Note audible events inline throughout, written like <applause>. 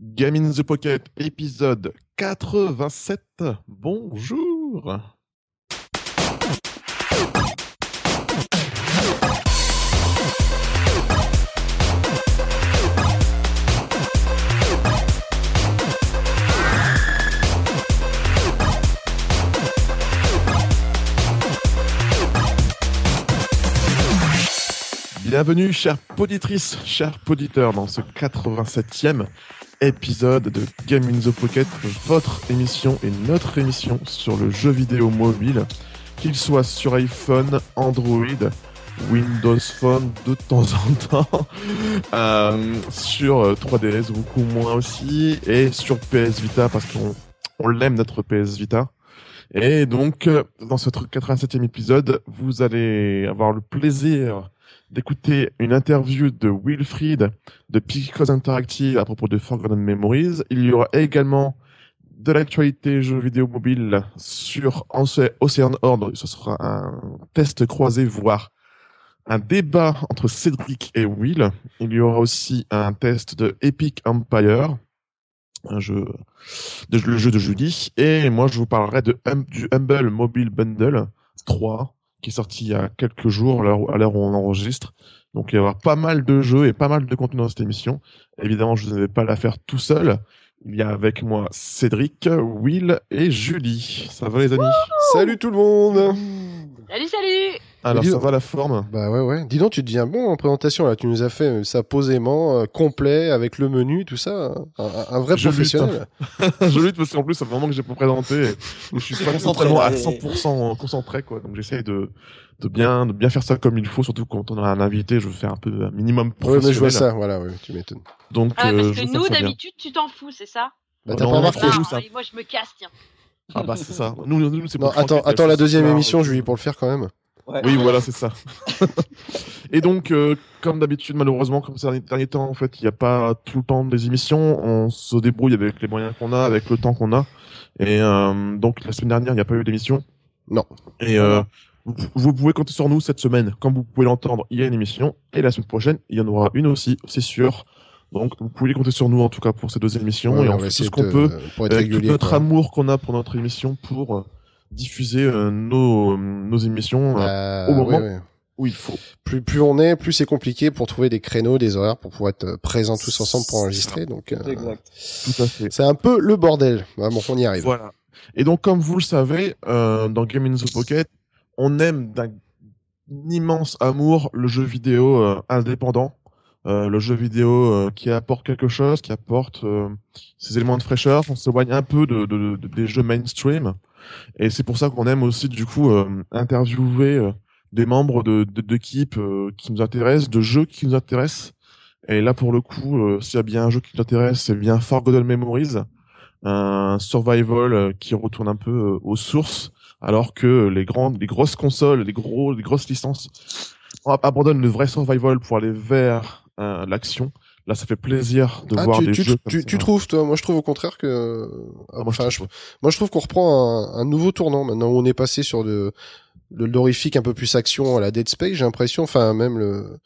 Game in the Pocket, épisode 87. Bonjour. Bienvenue, chères poditrices, chers poditeurs, dans ce 87e épisode de Game in the Pocket, votre émission et notre émission sur le jeu vidéo mobile, qu'il soit sur iPhone, Android, Windows Phone de temps en temps, <laughs> euh, sur 3DS beaucoup moins aussi, et sur PS Vita parce qu'on on, l'aime notre PS Vita. Et donc, dans ce 87e épisode, vous allez avoir le plaisir d'écouter une interview de Wilfried de Picos Interactive à propos de Forgotten Memories. Il y aura également de l'actualité jeux vidéo mobile sur Ocean Horde. Ce sera un test croisé, voire un débat entre Cédric et Will. Il y aura aussi un test de Epic Empire, un jeu, de, le jeu de jeudi. Et moi, je vous parlerai de, du Humble Mobile Bundle 3 qui est sorti il y a quelques jours, à l'heure où on enregistre. Donc il va y avoir pas mal de jeux et pas mal de contenu dans cette émission. Évidemment, je ne vais pas la faire tout seul. Il y a avec moi Cédric, Will et Julie. Ça va les amis? Salut tout le monde Salut, salut alors, ça va la forme Bah ouais, ouais. Dis donc, tu deviens bon en présentation, là. Tu nous as fait euh, ça posément, euh, complet, avec le menu, tout ça. Un, vrai professionnel. <laughs> je lutte parce qu'en plus, c'est vraiment que j'ai pas présenté. je suis pas vraiment à 100% concentré, quoi. Donc, j'essaye de, de bien, de bien faire ça comme il faut, surtout quand on a un invité, je veux faire un peu un minimum professionnel. Ouais, mais je vois ça, voilà, ouais, tu m'étonnes. Donc, ah, parce euh, que nous, d'habitude, tu t'en fous, c'est ça? Bah, t'as pas remarqué. Moi, je me casse, tiens. Ah bah c'est ça. <laughs> Nous, nous, c'est attends, attends la deuxième émission, je lui pour le faire quand même. Oui, voilà, c'est ça. <laughs> et donc, euh, comme d'habitude, malheureusement, comme ces derniers temps, en fait, il n'y a pas tout le temps des émissions. On se débrouille avec les moyens qu'on a, avec le temps qu'on a. Et euh, donc, la semaine dernière, il n'y a pas eu d'émission. Non. Et euh, vous, pouvez compter sur nous cette semaine. Comme vous pouvez l'entendre, il y a une émission. Et la semaine prochaine, il y en aura une aussi, c'est sûr. Donc, vous pouvez compter sur nous, en tout cas, pour ces deux émissions. et on, fait tout ce qu'on peut, avec tout notre amour qu'on a pour notre émission, pour diffuser euh, nos, nos émissions euh, au moment où il faut. Plus, plus on est, plus c'est compliqué pour trouver des créneaux, des horaires pour pouvoir être euh, présents tous ensemble pour enregistrer. Donc, c'est un peu le bordel. bon, on y arrive. Voilà. Et donc, comme vous le savez, euh, dans Game in the Pocket, on aime d'un immense amour le jeu vidéo indépendant. Euh, le jeu vidéo qui apporte quelque chose, qui apporte euh, ces éléments de fraîcheur. On s'éloigne un peu de, de, de, des jeux mainstream. Et c'est pour ça qu'on aime aussi du coup euh, interviewer euh, des membres d'équipes euh, qui nous intéressent, de jeux qui nous intéressent. Et là pour le coup, s'il y a bien un jeu qui nous intéresse, c'est bien Forgotten Memories, un survival qui retourne un peu aux sources, alors que les grandes, les grosses consoles, les gros, les grosses licences abandonnent le vrai survival pour aller vers l'action. Là, ça fait plaisir de ah, voir des jeux. Tu, tu, trouves, toi? Moi, je trouve au contraire que. Ah, moi, je, moi, je trouve qu'on reprend un, un, nouveau tournant maintenant où on est passé sur de le l'horrifique un peu plus action à la Dead Space, j'ai l'impression, enfin même le,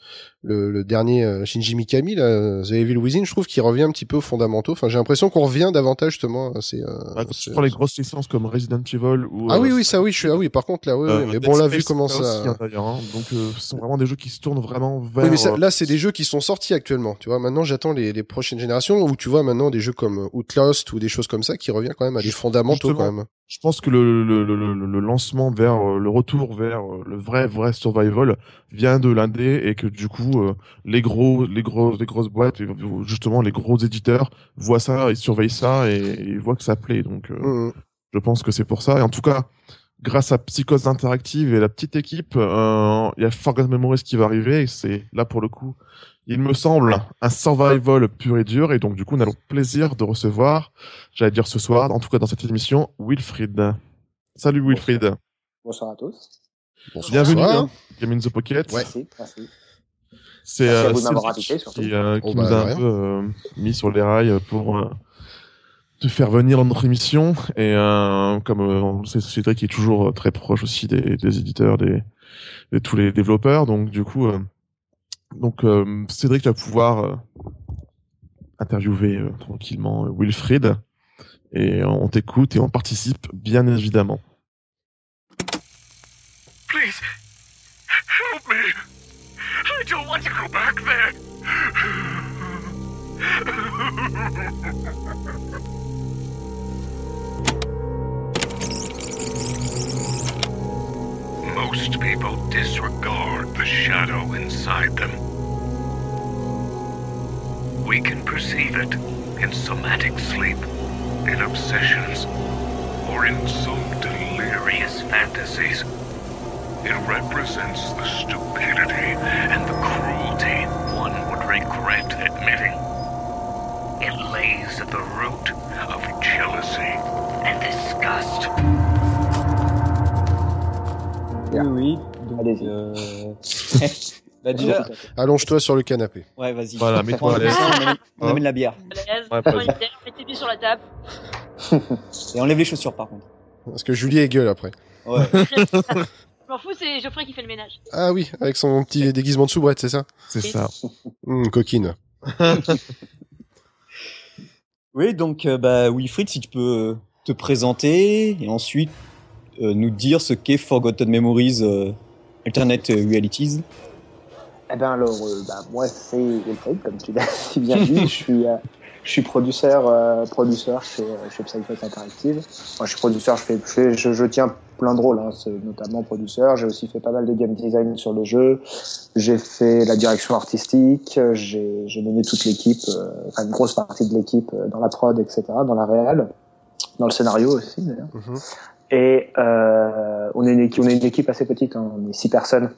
le, le dernier euh, Shinji Mikami, là, The Evil Within, je trouve qu'il revient un petit peu aux fondamentaux. Enfin, j'ai l'impression qu'on revient davantage justement. C'est. Euh, bah, tu prends les grosses licences comme Resident Evil ou. Ah oui, euh, oui, ça, oui, je suis. Ah oui, par contre là, oui, oui mais bon, on l'a vu comment ça. Aussi, hein, hein. Donc, ce sont vraiment des jeux qui se tournent vraiment vers. Oui, mais là, c'est des jeux qui sont sortis actuellement. Tu vois, maintenant, j'attends les, les prochaines générations où tu vois maintenant des jeux comme Outlast ou des choses comme ça qui reviennent quand même à des fondamentaux quand même je pense que le, le, le, le, lancement vers euh, le retour vers euh, le vrai vrai survival vient de l'indé et que du coup euh, les gros les gros les grosses boîtes justement les gros éditeurs voient ça ils surveillent ça et, ils voient que ça plaît donc mmh, mmh. je pense que c'est pour ça et en tout cas grâce à Psychose Interactive et la petite équipe il y a Forgotten Memories qui va arriver et c'est là pour le coup il me semble, un survival pur et dur. Et donc, du coup, nous avons plaisir de recevoir, j'allais dire ce soir, en tout cas dans cette émission, Wilfried. Salut Wilfried. Bonsoir à tous. Bonsoir. Bienvenue, hein, Game in the Pocket. Ouais. Merci, merci. C'est euh, qui, euh, qui oh, nous a bah, un peu euh, mis sur les rails pour euh, te faire venir dans notre émission. Et euh, comme c'est Cédric qui est toujours très proche aussi des, des éditeurs, des, de tous les développeurs. Donc, du coup, donc euh, Cédric va pouvoir euh, interviewer tranquillement Wilfried. Et on t'écoute et on participe bien évidemment. Please. I don't want to go back there. Most people disregard the shadow inside them. We can perceive it in somatic sleep, in obsessions, or in some delirious fantasies. It represents the stupidity and the cruelty one would regret admitting. It lays at the root of jealousy and disgust. Oui, oui. Allez-y. Euh... <laughs> bah déjà... Allonge-toi sur le canapé. Ouais, vas-y. Voilà, mets-toi à l'aise. On, amène, on amène la bière. Ouais, Mets tes pieds sur la table. <laughs> Et enlève les chaussures par contre. Parce que Julie est gueule après. Ouais. <laughs> m'en fous, c'est Geoffrey qui fait le ménage. Ah oui, avec son petit déguisement de soubrette, c'est ça C'est ça. Hum, coquine. <laughs> oui, donc euh, bah Wilfried, si tu peux euh, te présenter et ensuite euh, nous dire ce qu'est Forgotten Memories euh, Alternate Realities. Eh ben alors, euh, bah, moi c'est Wilfried, comme tu l'as si bien dit. je suis je suis producteur, euh, producteur chez, chez Interactive. Moi, je suis producteur, je, fais, je, je, tiens plein de rôles, hein, notamment producteur. J'ai aussi fait pas mal de game design sur le jeu. J'ai fait la direction artistique. J'ai mené toute l'équipe, euh, enfin une grosse partie de l'équipe euh, dans la prod, etc., dans la réelle, dans le scénario aussi d'ailleurs. Mm -hmm. Et euh, on, est une équipe, on est une équipe assez petite, hein, on est six personnes,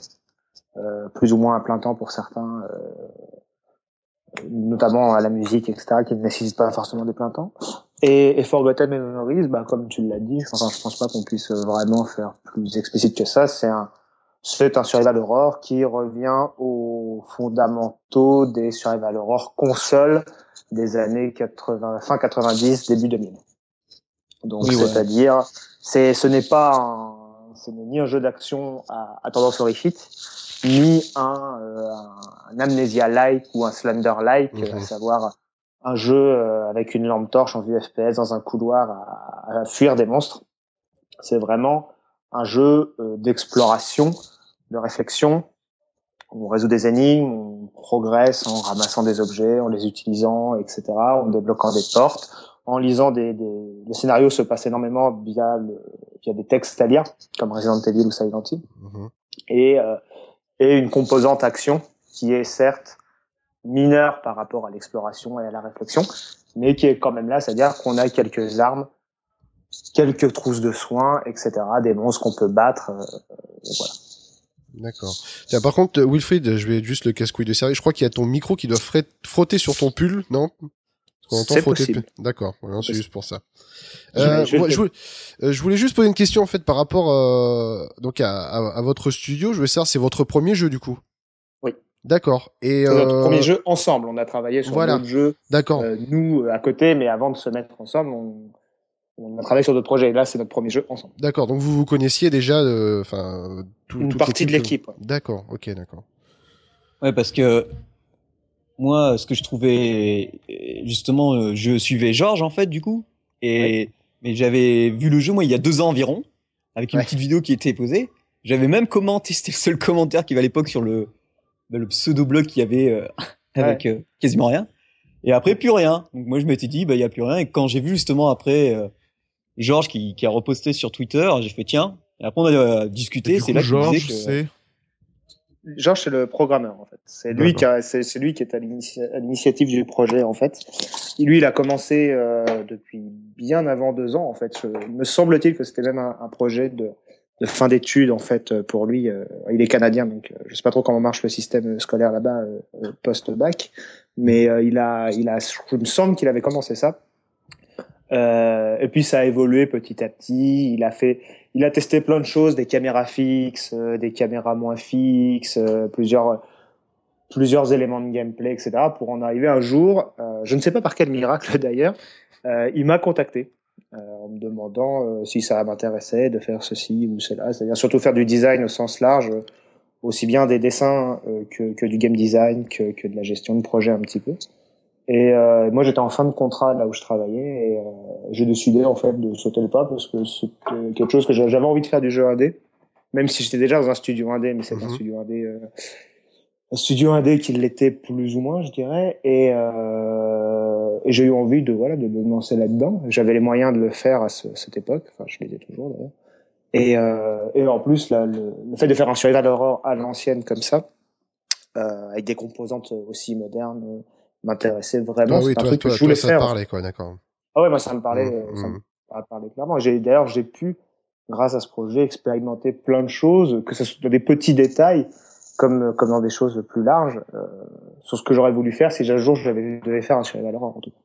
euh, plus ou moins à plein temps pour certains. Notamment à la musique, etc., qui ne nécessite pas forcément des plein temps. Et, et Forgotten Memories, bah, comme tu l'as dit, enfin, je pense pas qu'on puisse vraiment faire plus explicite que ça. C'est un, c'est un survival horror qui revient aux fondamentaux des survival horror console des années 80, fin 90, début 2000. Donc, oui, c'est-à-dire, ouais. c'est, ce n'est pas un, ce n'est ni un jeu d'action à, à tendance horrifique, ni un, euh, un Amnesia-like ou un Slender-like, mm -hmm. à savoir un jeu euh, avec une lampe torche en vue FPS dans un couloir à, à fuir des monstres. C'est vraiment un jeu euh, d'exploration, de réflexion. On résout des énigmes, on progresse en ramassant des objets, en les utilisant, etc., en débloquant des portes, en lisant des, des... le scénario se passe énormément via, le, via des textes à lire, comme Resident Evil ou Silent Hill. Mm -hmm. Et euh, et une composante action qui est certes mineure par rapport à l'exploration et à la réflexion, mais qui est quand même là, c'est-à-dire qu'on a quelques armes, quelques trousses de soins, etc., des monstres qu'on peut battre, euh, voilà. D'accord. Par contre, Wilfried, je vais juste le casse-couille de série. Je crois qu'il y a ton micro qui doit frotter sur ton pull, non? C'est possible. D'accord, c'est juste pour ça. Euh, je, moi, je, voulais, je, voulais, juste poser une question en fait par rapport euh, donc à, à, à, votre studio. Je veux savoir, c'est votre premier jeu du coup? D'accord. Et c'est notre premier jeu ensemble. On a travaillé sur voilà. d'autres jeux. D'accord. Euh, nous à côté, mais avant de se mettre ensemble, on, on a travaillé sur d'autres projets. Et là, c'est notre premier jeu ensemble. D'accord. Donc vous vous connaissiez déjà, enfin, tout, une partie de l'équipe. Ouais. D'accord. Ok, d'accord. Ouais, parce que moi, ce que je trouvais, justement, je suivais Georges en fait, du coup, et ouais. mais j'avais vu le jeu moi il y a deux ans environ, avec une ouais. petite vidéo qui était posée. J'avais même commenté, <laughs> c'était le seul commentaire qui avait à l'époque sur le, le pseudo blog qu'il y avait euh, <laughs> avec ouais. euh, quasiment rien. Et après plus rien. Donc moi je m'étais dit bah il y a plus rien. Et quand j'ai vu justement après euh, Georges qui, qui a reposté sur Twitter, j'ai fait tiens. Et après on a euh, discuté. C'est là que Georges c'est Georges, c'est le programmeur en fait. C'est lui qui a, c'est lui qui est à l'initiative du projet en fait. Et lui, il a commencé euh, depuis bien avant deux ans en fait. Je, me semble-t-il que c'était même un, un, projet de, de fin d'études en fait pour lui. Euh, il est canadien donc euh, je sais pas trop comment marche le système scolaire là-bas euh, post bac, mais euh, il a, il a, je me semble qu'il avait commencé ça. et puis ça a évolué petit à petit. Il a fait, il a testé plein de choses, des caméras fixes, euh, des caméras moins fixes, euh, plusieurs plusieurs éléments de gameplay, etc. pour en arriver un jour, euh, je ne sais pas par quel miracle <laughs> d'ailleurs, il m'a contacté en me demandant si ça m'intéressait de faire ceci ou cela, c'est-à-dire surtout faire du design au sens large, aussi bien des dessins que, que du game design, que, que de la gestion de projet un petit peu. Et euh, moi, j'étais en fin de contrat là où je travaillais et euh, j'ai décidé en fait de sauter le pas parce que c'était quelque chose que j'avais envie de faire du jeu indé, même si j'étais déjà dans un studio indé, mais c'est un Mhm. studio indé, euh, un studio indé qui l'était plus ou moins, je dirais. Et, euh, et j'ai eu envie de voilà de, me lancer là-dedans. J'avais les moyens de le faire à ce- cette époque. Enfin, je les ai toujours d'ailleurs. Et, euh, et en plus, là, le, le fait de faire un survival horror à l'ancienne comme ça, euh, avec des composantes aussi modernes, euh, m'intéressait vraiment. Ah oui, un toi, truc que je voulais toi, ça te faire. parlait, quoi, d'accord. Ah ouais, moi ça me parlait, Mm, euh, ça mm. me parlait clairement. J'ai d'ailleurs j'ai pu, grâce à ce projet, expérimenter plein de choses, que ce soit des petits détails comme comme dans des choses plus larges, euh, sur ce que j'aurais voulu faire si un jour je devais faire un survival horror en tout cas.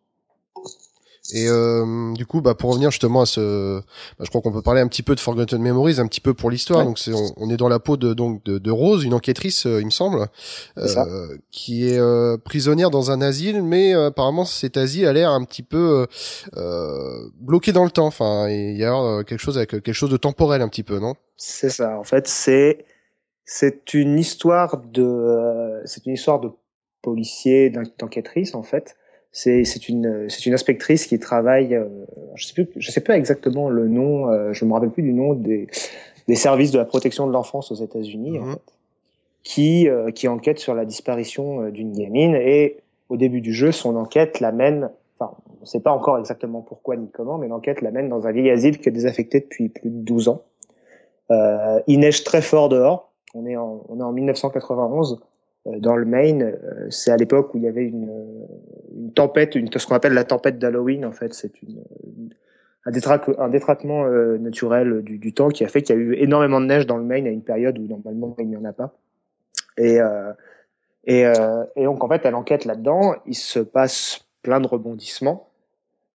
Et euh, du coup, bah, pour revenir justement à ce, bah, je crois qu'on peut parler un petit peu de Forgotten Memories, un petit peu pour l'histoire. Ouais. Donc, c'est, on, on est dans la peau de donc de, de Rose, une enquêtrice, euh, il me semble, euh, qui est euh, prisonnière dans un asile, mais euh, apparemment cet asile a l'air un petit peu bloqué dans le temps. Enfin, il y a euh, quelque chose avec quelque chose de temporel un petit peu, non? C'est ça. En fait, c'est c'est une histoire de euh, c'est une histoire de policier, d'en- d'enquêtrice en fait. C'est c'est une c'est une inspectrice qui travaille. euh, je sais plus je sais pas exactement le nom. euh, je me rappelle plus du nom des des services de la protection de l'enfance aux États-Unis en Mhm. fait, qui euh, qui enquête sur la disparition euh, d'une gamine et au début du jeu, son enquête l'amène. Enfin, on ne sait pas encore exactement pourquoi ni comment, mais l'enquête l'amène dans un vieil asile qui est désaffecté depuis plus de 12 ans. Euh, il neige très fort dehors. On est en, on est en 1991 euh, dans le Maine. Euh, c'est à l'époque où il y avait une, euh, une tempête, une, ce qu'on appelle la tempête d'Halloween. En fait, c'est une, un, un détraquement euh, naturel du, du temps qui a fait qu'il y a eu énormément de neige dans le Maine à une période où normalement il n'y en a pas. Et, euh, et, euh, et donc en fait, elle enquête là-dedans. Il se passe plein de rebondissements.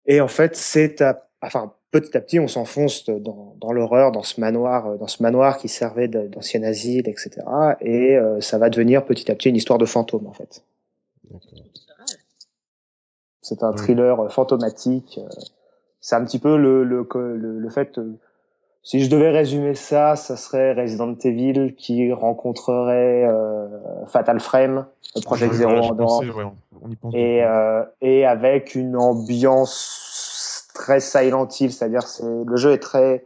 Et en fait, c'est à, enfin petit à petit, on s'enfonce dans, dans l'horreur, dans ce manoir, euh, dans ce manoir qui servait d'ancien asile, etc. Et euh, ça va devenir petit à petit une histoire de fantôme, en fait. C'est un thriller euh, fantomatique. euh, C'est un petit peu le, le, le, le fait. si je devais résumer ça, ça serait Resident Evil qui rencontrerait euh, Fatal Frame, le Project Ouais, Zero ouais, et, euh, et avec une ambiance très Silent Hill, c'est-à-dire c'est le jeu est très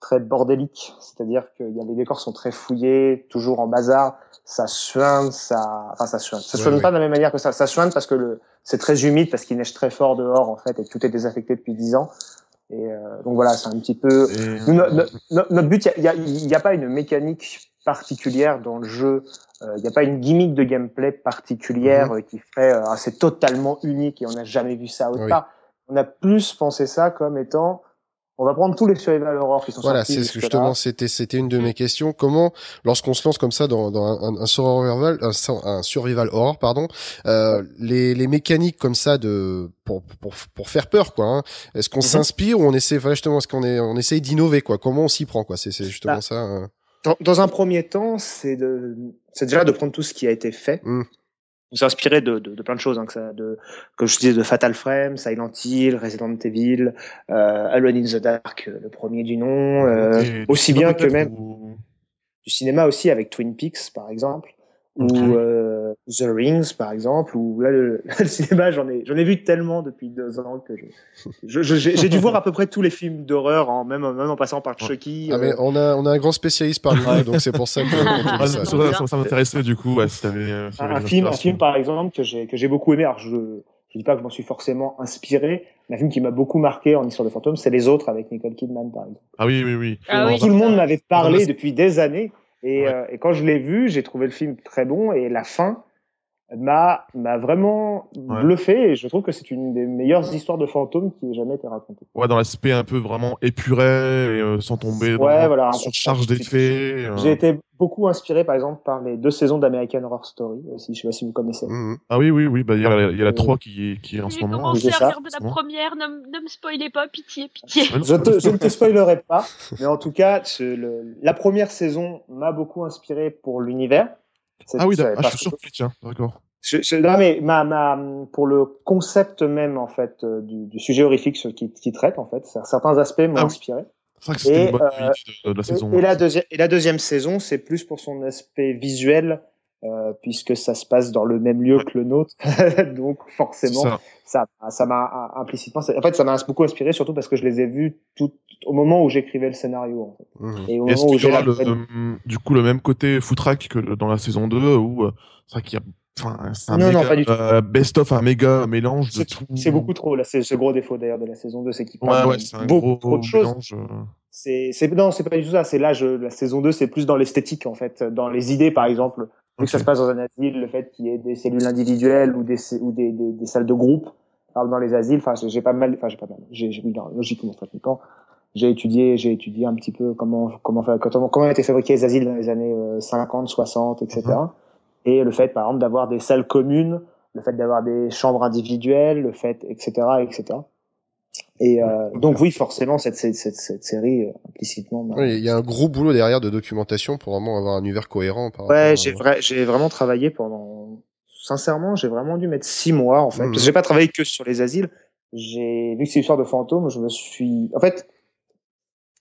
très bordélique, c'est-à-dire que y a, les décors sont très fouillés, toujours en bazar, ça suinte, ça, enfin ça suinte, ça Ouais, suinte ouais. pas de la même manière que ça, ça suinte parce que le c'est très humide parce qu'il neige très fort dehors en fait et que tout est désaffecté depuis 10 ans. Et euh, donc voilà, c'est un petit peu Et- nous, no- no- no- notre but, il n'y a, y a pas une mécanique particulière dans le jeu. Il n'y a pas une gimmick de gameplay particulière Mhm. euh, qui fait euh, ah, c'est totalement unique et on n'a jamais vu ça autre Oui. part. On a plus pensé ça comme étant on va prendre tous les survival horror qui sont Voilà, sortis c'est ce que jusque-là. justement c'était c'était une de mes questions. Comment, lorsqu'on se lance comme ça dans, dans un, un survival, un, sur- un survival horror, pardon, euh, les, les mécaniques comme ça de pour pour, pour faire peur quoi. hein, est-ce qu'on Mhm. s'inspire ou on essaie enfin, justement est-ce qu'on est on essaye d'innover quoi? Comment on s'y prend quoi? C'est c'est justement Bah, ça. euh. Dans, dans un premier temps, c'est de, c'est déjà de prendre tout ce qui a été fait. Mm. On s'est inspiré de, de, de plein de choses, hein, que ça, de, comme je disais, de Fatal Frame, Silent Hill, Resident Evil, euh, Alone in the Dark, euh, le premier du nom, euh, aussi bien que même ou- du cinéma aussi avec Twin Peaks par exemple. Ou euh, The Rings par exemple, ou là le, <laughs> le cinéma j'en ai j'en ai vu tellement depuis deux ans que je je- je- j'ai j'ai dû voir à peu près tous les films d'horreur, en même même en passant par Chucky. Ah, mais euh, on a on a un grand spécialiste parmi nous, donc c'est pour ça que Ah, ça, ça. m'intéressait du coup, ouais, si t'avais, euh, si un, film, un film par exemple que j'ai que j'ai beaucoup aimé. Alors je je dis pas que je m'en suis forcément inspiré, mais un film qui m'a beaucoup marqué en histoire de fantômes, c'est Les Autres avec Nicole Kidman par exemple. Ah oui, oui, oui. Ah oui. Tout le monde m'avait Ah, parlé mais- depuis des années, et, Ouais. euh, et quand je l'ai vu, j'ai trouvé le film très bon et la fin m'a m'a vraiment Ouais. bluffé et je trouve que c'est une des meilleures histoires de fantômes qui ait jamais été racontée. Ouais, dans l'aspect un peu vraiment épuré et euh, sans tomber Ouais, dans voilà. surcharge d'effets. euh. J'ai été beaucoup inspiré par exemple par les deux saisons d'American Horror Story aussi, je sais pas si vous connaissez. Mhm. Ah oui, oui, oui, bah il y a, y a la Euh, 3 qui, qui est en ce J'ai moment. commencé c'est à ça. regarder la première, ne, ne me spoilez pas, pitié, pitié. Ouais, Je, te, je ne te spoilerai pas, mais en tout cas, ce- le- la première saison m'a beaucoup inspiré pour l'univers. Ah oui. Ah, je suis surpris, tiens, d'accord. je- je- non, mais ma, ma, pour le concept même en fait euh, du, du sujet horrifique qui, qui traite en fait, certains aspects m'ont Ah inspiré. Euh, de, de la saison. La et la deuxième saison, c'est plus pour son aspect visuel euh, puisque ça se passe dans le même lieu que le nôtre. <laughs> Donc forcément, Ça. ça ça m'a implicitement en fait ça m'a beaucoup inspiré surtout parce que je les ai vus tout au moment où j'écrivais le scénario en fait. Mhm. et au Est-ce moment où qu'il y j'ai aura la le, euh, du coup le même côté footrack que dans la saison 2 où euh, c'est vrai qu'il y a enfin c'est un Non, non, méga, pas du tout. euh, best of un méga mélange de tout. c'est beaucoup trop là c'est ce gros défaut d'ailleurs de la saison 2 c'est qu'il Ouais parle ouais, de beaucoup gros trop de choses euh. c'est c'est non c'est pas du tout ça c'est là je, la saison 2 c'est plus dans l'esthétique en fait dans les idées par exemple vu que ça se passe dans un asile le fait qu'il y ait des cellules individuelles ou des ou des, des, des salles de groupe dans les asiles. Enfin j'ai- pas mal enfin j'ai pas mal. J'ai logiquement pratiquement. J'ai étudié j'ai étudié un petit peu comment comment comment comment étaient fabriqués les asiles dans les années euh, 50 60 etc et le fait par exemple d'avoir des salles communes le fait d'avoir des chambres individuelles le fait etc etc et euh, donc oui forcément cette cette, cette, cette série euh, implicitement bah, Oui, il y a un gros boulot derrière de documentation pour vraiment avoir un univers cohérent. Par Ouais, à- j'ai vrai, j'ai vraiment travaillé pendant. Sincèrement, j'ai vraiment dû mettre six mois en fait. Mhm. J'ai pas travaillé que sur les asiles. J'ai vu que c'est une histoire de fantômes, je me suis. En fait,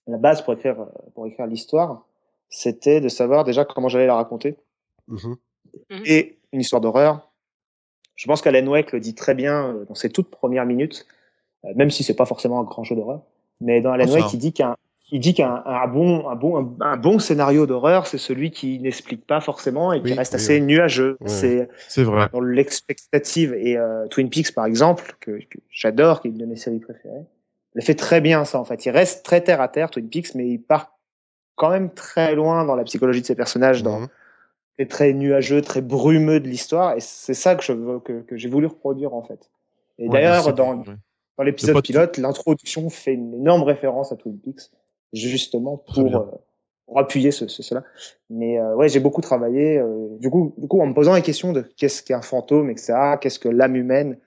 la base pour écrire pour écrire l'histoire, c'était de savoir déjà comment j'allais la raconter Mhm. et une histoire d'horreur. Je pense qu'Alan Wake le dit très bien euh, dans ses toutes premières minutes, même si c'est pas forcément un grand jeu d'horreur. Mais dans Alan. Wake, il dit qu'un il dit qu'un un bon un bon un, un bon scénario d'horreur, c'est celui qui n'explique pas forcément et qui Oui, reste oui, assez oui. nuageux. C'est vrai. dans l'expectative et euh, Twin Peaks par exemple que, que j'adore, qui est une de mes séries préférées. Le fait très bien ça en fait. Il reste très terre à terre Twin Peaks, mais il part quand même très loin dans la psychologie de ses personnages, dans c'est très nuageux, très brumeux de l'histoire, et c'est ça que je veux, que, que j'ai voulu reproduire en fait. Et Ouais, d'ailleurs, dans. Dans l'épisode pilote, l'introduction fait une énorme référence à Twin Peaks, justement pour, euh, pour appuyer ce, ce- cela. Mais euh, ouais, j'ai beaucoup travaillé. euh, du coup, du coup, en me posant la question de qu'est-ce qu'un fantôme, etc., qu'est-ce que l'âme humaine,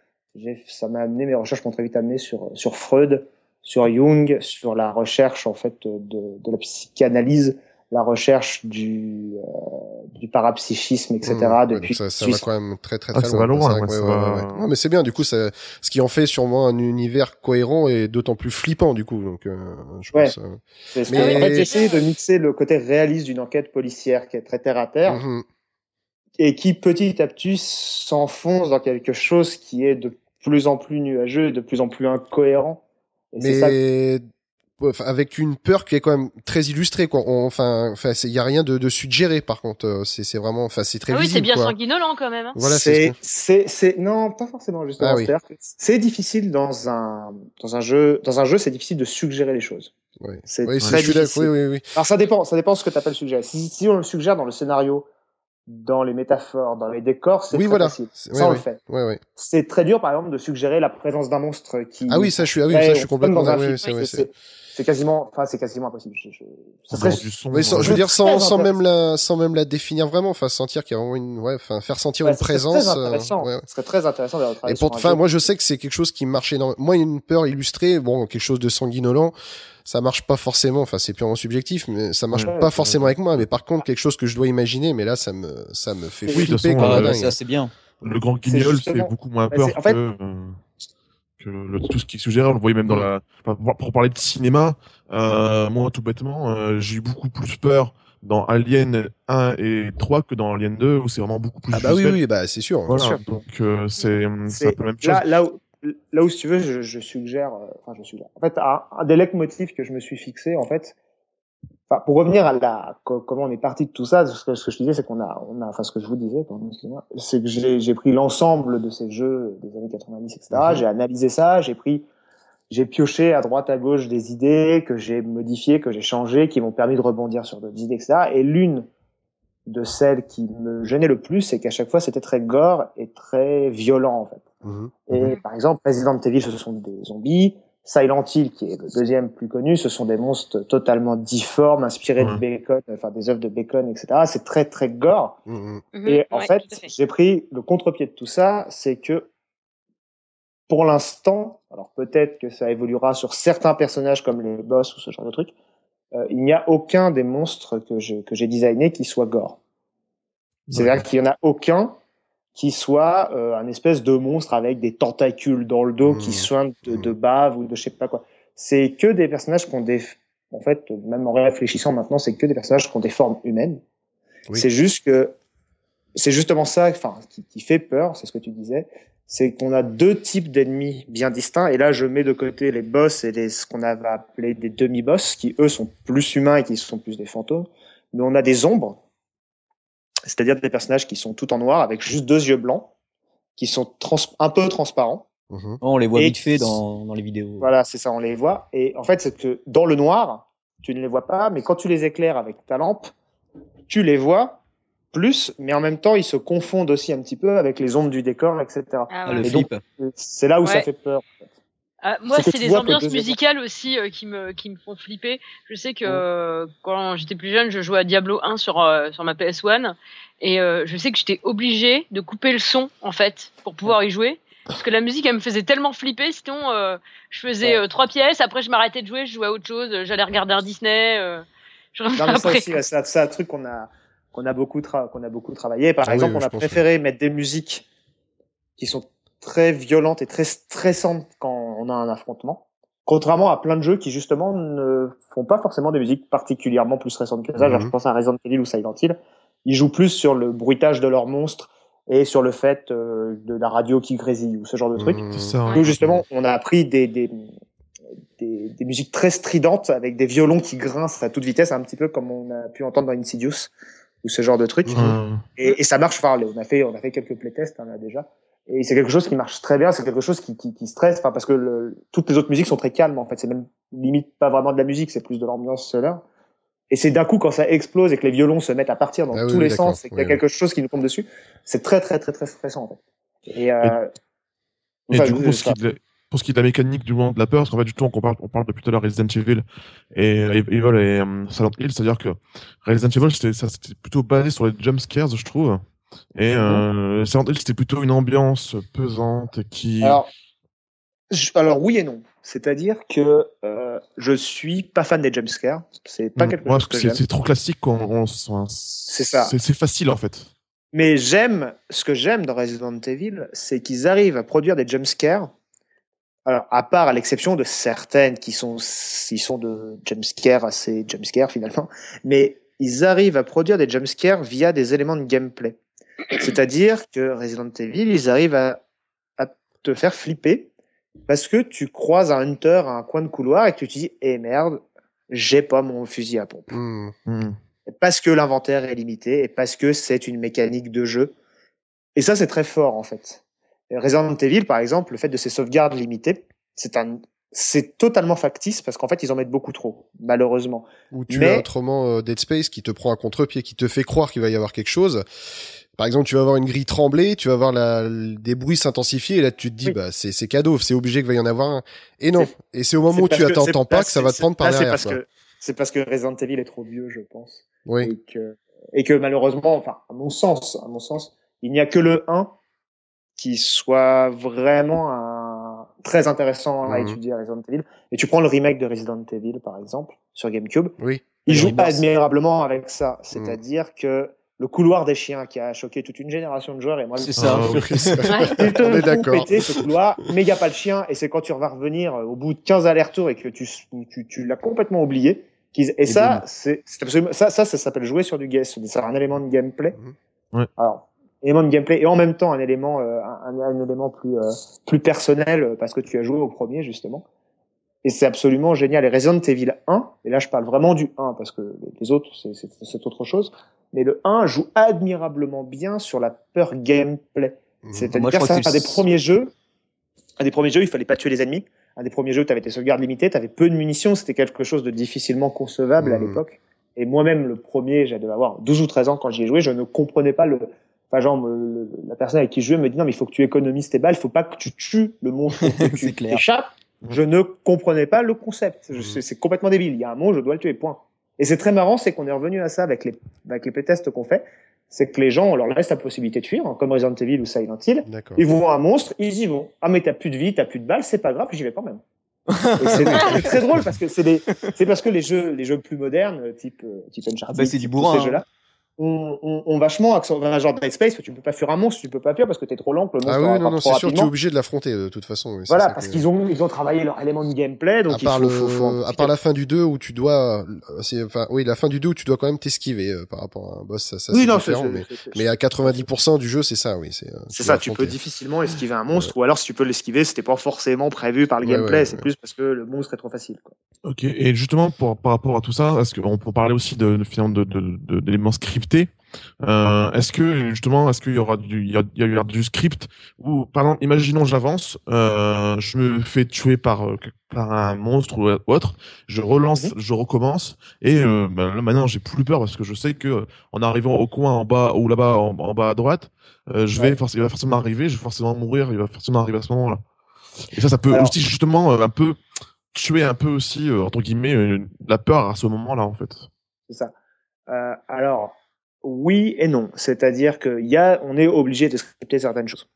ça m'a amené mes recherches m'ont très vite amené sur sur Freud, sur Jung, sur la recherche en fait de, de la psychanalyse, la recherche du euh, du parapsychisme, etc. Ouais, depuis ça, ça va quand même très très Ah, très ça va loin. loin, ouais, ouais, va- ouais. Non, mais c'est bien. Du coup, ça, ce qui en fait sûrement un univers cohérent et d'autant plus flippant du coup. Donc, euh, je Ouais. pense. euh, Mais- que- en fait, de mixer le côté réaliste d'une enquête policière qui est très terre à terre mhm. et qui petit à petit s'enfonce dans quelque chose qui est de plus en plus nuageux et de plus en plus incohérent. Et mais avec une peur qui est quand même très illustrée quoi On- enfin enfin il y a rien de, de suggéré par contre euh, c'est c'est vraiment enfin c'est très Ah oui, c'est bien quoi. sanguinolent quand même. hein. voilà c'est c'est c'est non pas forcément justement. Ah oui. C'est difficile dans un dans un jeu dans un jeu c'est difficile de suggérer les choses. Ouais. C'est oui, très difficile. Oui, oui, oui. Alors ça dépend, ça dépend de ce que tu appelles suggérer. Si, si on le suggère dans le scénario, dans les métaphores, dans les décors, c'est Oui, très voilà. facile. C'est- Ça ouais, on ouais. le fait. Ouais, ouais. C'est très dur par exemple de suggérer la présence d'un monstre qui. Ah oui, ça, je suis, ah oui, ça, je suis complètement dans. Oui, film, c'est, quasiment, enfin c'est quasiment impossible. Je, je, ça serait- du son, Oui, sans- euh, je veux dire sans, sans même la, sans même la définir vraiment, enfin sentir qu'il y a vraiment une, ouais, enfin faire sentir ouais, une présence. Très euh, intéressant. ouais, ouais. Ce serait très intéressant de Et pour, enfin, moi, je sais que c'est quelque chose qui marche énormément. Moi, une peur illustrée, bon, quelque chose de sanguinolent, ça marche pas forcément. Enfin, c'est purement subjectif, mais ça marche Ouais, pas forcément avec moi. Mais par contre, quelque chose que je dois imaginer, mais là, ça me, ça me fait Oui, de toute flipper façon, euh, ça c'est bien. Le grand guignol justement- fait beaucoup moins Bah, peur c'est- en fait- que, euh, que le, tout ce qui est suggéré. On le voyait même dans la. enfin, pour, pour parler de cinéma, euh, moi tout bêtement, euh, j'ai eu beaucoup plus peur dans Alien 1 et 3 que dans Alien 2 où c'est vraiment beaucoup plus. Ah bah oui, visuel. oui, bah c'est sûr. Voilà, sûr. donc euh, c'est c'est un C'est peu la même chose. là, là où, là où si tu veux, je, je suggère, euh, enfin je suggère. En fait, un, un des leitmotifs que je me suis fixé, en fait, enfin pour revenir à la co- comment on est parti de tout ça, ce que, ce que je disais, c'est qu'on a, on a, enfin ce que je vous disais, pardon, excusez-moi, c'est que j'ai pris l'ensemble de ces jeux des années 90, etc. Mhm. J'ai analysé ça, j'ai pris, j'ai pioché à droite à gauche des idées que j'ai modifiées, que j'ai changées, qui m'ont permis de rebondir sur d'autres idées, etc. Et l'une de celles qui me gênait le plus, c'est qu'à chaque fois c'était très gore et très violent en fait. Mhm. Et par exemple, Resident Evil, ce sont des zombies. Silent Hill, qui est le deuxième plus connu, ce sont des monstres totalement difformes, inspirés de. Bacon, enfin des œuvres de Bacon, etc. C'est très très gore. Mhm. Mhm, Et en ouais, fait, j'ai pris le contre-pied de tout ça, c'est que pour l'instant, alors peut-être que ça évoluera sur certains personnages comme les boss ou ce genre de trucs, euh, il n'y a aucun des monstres que j'ai designé qui soit gore. C'est-à-dire qu'il y en a aucun qui soit euh, un espèce de monstre avec des tentacules dans le dos Mmh. qui soignent de, Mmh. de bave ou de je sais pas quoi. C'est que des personnages qui ont des, en fait, même en réfléchissant maintenant, c'est que des personnages qui ont des formes humaines. Oui. C'est juste que c'est justement ça, enfin, qui, qui fait peur, c'est ce que tu disais, c'est qu'on a deux types d'ennemis bien distincts. Et là, je mets de côté les boss et les, ce qu'on avait appelé des demi-boss, qui eux sont plus humains et qui sont plus des fantômes. Mais on a des ombres, c'est-à-dire des personnages qui sont tout en noir avec juste deux yeux blancs, qui sont trans un peu transparents. Mhm. Oh, on les voit Et- vite fait dans, dans les vidéos. Voilà, c'est ça, on les voit. Et en fait, c'est que dans le noir, tu ne les vois pas, mais quand tu les éclaires avec ta lampe, tu les vois plus, mais en même temps, ils se confondent aussi un petit peu avec les ombres du décor, etc. Ah, Ah, ouais. le Et donc, flip. C'est là où ça fait peur. Ah, moi, C'est que les que ambiances deux musicales aussi euh, qui me qui me font flipper. Je sais que euh, quand j'étais plus jeune, je jouais à Diablo 1 sur euh, sur ma PS1 et euh, je sais que j'étais obligée de couper le son en fait pour pouvoir y jouer parce que la musique elle me faisait tellement flipper. Sinon, euh, je faisais Ouais. euh, trois pièces, après je m'arrêtais de jouer, je jouais à autre chose, j'allais regarder un Disney. euh, je Non, mais ça après. aussi, là, c'est un truc qu'on a, qu'on a beaucoup, qu'on a beaucoup travaillé. Par Ah exemple, oui, on a préféré mettre des musiques qui sont très violentes et très stressantes quand on a un affrontement. Contrairement à plein de jeux qui, justement, ne font pas forcément des musiques particulièrement plus stressantes que ça. Genre, Mhm. je pense à Resident Evil ou Silent Hill. Ils jouent plus sur le bruitage de leurs monstres et sur le fait euh, de la radio qui grésille ou ce genre de truc. Mhm. Ça. Nous, justement, on a appris des, des, des, des musiques très stridentes avec des violons qui grincent à toute vitesse, un petit peu comme on a pu entendre dans Insidious ou ce genre de truc. Mhm. Et, et ça marche. Enfin, on a fait, on a fait quelques playtests hein, là déjà. Et c'est quelque chose qui marche très bien. C'est quelque chose qui, qui, qui stresse. Enfin, parce que le, toutes les autres musiques sont très calmes. En fait, c'est même limite pas vraiment de la musique, c'est plus de l'ambiance sonore. Et c'est d'un coup quand ça explose et que les violons se mettent à partir dans Ah tous oui, les sens et qu'il y a quelque chose qui nous tombe dessus, c'est très très très très stressant en fait. Et, euh, Et enfin, du coup, pour ce, qui est de, la- pour ce qui est de la mécanique du moment de la peur, parce qu'en fait, du tout, on parle, on parle depuis tout à l'heure Resident Evil et euh, Evil et euh, Silent Hill, c'est-à-dire que Resident Evil, c'était plutôt basé sur les jump scares, je trouve. Et euh, c'était plutôt une ambiance pesante qui. Alors, je- alors oui et non. C'est-à-dire que euh, je suis pas fan des jumpscares. C'est pas Mm. quelque Ouais, chose que j'aime. c'est trop classique on, on- c'est ça. C'est, c'est facile en fait. Mais j'aime, ce que j'aime dans Resident Evil, c'est qu'ils arrivent à produire des jumpscares. Alors, à part à l'exception de certaines qui sont, qui sont de jumpscares assez jumpscares finalement, mais ils arrivent à produire des jumpscares via des éléments de gameplay. C'est-à-dire que Resident Evil, ils arrivent à, à te faire flipper parce que tu croises un hunter à un coin de couloir et que tu te dis, eh merde, j'ai pas mon fusil à pompe Mhm. Mm. parce que l'inventaire est limité et parce que c'est une mécanique de jeu. Et ça, c'est très fort en fait. Resident Evil, par exemple, le fait de ces sauvegardes limitées, c'est un, c'est totalement factice parce qu'en fait, ils en mettent beaucoup trop, malheureusement. Ou tu Mais- as autrement euh, Dead Space qui te prend à contre-pied, qui te fait croire qu'il va y avoir quelque chose. Par exemple, tu vas avoir une grille tremblée, tu vas avoir la, des bruits s'intensifier, et là tu te dis, Oui. bah c'est c'est cadeau, c'est obligé qu'il va y en avoir un. Et non. Et c'est au moment où tu c'est- pas que ça va te prendre par là, c'est derrière. parce que c'est parce que Resident Evil est trop vieux, je pense. Oui. Et que, et que malheureusement, enfin, à mon sens, à mon sens, il n'y a que le 1 qui soit vraiment un, très intéressant à Mhm. étudier à Resident Evil. Et tu prends le remake de Resident Evil, par exemple, sur GameCube. Oui. Il joue Rebirth. admirablement avec ça. C'est-à-dire que le couloir des chiens qui a choqué toute une génération de joueurs et moi, C'est ça. <laughs> Oui. te On est d'accord. péter ce couloir, mais il n'y a pas le chien, et c'est quand tu vas revenir euh, au bout de 15 allers-retours et que tu, tu, tu l'as complètement oublié. qu'ils- Et, ça, c'est c'est absolument, ça, ça, ça s'appelle jouer sur du game, c'est un élément de gameplay. Mhm. Ouais. Alors, élément de gameplay et en même temps un élément, euh, un, un élément plus, euh, plus personnel parce que tu as joué au premier, justement. Et c'est absolument génial. Et Resident Evil 1, et là je parle vraiment du 1 parce que les autres, c'est- autre chose. Mais le 1 joue admirablement bien sur la peur gameplay. Mhm. C'est-à-dire crois c'est que un des premiers jeux. Un des premiers jeux, il fallait pas tuer les ennemis. Un des premiers jeux, tu avais tes sauvegardes limitées, tu avais peu de munitions, c'était quelque chose de difficilement concevable à Mhm. l'époque. Et moi-même, le premier, j'avais avoir 12 ou 13 ans quand j'y ai joué, je ne comprenais pas le. Enfin, genre, me- le- la personne avec qui je jouais me dit non, mais il faut que tu économises tes balles, il faut pas que tu tues le monstre, que <laughs> tu clair. t'échappes. Je ne comprenais pas le concept. Mhm. C'est complètement débile. Il y a un monstre, je dois le tuer, point. Et c'est très marrant, c'est qu'on est revenu à ça avec les, avec les playtests qu'on fait. C'est que les gens, on leur laisse la possibilité de fuir, hein, comme Resident Evil ou Silent Hill. D'accord. Ils voient un monstre, ils y vont. Ah, mais t'as plus de vie, t'as plus de balles, c'est pas grave, j'y vais quand même. <laughs> C'est très drôle parce que c'est des, c'est parce que les jeux, les jeux plus modernes, type, euh, type Uncharted, Ah bah, c'est du bourrin, ces hein. jeux-là, on, on, on vachement accent, un genre Dead Space, tu peux pas fuir un monstre, tu peux pas fuir parce que t'es trop lent, que le monstre Ah oui, non, non, c'est sûr, tu es obligé de l'affronter de toute façon. oui, Voilà, parce qu'ils ont, ils ont travaillé leur élément de gameplay, donc à part le, faut, faut en à part la fin du 2 où tu dois, c'est, enfin, oui, la fin du 2 où tu dois quand même t'esquiver euh, par rapport à un boss, ça, ça oui, c'est non, c'est, différent, mais, mais à 90% du jeu, c'est ça, oui, c'est. euh, c'est ça, tu peux difficilement esquiver un monstre, ou alors si tu peux l'esquiver, c'était pas forcément prévu par le Ouais, gameplay, ouais, c'est plus parce que le monstre est trop facile. Quoi. Ok, et justement pour, par rapport à tout ça, est-ce qu'on peut parler aussi de, de, d'éléments euh, Est-ce que justement, est-ce qu'il y aura du, il y a, il y du script ou par exemple, imaginons j'avance, euh, je me fais tuer par euh, par un monstre ou autre, je relance, je recommence et euh, ben, là maintenant j'ai plus peur parce que je sais que en arrivant au coin en bas ou là-bas en, en bas à droite, je vais Ouais. il va forcément arriver, je vais forcément mourir, il va forcément arriver à ce moment-là. Et ça, ça peut Alors- aussi justement un peu tuer un peu aussi entre guillemets la peur à ce moment-là en fait. C'est ça. Alors, oui et non. C'est-à-dire que y a, on est obligé de scripter certaines choses.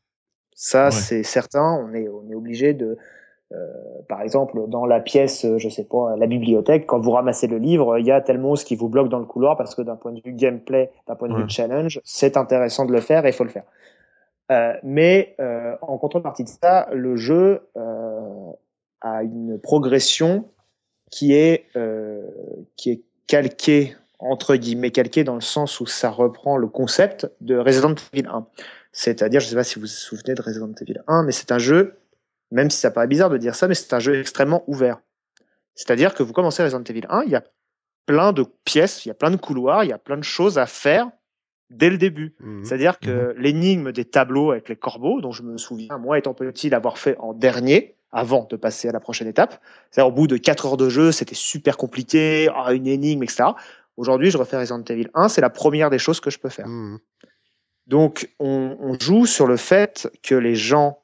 Ça, Ouais. c'est certain. On est, on est obligé de, euh, par exemple, dans la pièce, je sais pas, la bibliothèque, quand vous ramassez le livre, il y a tel monstre qui vous bloque dans le couloir parce que d'un point de vue gameplay, d'un point de Ouais. vue challenge, c'est intéressant de le faire et il faut le faire. Euh, mais euh, en contrepartie de ça, le jeu euh, a une progression qui est euh, qui est calquée entre guillemets calquée dans le sens où ça reprend le concept de Resident Evil 1. C'est-à-dire, je sais pas si vous vous souvenez de Resident Evil 1, mais c'est un jeu, même si ça paraît bizarre de dire ça, mais c'est un jeu extrêmement ouvert. C'est-à-dire que vous commencez Resident Evil 1, il y a plein de pièces, il y a plein de couloirs, il y a plein de choses à faire dès le début. Mhm. C'est-à-dire que l'énigme des tableaux avec les corbeaux, dont je me souviens, moi étant petit, l'avoir fait en dernier, avant de passer à la prochaine étape. C'est-à-dire au bout de 4 heures de jeu, c'était super compliqué, ah, une énigme, etc. Aujourd'hui, je refais Resident Evil 1, c'est la première des choses que je peux faire. Mhm. Donc, on, on joue sur le fait que les gens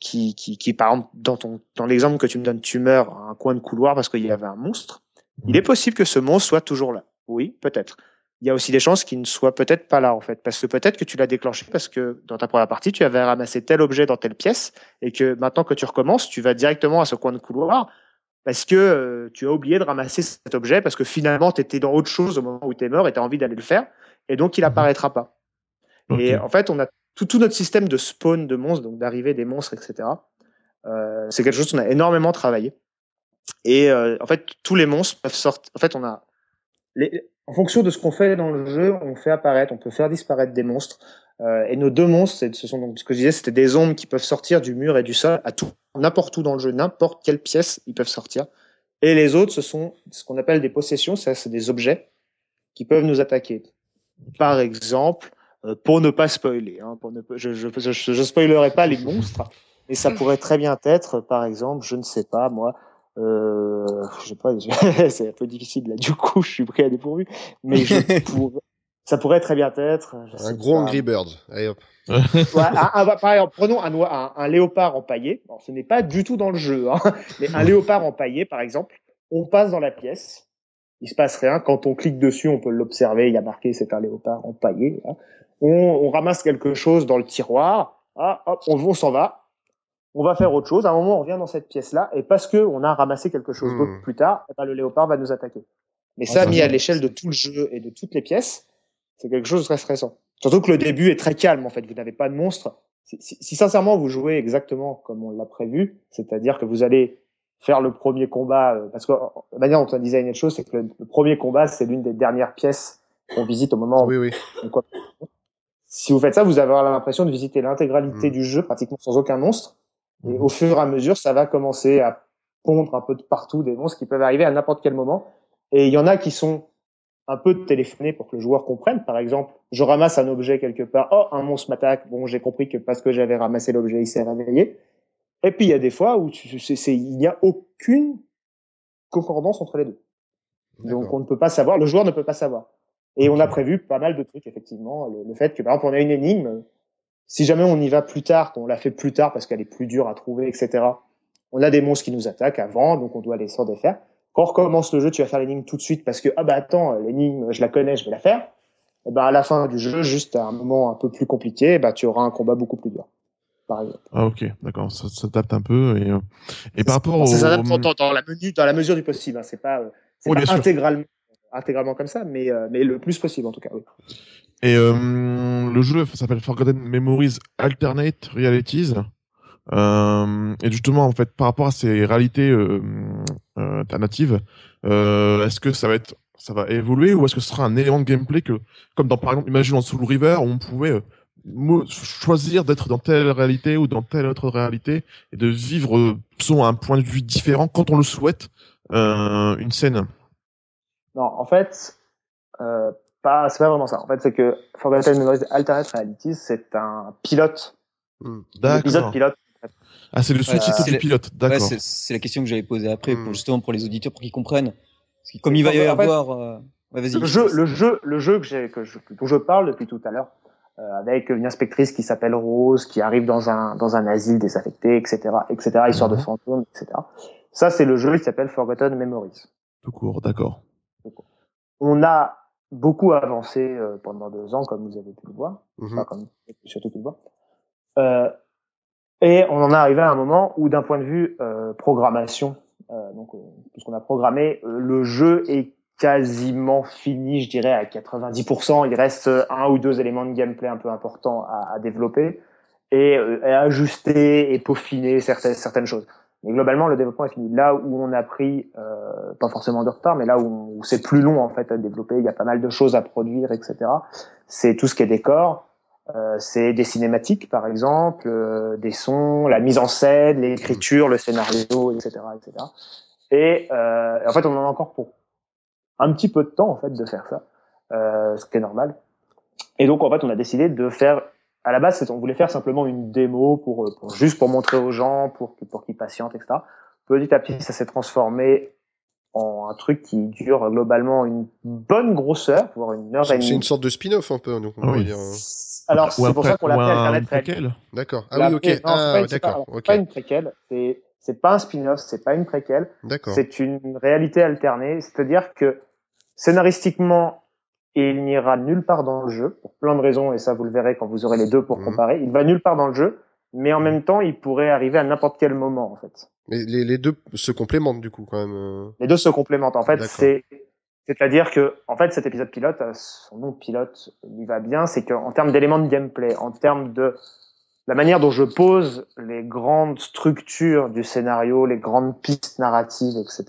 qui, qui, qui par exemple, dans, ton, dans l'exemple que tu me donnes, tu meurs à un coin de couloir parce qu'il y avait un monstre, il est possible que ce monstre soit toujours là. Oui, peut-être. Il y a aussi des chances qu'il ne soit peut-être pas là, en fait, parce que peut-être que tu l'as déclenché parce que dans ta première partie, tu avais ramassé tel objet dans telle pièce et que maintenant que tu recommences, tu vas directement à ce coin de couloir parce que euh, tu as oublié de ramasser cet objet parce que finalement, tu étais dans autre chose au moment où tu es mort et tu as envie d'aller le faire et donc il apparaîtra pas. Et en fait, on a tout, tout notre système de spawn de monstres, donc d'arrivée des monstres, etc. Euh, c'est quelque chose qu'on a énormément travaillé. Et euh, en fait, tous les monstres peuvent sortir. En fait, on a les... en fonction de ce qu'on fait dans le jeu, on fait apparaître, on peut faire disparaître des monstres. Euh, et nos deux monstres, ce sont donc ce que je disais, c'était des ombres qui peuvent sortir du mur et du sol à tout, n'importe où dans le jeu, n'importe quelle pièce, ils peuvent sortir. Et les autres, ce sont ce qu'on appelle des possessions, c'est des objets qui peuvent nous attaquer. Par exemple, euh, pour ne pas spoiler, hein, pour ne je, je, je, je spoilerai pas les monstres, mais ça pourrait très bien être, par exemple, je ne sais pas moi, euh, je sais pas, <laughs> c'est un peu difficile là. Du coup, je suis pris à dépourvu, mais je pourrais- <laughs> ça pourrait très bien être Un gros pas, Angry Bird. Allez hop. <laughs> Ouais, un- un- par exemple, prenons un, un, un léopard empaillé. Alors, ce n'est pas du tout dans le jeu, hein, <laughs> mais un léopard empaillé, par exemple, on passe dans la pièce, il se passe rien. Quand on clique dessus, on peut l'observer. Il y a marqué c'est un léopard empaillé. hein. On, on ramasse quelque chose dans le tiroir. Ah, hop, on, on s'en va. On va faire autre chose. À un moment, on revient dans cette pièce-là, et parce que on a ramassé quelque chose Hmm. d'autre plus tard, eh ben, le léopard va nous attaquer. Mais Ah, ça, ça, mis à l'échelle de tout le jeu et de toutes les pièces, c'est quelque chose de très stressant. Surtout que le début est très calme, en fait. Vous n'avez pas de monstre. Si, si- si sincèrement vous jouez exactement comme on l'a prévu, c'est-à-dire que vous allez faire le premier combat, euh, parce que la manière dont on a designé les choses, c'est que le, le premier combat, c'est l'une des dernières pièces qu'on visite au moment Oui, oui. où quoi. Si vous faites ça, vous avez l'impression de visiter l'intégralité Mm. du jeu, pratiquement sans aucun monstre. Et Mhm. au fur et à mesure, ça va commencer à pondre un peu de partout des monstres qui peuvent arriver à n'importe quel moment. Et il y en a qui sont un peu téléphonés pour que le joueur comprenne. Par exemple, je ramasse un objet quelque part. Oh, un monstre m'attaque. Bon, j'ai compris que parce que j'avais ramassé l'objet, il s'est réveillé. Et puis il y a des fois où c'est- il n'y a aucune concordance entre les deux. Donc on ne peut pas savoir, le joueur ne peut pas savoir. Et on a prévu pas mal de trucs, effectivement. Le, le fait que, par exemple, on a une énigme, si jamais on y va plus tard, qu'on l'a fait plus tard parce qu'elle est plus dure à trouver, etc., on a des monstres qui nous attaquent avant, donc on doit les s'en défaire. Quand on recommence le jeu, tu vas faire l'énigme tout de suite parce que, ah bah attends, l'énigme, je la connais, je vais la faire. Et ben à la fin du jeu, juste à un moment un peu plus compliqué, bah tu auras un combat beaucoup plus dur. Par exemple. Ah ok, d'accord, ça s'adapte un peu et et par rapport au Ça s'adapte dans, dans la menu, dans la mesure du possible. Hein. C'est pas, euh, Oui, pas intégralement intégralement comme ça, mais, euh, mais le plus possible en tout cas. Oui. Et euh, le jeu s'appelle Forgotten Memories Alternate Realities. Euh, et justement, en fait, par rapport à ces réalités euh, euh alternatives, euh, est-ce que ça va être, ça va évoluer ou est-ce que ce sera un élément de gameplay que, comme dans par exemple, imagine dans Soul River, où on pouvait choisir d'être dans telle réalité ou dans telle autre réalité et de vivre, selon un point de vue différent quand on le souhaite, une scène? Non, en fait, euh, pas, c'est pas vraiment ça. En fait, c'est que Forgotten Memories Alternate Realities, c'est un pilote. D'accord. épisode pilote. Ah, c'est le sous-titre du pilote. D'accord. Ouais, c'est la question que j'avais posée après, pour, hmm. justement pour les auditeurs, pour qu'ils comprennent. Parce que comme il va y avoir. Euh... Ouais, le jeu, le jeu, le jeu que j'ai, que je, dont je parle depuis tout à l'heure, euh, avec une inspectrice qui s'appelle Rose, qui arrive dans un dans un asile désaffecté, etc., etc., histoire de mhm. fantômes, etc. Ça, c'est le jeu qui s'appelle Forgotten Memories. Tout court, d'accord. On a beaucoup avancé euh, pendant deux ans, comme vous avez pu le voir, mhm. enfin, comme surtout pu le voir. Euh, et on en est arrivé à un moment où, d'un point de vue euh, programmation, euh, donc euh, puisqu'on a programmé, le jeu est quasiment fini, je dirais à 90%. Il reste un ou deux éléments de gameplay un peu importants à, à développer et, et, ajuster et peaufiner certaines certaines choses. Mais globalement, le développement est fini. Là où on a pris, euh, pas forcément de retard, mais là où, c'est plus long en fait à développer, il y a pas mal de choses à produire, etc. C'est tout ce qui est décor, euh, c'est des cinématiques par exemple, euh, des sons, la mise en scène, l'écriture, le scénario, etc., etc. Et euh, en fait, on en a encore pour un petit peu de temps en fait de faire ça, euh, ce qui est normal. Et donc en fait, on a décidé de faire à la base, on voulait faire simplement une démo pour, pour juste pour montrer aux gens, pour, pour qu'ils patientent, etc. Petit à petit, ça s'est transformé en un truc qui dure globalement une bonne grosseur, voire une heure et demie. C'est une sorte de spin-off un peu, donc on oui. dire. Euh. Alors c'est pour ça qu'on l'appelle Internet préquel. D'accord. Ah oui, ok. ah, d'accord. C'est pas une préquelle. C'est c'est pas un spin-off, c'est pas une préquelle. D'accord. C'est une réalité alternée, c'est-à-dire que scénaristiquement il n'ira nulle part dans le jeu pour plein de raisons et ça vous le verrez quand vous aurez les deux pour mhm. comparer. Il va nulle part dans le jeu, mais en même temps, il pourrait arriver à n'importe quel moment en fait. Mais les, les, deux se complémentent du coup quand même. Euh. Les deux se complémentent en fait. C'est c'est-à-dire que en fait cet épisode pilote, euh, son nom pilote, il va bien, c'est qu'en termes d'éléments de gameplay, en termes de la manière dont je pose les grandes structures du scénario, les grandes pistes narratives, etc.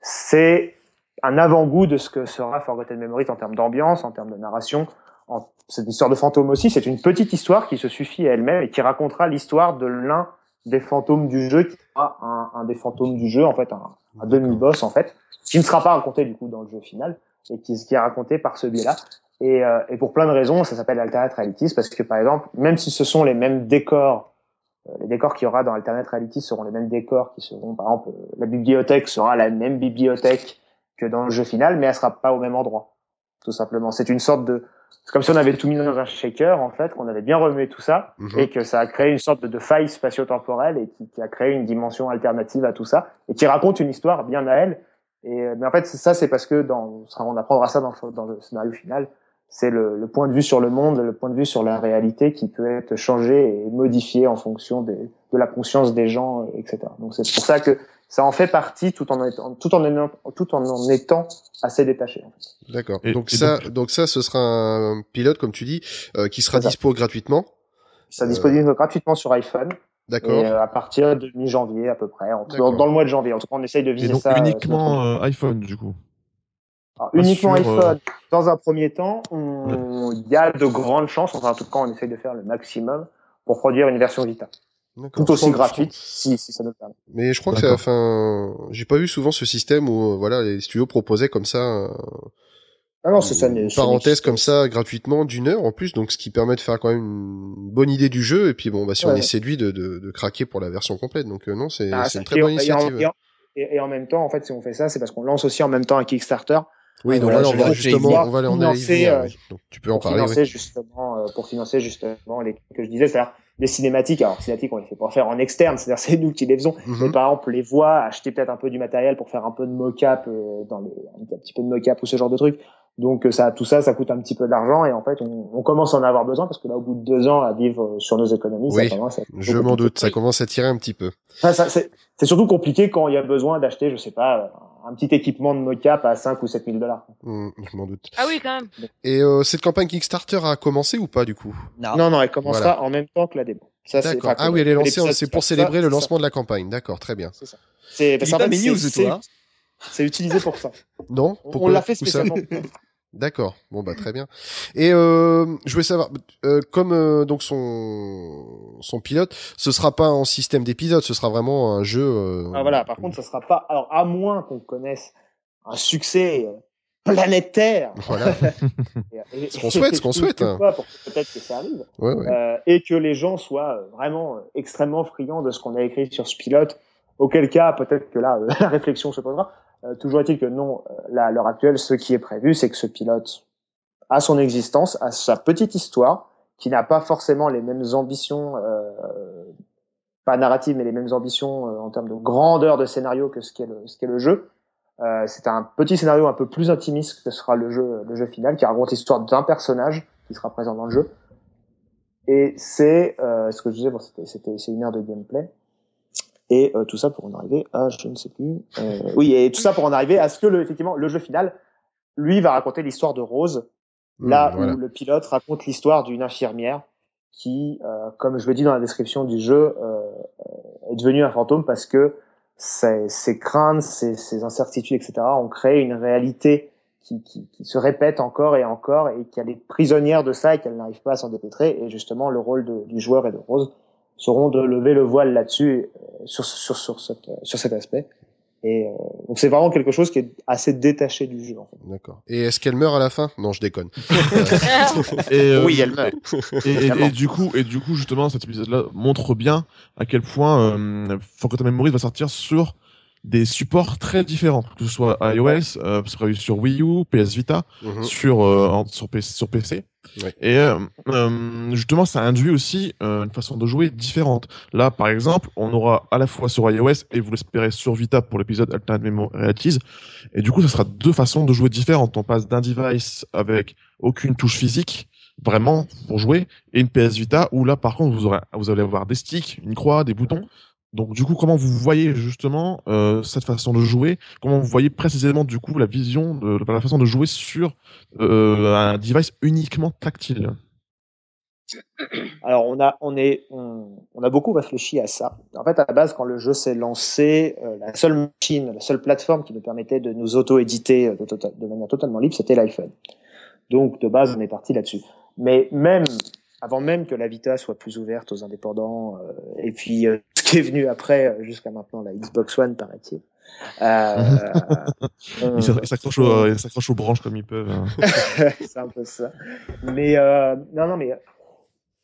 C'est un avant-goût de ce que sera Forgotten Memories en termes d'ambiance, en termes de narration. En... Une histoire de fantôme aussi. C'est une petite histoire qui se suffit à elle-même et qui racontera l'histoire de l'un des fantômes du jeu, qui sera un, un des fantômes du jeu, en fait, un, un demi-boss, en fait, qui ne sera pas raconté du coup dans le jeu final et qui, qui est raconté par ce biais-là. Et, euh, et, pour plein de raisons, ça s'appelle Alternate Realities parce que par exemple, même si ce sont les mêmes décors, euh, les décors qu'il y aura dans Alternate Realities seront les mêmes décors qui seront, par exemple, la bibliothèque sera la même bibliothèque que dans le jeu final, mais elle sera pas au même endroit. Tout simplement. C'est une sorte de, c'est comme si on avait tout mis dans un shaker, en fait, qu'on avait bien remué tout ça, mhm. et que ça a créé une sorte de, de faille spatio-temporelle et qui, qui, a créé une dimension alternative à tout ça, et qui raconte une histoire bien à elle. Et, mais en fait, ça, c'est parce que dans, on apprendra ça dans, dans le scénario final. C'est le, le, point de vue sur le monde, le point de vue sur la réalité qui peut être changé et modifié en fonction des, de la conscience des gens, etc. Donc c'est pour ça que ça en fait partie tout en étant, tout en, tout en, en étant assez détaché. En fait. D'accord. Donc ça, donc... ça, ce sera un pilote, comme tu dis, euh, qui sera dispo gratuitement. Ça disponible gratuitement sur iPhone. D'accord. Euh, à partir de mi-janvier à peu près, dans, dans, le mois de janvier. En tout cas, on essaye de viser donc ça. Euh, uniquement euh, iPhone du coup. Alors, uniquement sur, iPhone. Dans un premier temps, il y a de grandes chances. Enfin, en tout cas, on essaye de faire le maximum pour produire une version Vita tout aussi gratuite si, si ça nous permet. Mais je crois que c'est enfin j'ai pas vu souvent ce système où voilà les studios proposaient comme ça euh, ah non, c'est ça, une parenthèse comme ça gratuitement d'une heure en plus donc ce qui permet de faire quand même une bonne idée du jeu et puis bon bah si on est séduit de, de, de, craquer pour la version complète donc euh, non c'est ah, une très bonne initiative. Et, et, en même temps en fait si on fait ça c'est parce qu'on lance aussi en même temps un Kickstarter oui, donc voilà, on va justement, on va aller en aller euh, donc, tu peux en parler. Financer justement, pour financer justement les que je disais, c'est-à-dire des cinématiques. Alors, cinématiques, on les fait pas faire en externe, c'est-à-dire c'est nous qui les faisons. Mhm. Mais par exemple, les voix, acheter peut-être un peu du matériel pour faire un peu de mock-up, euh, dans les, un petit peu de mock-up ou ce genre de truc. Donc euh, ça, tout ça, ça coûte un petit peu d'argent et en fait, on, on, commence à en avoir besoin parce que là, au bout de deux ans à vivre sur nos économies, oui, ça commence à je m'en doute, ça commence à tirer un petit peu. Enfin, c'est surtout compliqué quand il y a besoin d'acheter, je sais pas, un petit équipement de mocap à 5 ou 7 000 dollars. Mmh, je m'en doute. Ah oui, quand même. Et euh, cette campagne Kickstarter a commencé ou pas du coup? Non. Non, non, elle commencera Voilà. en même temps que la démo. Ça, D'accord. Ah oui, elle est lancée. C'est pour célébrer ça, le lancement de la campagne. D'accord, très bien. C'est ça. C'est mes c'est- news, c'est- utilisé pour ça. Non On- Pourquoi? On l'a fait spécialement. D'accord. Bon bah très bien. Et euh, je voulais savoir, euh, comme euh, donc son son pilote, ce sera pas en système d'épisode, ce sera vraiment un jeu. euh, Ah, voilà. Par contre, ça sera pas. Alors, à moins qu'on connaisse un succès euh, planétaire. Voilà. <laughs> Et- et- Ce qu'on souhaite, ce qu'on souhaite, hein. Peut-être que ça arrive. Ouais, ouais. Euh, et que les gens soient vraiment extrêmement friands de ce qu'on a écrit sur ce pilote. Auquel cas, peut-être que là, <laughs> la réflexion se posera. Euh, toujours est-il que non, euh, là, à l'heure actuelle, ce qui est prévu, c'est que ce pilote a son existence, a sa petite histoire, qui n'a pas forcément les mêmes ambitions, euh, pas narratives, mais les mêmes ambitions euh, en termes de grandeur de scénario que ce qu'est le, ce le jeu. Euh, c'est un petit scénario un peu plus intimiste que sera le jeu, le jeu final, qui raconte l'histoire d'un personnage qui sera présent dans le jeu. Et c'est ce que je disais, bon, c'était, c'était, c'est une heure de gameplay. Et euh, tout ça pour en arriver à, je ne sais plus. Euh, oui, et tout ça pour en arriver à ce que le, effectivement le jeu final, lui, va raconter l'histoire de Rose, là Mmh, voilà. où le pilote raconte l'histoire d'une infirmière qui, euh, comme je le dis dans la description du jeu, euh, est devenue un fantôme parce que ses, ses craintes, ses, ses incertitudes, etc., ont créé une réalité qui, qui, qui se répète encore et encore et qu'elle est prisonnière de ça et qu'elle n'arrive pas à s'en dépêtrer. Et justement, le rôle de- du joueur et de Rose seront de lever le voile là-dessus, euh, sur, sur, sur, cette, euh, sur cet aspect. Et euh, donc c'est vraiment quelque chose qui est assez détaché du jeu. En fait. D'accord. Et est-ce qu'elle meurt à la fin? Non, je déconne. <laughs> Et, euh, Oui, elle meurt. <laughs> Et, et- Évidemment. et du coup, et du coup, justement, cet épisode-là montre bien à quel point euh, Forgotten Memories va sortir sur des supports très différents, que ce soit iOS, euh, sur Wii U, PS Vita, Mhm. sur euh, sur PC, sur PC. Et euh, euh, justement, ça induit aussi euh, une façon de jouer différente. Là, par exemple, on aura à la fois sur iOS et vous l'espérez sur Vita pour l'épisode Alternate Memory Realities. Et du coup, ce sera deux façons de jouer différentes. On passe d'un device avec aucune touche physique, vraiment pour jouer, et une PS Vita où là, par contre, vous aurez, vous allez avoir des sticks, une croix, des boutons. Donc du coup, comment vous voyez justement euh, cette façon de jouer? Comment vous voyez précisément du coup la vision de la façon de jouer sur euh, un device uniquement tactile? Alors on a on est on, a beaucoup réfléchi à ça. En fait, à la base, quand le jeu s'est lancé, euh, la seule machine, la seule plateforme qui nous permettait de nous auto-éditer euh, de, tota- de manière totalement libre, c'était l'iPhone. Donc de base, on est parti là-dessus. Mais même avant même que la Vita soit plus ouverte aux indépendants, euh, et puis euh, qui est venu après, euh, jusqu'à maintenant, la Xbox One, paraît-il. Euh, on- <laughs> Ils s'a- ils s'accrochent aux, ils s'accrochent aux branches comme ils peuvent. hein. <laughs> c'est un peu ça. Mais euh, non, non, mais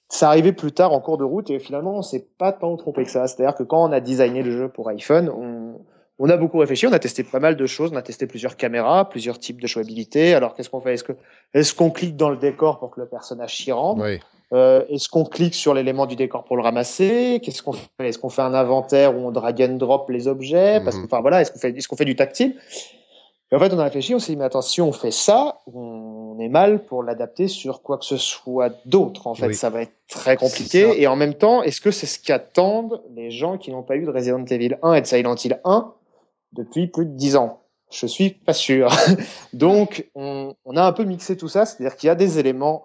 ça arrivait plus tard en cours de route et finalement on s'est pas tant trompé que ça. C'est-à-dire que quand on a designé le jeu pour iPhone, on, on a beaucoup réfléchi, on a testé pas mal de choses, on a testé plusieurs caméras, plusieurs types de jouabilité. Alors qu'est-ce qu'on fait? Est-ce que est-ce qu'on clique dans le décor pour que le personnage s'y rende? Ouais. Euh, Est-ce qu'on clique sur l'élément du décor pour le ramasser? Qu'est-ce qu'on fait? Est-ce qu'on fait un inventaire où on drag and drop les objets? Parce que, Mhm. enfin voilà, est-ce qu'on fait, qu'on fait du tactile? Et en fait, on a réfléchi, on s'est dit, mais attention, si on fait ça, on est mal pour l'adapter sur quoi que ce soit d'autre. En fait, Oui. ça va être très compliqué. Et en même temps, est-ce que c'est ce qu'attendent les gens qui n'ont pas eu de Resident Evil 1 et de Silent Hill 1 depuis plus de 10 ans? Je suis pas sûr. <laughs> Donc, on, on a un peu mixé tout ça, c'est-à-dire qu'il y a des éléments.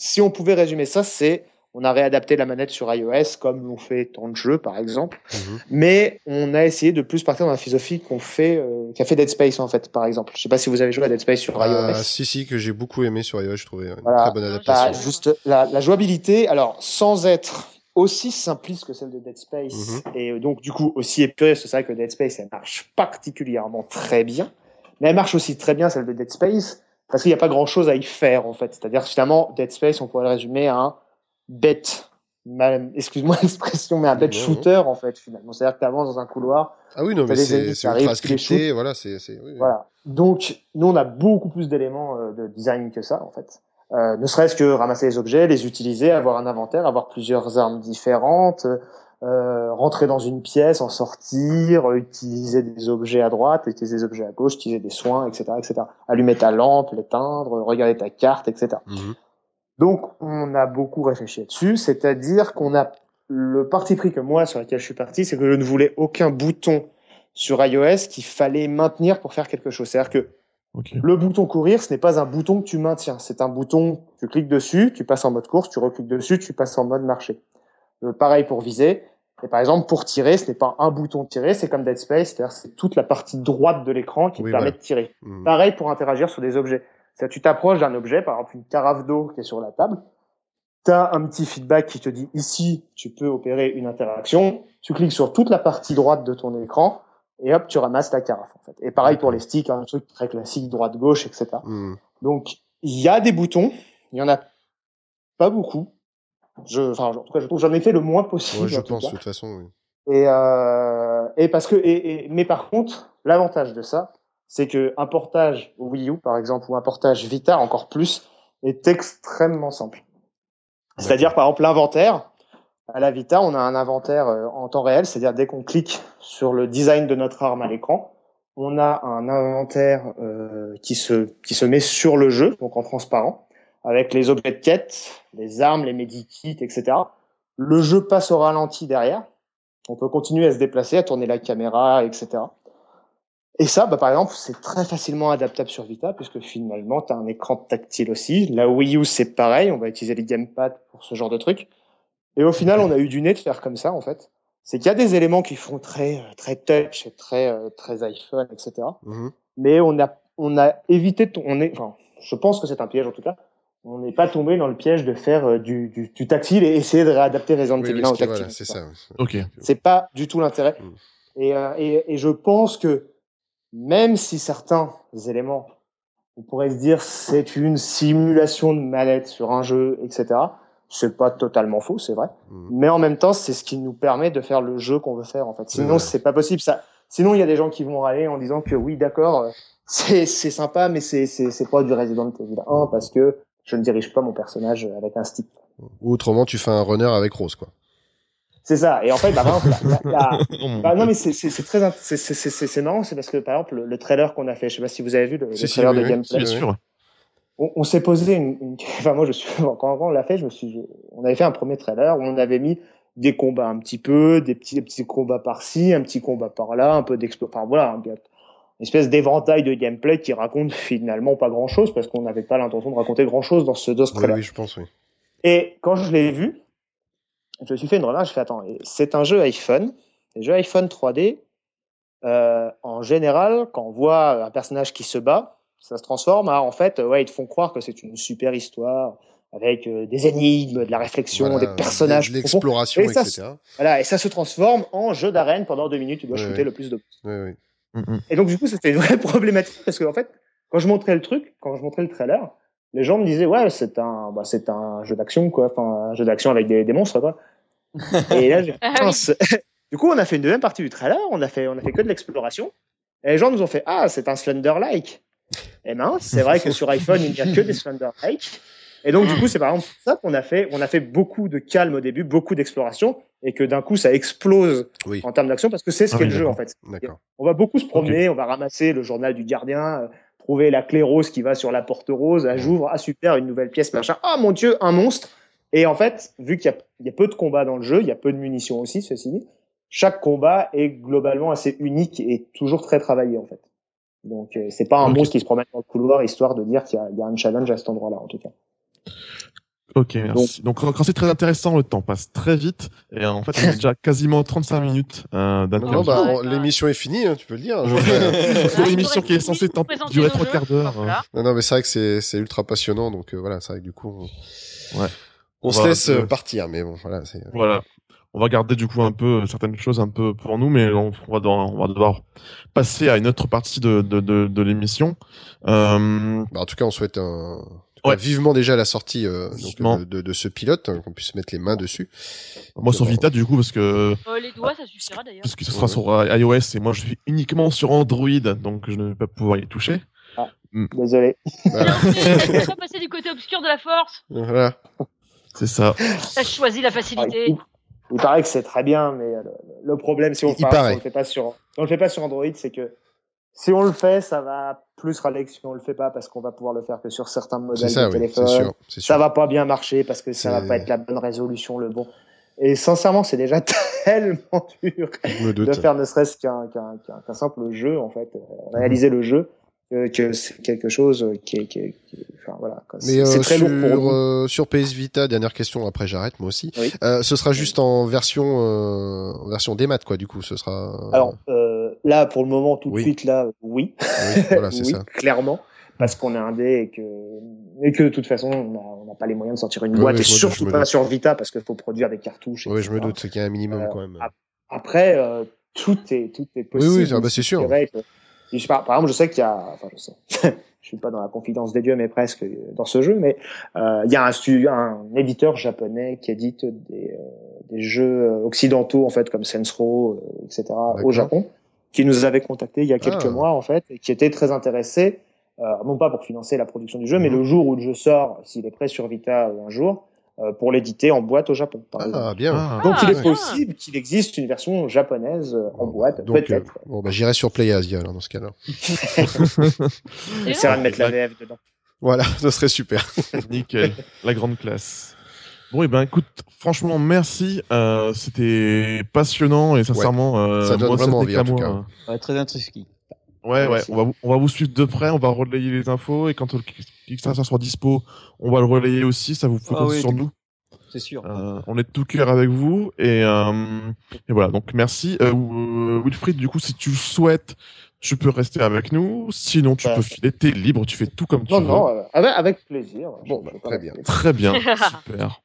Si on pouvait résumer ça, c'est on a réadapté la manette sur iOS comme l'ont fait tant de jeux, par exemple. Mhm. Mais on a essayé de plus partir dans la philosophie qu'on fait, euh, qu'a fait Dead Space en fait, par exemple. Je sais pas si vous avez joué à Dead Space sur Ah, iOS. si, si, que j'ai beaucoup aimé sur iOS, je trouvais une Voilà. très bonne Bah, adaptation. juste la, la jouabilité, alors sans être aussi simpliste que celle de Dead Space Mhm. et donc du coup aussi que c'est vrai que Dead Space elle marche particulièrement très bien, mais elle marche aussi très bien celle de Dead Space parce qu'il n'y a pas grand chose à y faire en fait. C'est-à-dire finalement Dead Space on pourrait le résumer à un bête, excuse-moi <laughs> l'expression, mais un bête shooter en fait finalement. C'est-à-dire que tu avances dans un couloir Ah oui, non, mais c'est ultra scripté, voilà, c'est... c'est- oui, oui. voilà. Donc, nous, on a beaucoup plus d'éléments euh, de design que ça, en fait. Euh, ne serait-ce que ramasser les objets, les utiliser, avoir un inventaire, avoir plusieurs armes différentes, euh, rentrer dans une pièce, en sortir, utiliser des objets à droite, utiliser des objets à gauche, utiliser des soins, etc., etc. Allumer ta lampe, l'éteindre, regarder ta carte, etc. Mhm. Donc, on a beaucoup réfléchi là-dessus, c'est-à-dire qu'on a le parti pris que moi, sur lequel je suis parti, c'est que je ne voulais aucun bouton sur iOS qu'il fallait maintenir pour faire quelque chose. C'est-à-dire que le bouton courir, ce n'est pas un bouton que tu maintiens. C'est un bouton, tu cliques dessus, tu passes en mode course, tu recliques dessus, tu passes en mode marché. Euh, pareil pour viser. Et par exemple, pour tirer, ce n'est pas un bouton tirer, c'est comme Dead Space, c'est-à-dire c'est toute la partie droite de l'écran qui te permet de tirer. Hmm. Pareil pour interagir sur des objets. C'est-à-dire tu t'approches d'un objet, par exemple une carafe d'eau qui est sur la table, tu as un petit feedback qui te dit ici, tu peux opérer une interaction, tu cliques sur toute la partie droite de ton écran, et hop, tu ramasses la carafe. En fait. Et pareil pour les sticks, un truc très classique, droite-gauche, etc. Hmm. Donc, il y a des boutons, il y en a pas beaucoup. Je, enfin, en tout cas, je trouve j'en ai fait le moins possible. Ouais, je pense, de toute façon, oui. Et, euh, et parce que, et, et mais par contre, l'avantage de ça, c'est que un portage Wii U, par exemple, ou un portage Vita, encore plus, est extrêmement simple. C'est-à-dire, par exemple, l'inventaire, à la Vita, on a un inventaire euh, en temps réel, c'est-à-dire dès qu'on clique sur le design de notre arme à l'écran, on a un inventaire euh, qui se qui se met sur le jeu, donc en transparent, avec les objets de quête, les armes, les medikits, etc. Le jeu passe au ralenti derrière. On peut continuer à se déplacer, à tourner la caméra, etc. Et ça, bah, par exemple, c'est très facilement adaptable sur Vita, puisque finalement, tu as un écran tactile aussi. La Wii U, c'est pareil, on va utiliser les gamepads pour ce genre de trucs. Et au final, on a eu du nez de faire comme ça, en fait. C'est qu'il y a des éléments qui font très, euh, très touch et très, euh, très iPhone, etc. Mhm. Mais on a, on a évité, on est, enfin, je pense que c'est un piège en tout cas. On n'est pas tombé dans le piège de faire euh, du, du, du, tactile et essayer de réadapter Resident Evil au tactile. c'est ça. Ok. C'est pas du tout l'intérêt. Mhm. Et, et, et je pense que même si certains éléments, on pourrait se dire c'est une simulation de manette sur un jeu, etc. C'est pas totalement faux, c'est vrai. Mm. Mais en même temps, c'est ce qui nous permet de faire le jeu qu'on veut faire, en fait. Sinon, c'est pas possible. Ça, sinon, il y a des gens qui vont râler en disant que oui, d'accord, euh, c'est, c'est sympa, mais c'est, c'est, c'est pas du Resident Evil 1 parce que je ne dirige pas mon personnage avec un stick. Ou autrement, tu fais un runner avec Rose, quoi. C'est ça. Et en fait, bah, par <laughs> exemple, la, bah, non, mais c'est, très, c'est, marrant, c'est parce que, par exemple, le, trailer qu'on a fait, je sais pas si vous avez vu le, le trailer de gameplay. Bien sûr on, s'est posé une, <laughs> enfin moi je suis <laughs> quand on l'a fait, je me suis, on avait fait un premier trailer où on avait mis des combats un petit peu, des petits, des petits combats par-ci, un petit combat par-là, un peu d'exploit, enfin voilà, une espèce d'éventail de gameplay qui raconte finalement pas grand-chose parce qu'on n'avait pas l'intention de raconter grand-chose dans ce, dans ce. Oui, je pense, oui. Et quand je l'ai vu, je me suis fait une remarque, je fais attends, c'est un jeu iPhone, les jeux iPhone 3D, euh, en général, quand on voit un personnage qui se bat, ça se transforme en fait, ouais, ils te font croire que c'est une super histoire avec euh, des énigmes, de la réflexion, des personnages, de l'exploration, etc. voilà, et ça se transforme en jeu d'arène pendant deux minutes. Tu dois shooter le plus de. Oui, Et donc du coup, c'était une vraie <laughs> problématique parce que en fait, quand je montrais le truc, quand je montrais le trailer, les gens me disaient ouais, c'est un, bah, c'est un jeu d'action quoi, enfin un jeu d'action avec des, des monstres quoi. et là, je pense. <laughs> <laughs> du coup, on a fait une deuxième partie du trailer, on a fait, on a fait que de l'exploration. Et les gens nous ont fait ah, c'est un Slender-like. Eh ben, c'est vrai que sur iPhone, il n'y a que des Slender Lake. Et donc, du coup, c'est par exemple ça qu'on a fait. On a fait beaucoup de calme au début, beaucoup d'exploration, et que d'un coup, ça explose en termes d'action parce que c'est ce ah qu'est le jeu, en fait. On va beaucoup se promener, on va ramasser le journal du gardien, euh, trouver la clé rose qui va sur la porte rose, ah, j'ouvre, ah super, une nouvelle pièce, machin. Ah mon dieu, un monstre. Et en fait, vu qu'il y, y, a peu de combats dans le jeu, il y a peu de munitions aussi, ceci dit, chaque combat est globalement assez unique et toujours très travaillé, en fait. Donc euh, c'est pas un monstre qui se promène dans le couloir histoire de dire qu'il y, a un challenge à cet endroit-là en tout cas. Ok, merci. Donc, quand c'est très intéressant, le temps passe très vite. Et en fait, on est déjà quasiment 35 minutes euh, Non, bah, l'émission est finie, hein, tu peux le dire. <laughs> Pour l'émission qui est censée durer trois quarts d'heure. Non, non, mais c'est vrai que c'est ultra passionnant. Donc euh, voilà, c'est vrai que du coup, on, ouais. on, se laisse partir. Mais bon, voilà. Voilà on va garder du coup un peu certaines choses un peu pour nous, mais on, va, devoir, on va devoir passer à une autre partie de, de, de, de l'émission. Euh... Bah, en tout cas, on souhaite un... Ouais. vivement déjà la sortie euh, donc, de, de, ce pilote, hein, qu'on puisse mettre les mains dessus. Moi sur Vita du coup parce que euh, les doigts ça suffira d'ailleurs. Parce que ce sera sur euh, iOS et moi je suis uniquement sur Android donc je ne vais pas pouvoir y toucher. Ah, mm. Désolé. Voilà. pas passer du côté obscur de la force. Voilà. C'est ça. T'as choisi la facilité. Il paraît que c'est très bien, mais le, problème, si on, ne le fait pas sur, on le fait pas sur Android, c'est que si on le fait, ça va plus que si on le fait pas parce qu'on va pouvoir le faire que sur certains modèles de téléphone. Sûr, Ça va pas bien marcher parce que ça va pas être la bonne résolution, le bon. Et sincèrement, c'est déjà <laughs> tellement dur de faire ne serait-ce qu'un simple jeu en fait, euh, réaliser le jeu, que, que c'est quelque chose qui est, qui est- qui est- enfin voilà. quoi. Mais C'est euh, très sur, lourd pour euh, sur PS Vita, dernière question, après j'arrête moi aussi. Oui. Euh, ce sera juste en version euh, en version démat quoi. Du coup, ce sera. Alors euh, là, pour le moment, tout de Oui. suite là, oui, oui, voilà, c'est <laughs> oui, ça. clairement, parce qu'on est indé et que et que de toute façon, on n'a pas les moyens de sortir une Oui, boîte oui, et surtout pas sur Vita parce qu'il faut produire des cartouches. Oui, je me doute, c'est qu'il y a un minimum Euh, quand même. Après, euh, tout est tout est possible. oui, ah bah, c'est sûr. Je sais pas, par exemple, je sais qu'il y a, enfin, je sais, <laughs> je suis pas dans la confidence des dieux, mais presque euh, dans ce jeu, mais euh, il y a un, un éditeur japonais qui édite des, euh, des jeux occidentaux en fait comme Saints Row, euh, etc. Au Japon, qui nous avait contacté il y a quelques Ah. mois en fait, et qui était très intéressé, euh, non pas pour financer la production du jeu, mais Mhm. le jour où le jeu sort, s'il est prêt sur Vita euh, un jour, euh, pour l'éditer en boîte au Japon. Par exemple. Ah bien. Ah. Donc il est Ah. possible qu'il existe une version japonaise euh, en boîte, Donc, euh, peut-être. bon, bah, j'irai sur Play Asia alors dans ce cas-là. <laughs> On essaiera de mettre la VF dedans. Voilà, <laughs> ce serait super. <laughs> Nickel, la grande classe. Bon, et ben écoute, franchement, merci. Euh, C'était passionnant et sincèrement, euh, Ça donne moi, vraiment envie, en tout moi. Ouais, très intrusqué. Ouais, ouais, on va, vous- on va vous suivre de près, on va relayer les infos et quand le Kickstarter sera dispo, on va le relayer aussi, ça vous peut Ah oui, sur nous. C'est sûr. Euh, on est de tout cœur avec vous et, euh, et voilà, donc merci. Euh, Wilfried, du coup, si tu le souhaites, tu peux rester avec nous, sinon tu Ouais. peux filer, t'es libre, tu fais tout comme tu Non, veux. non, avec, avec plaisir. Bon, bah, très bien. Très bien, <laughs> super.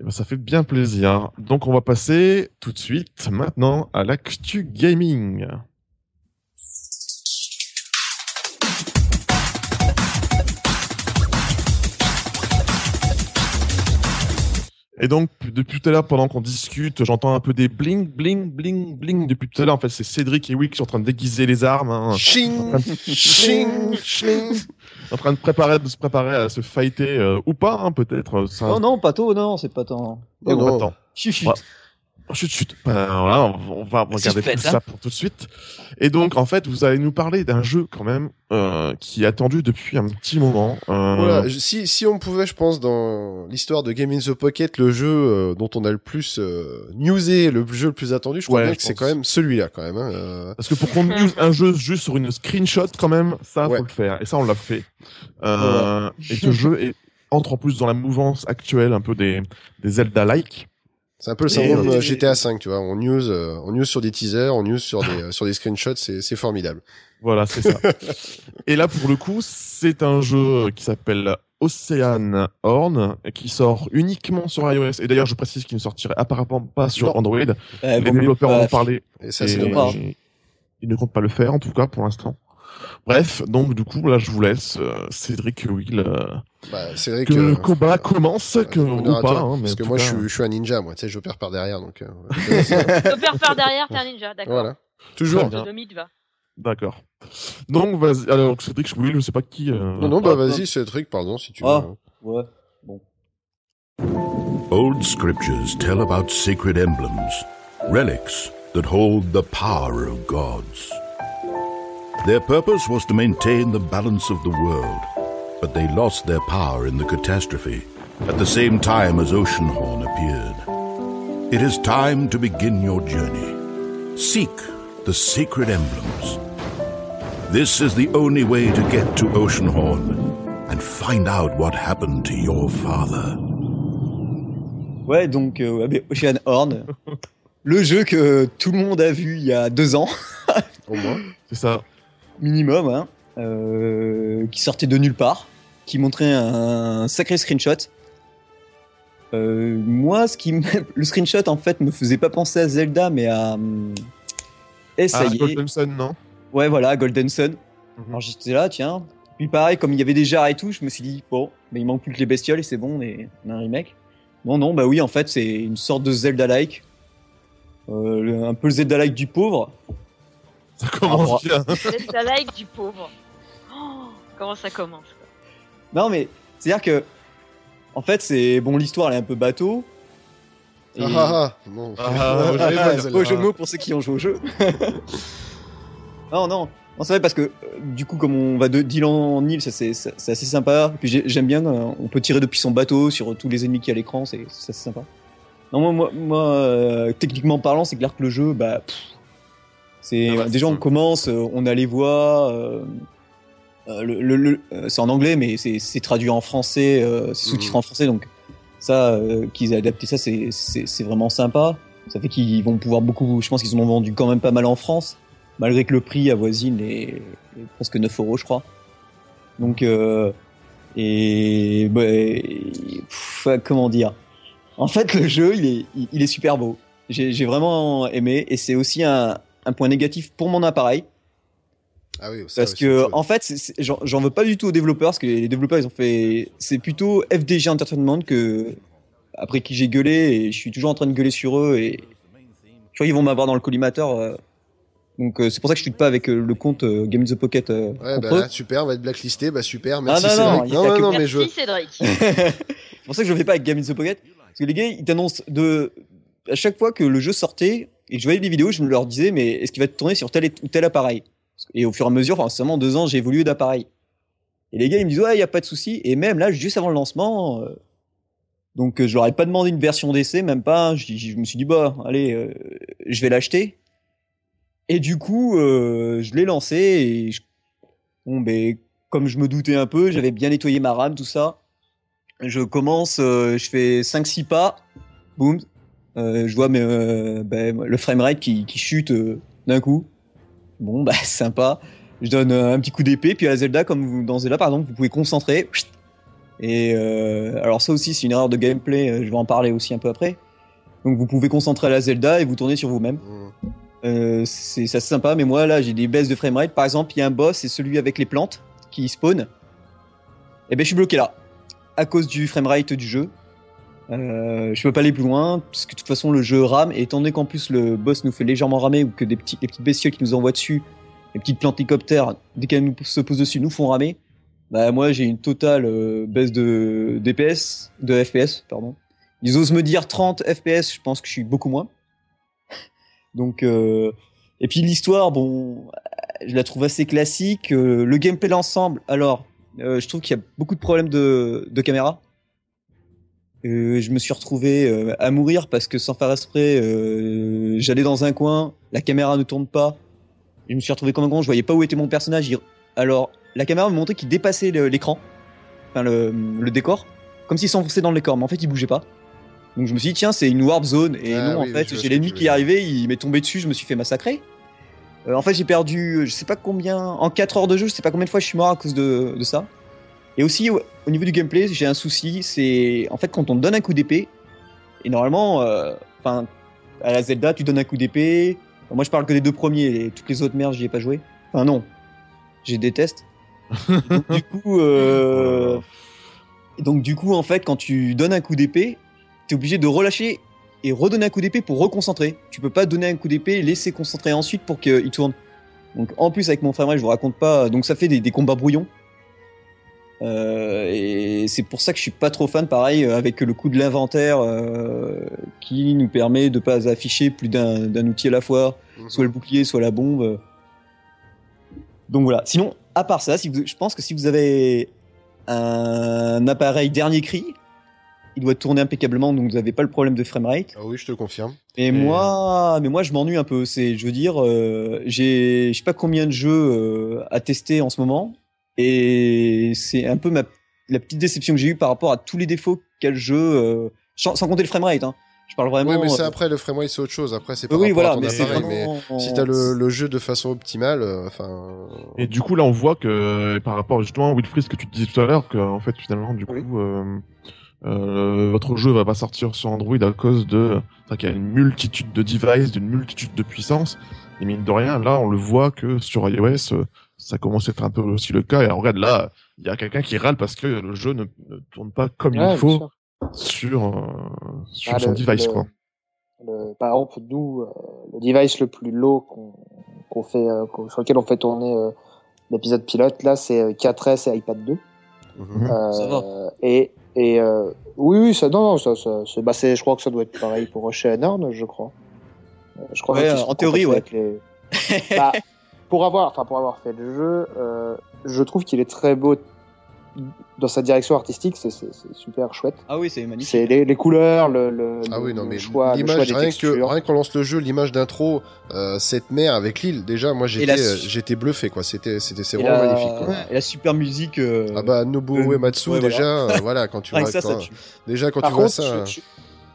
Eh ben, ça fait bien plaisir. Donc on va passer tout de suite maintenant à l'actu gaming. Et donc, depuis tout à l'heure, pendant qu'on discute, j'entends un peu des bling, bling, bling, bling. Depuis tout à l'heure, en fait, c'est Cédric et Wick qui sont en train de déguiser les armes. hein. Ching, <laughs> ching, ching. en train de préparer, de se préparer à se fighter, euh, ou pas, hein, peut-être. euh, ça- Oh non, pas tôt, non, c'est pas tant. Et Non, on non. attend. Chut, chut. Ouais. Chut, chut. Ben, voilà, on va regarder fait, tout hein. ça pour tout de suite. Et donc, en fait, vous allez nous parler d'un jeu quand même euh, qui est attendu depuis un petit moment. Euh, Voilà, je- si, si on pouvait, je pense, dans l'histoire de Game in the Pocket, le jeu euh, dont on a le plus euh, newsé, le jeu le plus attendu, je crois Ouais, bien je que c'est quand même celui-là, quand même. Hein, euh. Parce que pour qu'on news un jeu juste sur une screenshot, quand même, ça, Ouais. faut le faire. Et ça, on l'a fait. Euh, et ce jeu est, entre en plus dans la mouvance actuelle un peu des, des Zelda-like. C'est un peu le syndrome euh, GTA 5, tu vois. On news, euh, on news sur des teasers, on news sur des, euh, sur des screenshots, c'est, c'est formidable. Voilà, c'est ça. <laughs> et là, pour le coup, c'est un jeu qui s'appelle Ocean Horn, qui sort uniquement sur iOS. Et d'ailleurs, je précise qu'il ne sortirait apparemment pas sur Non. Android. Eh, Les développeurs en ont parlé. Et ça, c'est dommage. Ils ne comptent pas le faire, en tout cas, pour l'instant. Bref, donc du coup, là, je vous laisse, euh, Cédric Will, euh, Bah, vrai que que... le combat commence, que, honneur ou pas. hein, mais parce que moi, cas, je, suis, je suis un ninja, moi. Tu sais, j'opère par derrière, donc... euh, <laughs> euh, Te faire par derrière, t'es un ninja, d'accord. voilà. Toujours. D'accord. Donc, vas-y. Alors, Cédric Will, je sais pas qui. euh, Non, non, bah Ah, vas-y, Cédric, pardon, si tu Ah. veux. Ouais. Old scriptures tell about sacred emblems, relics that hold the power of gods. Their purpose was to maintain the balance of the world, but they lost their power in the catastrophe at the same time as Oceanhorn appeared. It is time to begin your journey. Seek the sacred emblems. This is the only way to get to Oceanhorn and find out what happened to your father. Ouais, donc euh, eh ouais, Ocean Horn, le jeu que tout le monde a vu il y a deux ans Au moins. C'est ça. Minimum, hein, euh, qui sortait de nulle part, qui montrait un sacré screenshot. Euh, moi, ce qui me... <laughs> le screenshot en fait me faisait pas penser à Zelda, mais à et ça Ah, y est. Golden Sun, non? Ouais, voilà, Golden Sun. Mhm. Alors j'étais là, tiens. Puis pareil, comme il y avait des jars et tout, je me suis dit, bon, mais il manque plus que les bestioles et c'est bon, on, est- on a un remake. Non, non, bah oui, en fait, c'est une sorte de Zelda-like. Euh, un peu le Zelda-like du pauvre. Ça commence Ah, bien. C'est la like du pauvre. Oh, comment ça commence quoi. Non, mais c'est-à-dire que, en fait, c'est bon, l'histoire elle est un peu bateau. Et- Ah, ah, ah, bon. Ah, ah. Beau jeu de mots pour ceux qui ont joué au jeu. <laughs> non, non. Non, c'est vrai parce que euh, du coup, comme on va de d'île en île, ça c'est ça- c'est assez sympa. Puis j'ai- j'aime bien, euh, on peut tirer depuis son bateau sur tous les ennemis qui à l'écran, c'est c'est assez sympa. Non, moi, moi, euh, techniquement parlant, c'est clair que le jeu, bah, c'est Ah bah, déjà on commence, on a les voix. euh, euh, le, le- le- euh, c'est en anglais, mais c'est c'est traduit en français, euh, c'est sous-titré Mhm. en français, donc ça, euh, qu'ils aient adapté ça, c'est c'est c'est vraiment sympa. Ça fait qu'ils vont pouvoir beaucoup. Je pense qu'ils en ont vendu quand même pas mal en France, malgré que le prix avoisine les, les presque 9 euros, je crois. Donc euh, et bah, et- pff, comment dire? En fait, le jeu, il est il, il est super beau. J'ai j'ai vraiment aimé, et c'est aussi un un point négatif pour mon appareil. Ah oui, ça, Parce que en fait, j'en veux pas du tout aux développeurs parce que les développeurs ils ont fait, c'est plutôt FDG Entertainment que après qui j'ai gueulé et je suis toujours en train de gueuler sur eux et je crois qu'ils vont m'avoir dans le collimateur. euh. Donc euh, c'est pour ça que je tweete pas avec euh, le compte euh, Game in the Pocket Ouais, bah eux. là, super, on va être blacklisté, bah super, merci non, non, Cédric. il y a Non, que- non, mais je... Merci Cédric. <laughs> <laughs> c'est pour ça que je le fais pas avec Game in the Pocket parce que les gars ils t'annoncent de à chaque fois que le jeu sortait et je voyais des vidéos, je me leur disais mais est-ce qu'il va tourner sur tel ou tel appareil? Et au fur et à mesure, enfin seulement deux ans, j'ai évolué d'appareil. Et les gars ils me disent ouais il y a pas de souci et même là juste avant le lancement. euh, donc euh, je leur ai pas demandé une version d'essai, même pas. Je, je me suis dit bah allez, euh, je vais l'acheter. Et du coup, je l'ai lancé et ben comme je me doutais un peu, j'avais bien nettoyé ma RAM, tout ça. Je commence, je fais 5-6 pas, boum, je vois mes, euh, ben, le framerate qui, qui chute euh, d'un coup. Bon <laughs> bah sympa. Je donne euh, un petit coup d'épée, puis à Zelda, comme vous, dans Zelda par exemple, vous pouvez concentrer. Et euh, alors ça aussi c'est une erreur de gameplay, euh, je vais en parler aussi un peu après. Donc vous pouvez concentrer à la Zelda et vous tourner sur vous-même. Mmh. Euh, c'est ça sympa, mais moi là j'ai des baisses de framerate. Par exemple, il y a un boss, c'est celui avec les plantes qui spawn. Et ben je suis bloqué là, à cause du framerate du jeu. Euh, je peux pas aller plus loin, parce que de toute façon le jeu rame, et étant donné qu'en plus le boss nous fait légèrement ramer, ou que des petits, les petites bestioles qui nous envoient dessus, les petites plantes hélicoptères, dès qu'elles nous se posent dessus, nous font ramer. Bah moi j'ai une totale euh, baisse de DPS, de FPS, pardon. Ils osent me dire 30 FPS, je pense que je suis beaucoup moins. Donc, euh, et puis l'histoire, bon, je la trouve assez classique. Euh, le gameplay d'ensemble, alors, euh, je trouve qu'il y a beaucoup de problèmes de, de caméra. Euh, je me suis retrouvé euh, à mourir parce que sans faire exprès, euh, j'allais dans un coin, la caméra ne tourne pas. Je me suis retrouvé comme un con, je voyais pas où était mon personnage. Il- Alors, la caméra me montrait qu'il dépassait l'écran, enfin le, le décor, comme s'il s'enfonçait dans le décor, mais en fait il bougeait pas. Donc je me suis dit tiens c'est une warp zone et Ah non oui, en fait j'ai l'ennemi qui est arrivé, il m'est tombé dessus, je me suis fait massacrer. En fait j'ai perdu je sais pas combien en 4 heures de jeu, je sais pas combien de fois je suis mort à cause de, de ça. Et aussi au, au niveau du gameplay j'ai un souci, c'est en fait quand on donne un coup d'épée et normalement euh, enfin à la Zelda tu donnes un coup d'épée. Moi je parle que des deux premiers, toutes les autres merdes j'y ai pas joué. Enfin non, je déteste. Donc, du coup, euh, donc du coup, en fait, quand tu donnes un coup d'épée, t'es obligé de relâcher et redonner un coup d'épée pour reconcentrer. Tu peux pas donner un coup d'épée laisser concentrer ensuite pour qu'il tourne. Donc en plus avec mon frère, je vous raconte pas. Donc ça fait des, des combats brouillons. Euh, et c'est pour ça que je suis pas trop fan, pareil, euh, avec le coup de l'inventaire euh, qui nous permet de pas afficher plus d'un outil à la fois Mmh. soit le bouclier, soit la bombe. Donc voilà. Sinon, à part ça, si vous, je pense que si vous avez un appareil dernier cri, il doit tourner impeccablement, donc vous n'avez pas le problème de framerate. Ah oui, je te confirme. Et moi, mais moi, je m'ennuie un peu. C'est, je veux dire, euh, j'ai, je sais pas combien de jeux euh, à tester en ce moment, et c'est un peu ma, la petite déception que j'ai eue par rapport à tous les défauts qu'a le jeu, euh, sans, sans compter le framerate. Hein. Je parle vraiment. oui, mais c'est euh, après, le framerate, c'est autre chose. Après, c'est par oui, voilà, mais c'est vraiment. si t'as le, le jeu de façon optimale, euh, enfin... Et du coup, là, on voit que par rapport justement à Wilfried, ce que tu disais tout à l'heure, que en fait, finalement, du Oui. coup, euh, euh, votre jeu va pas sortir sur Android à cause de, enfin, qu'il y a une multitude de devices, d'une multitude de puissances. Et mine de rien, là, on le voit que sur iOS, euh, ça commence à être un peu aussi le cas. Et alors, regarde, là, il y a quelqu'un qui râle parce que le jeu ne, ne tourne pas comme Ouais, il faut sûr. sur euh, sur Ah, son le- device, le- quoi. Le, par exemple, nous, euh, le device le plus low qu'on qu'on fait, euh, qu'on- sur lequel on fait tourner euh, l'épisode pilote, là, c'est euh, 4S et iPad 2. mhm. Euh, Ça va. Et, et euh, oui, oui, ça, non, non, ça, ça, c'est- bah, c'est, je crois que ça doit être pareil pour chez Enern, je crois. Je crois Ouais, en théorie, les- <laughs> Bah, pour avoir, enfin, pour avoir fait le jeu, euh, je trouve qu'il est très beau dans sa direction artistique, c'est super chouette. Ah oui, c'est magnifique. C'est les, les couleurs, le, le, Ah oui, le- non, le mais choix, le choix l'image, des rien que, rien qu'on lance le jeu, l'image d'intro, euh, cette mer avec l'île, déjà, moi, j'étais, la- euh, j'étais bluffé, quoi. C'était, c'était, c'est vraiment la- magnifique, quoi. Et la super musique. euh, Ah bah, Nobuo euh, Uematsu, ouais, déjà, <laughs> voilà, quand tu vois, ça, quand- déjà, quand Par tu vois ça, je,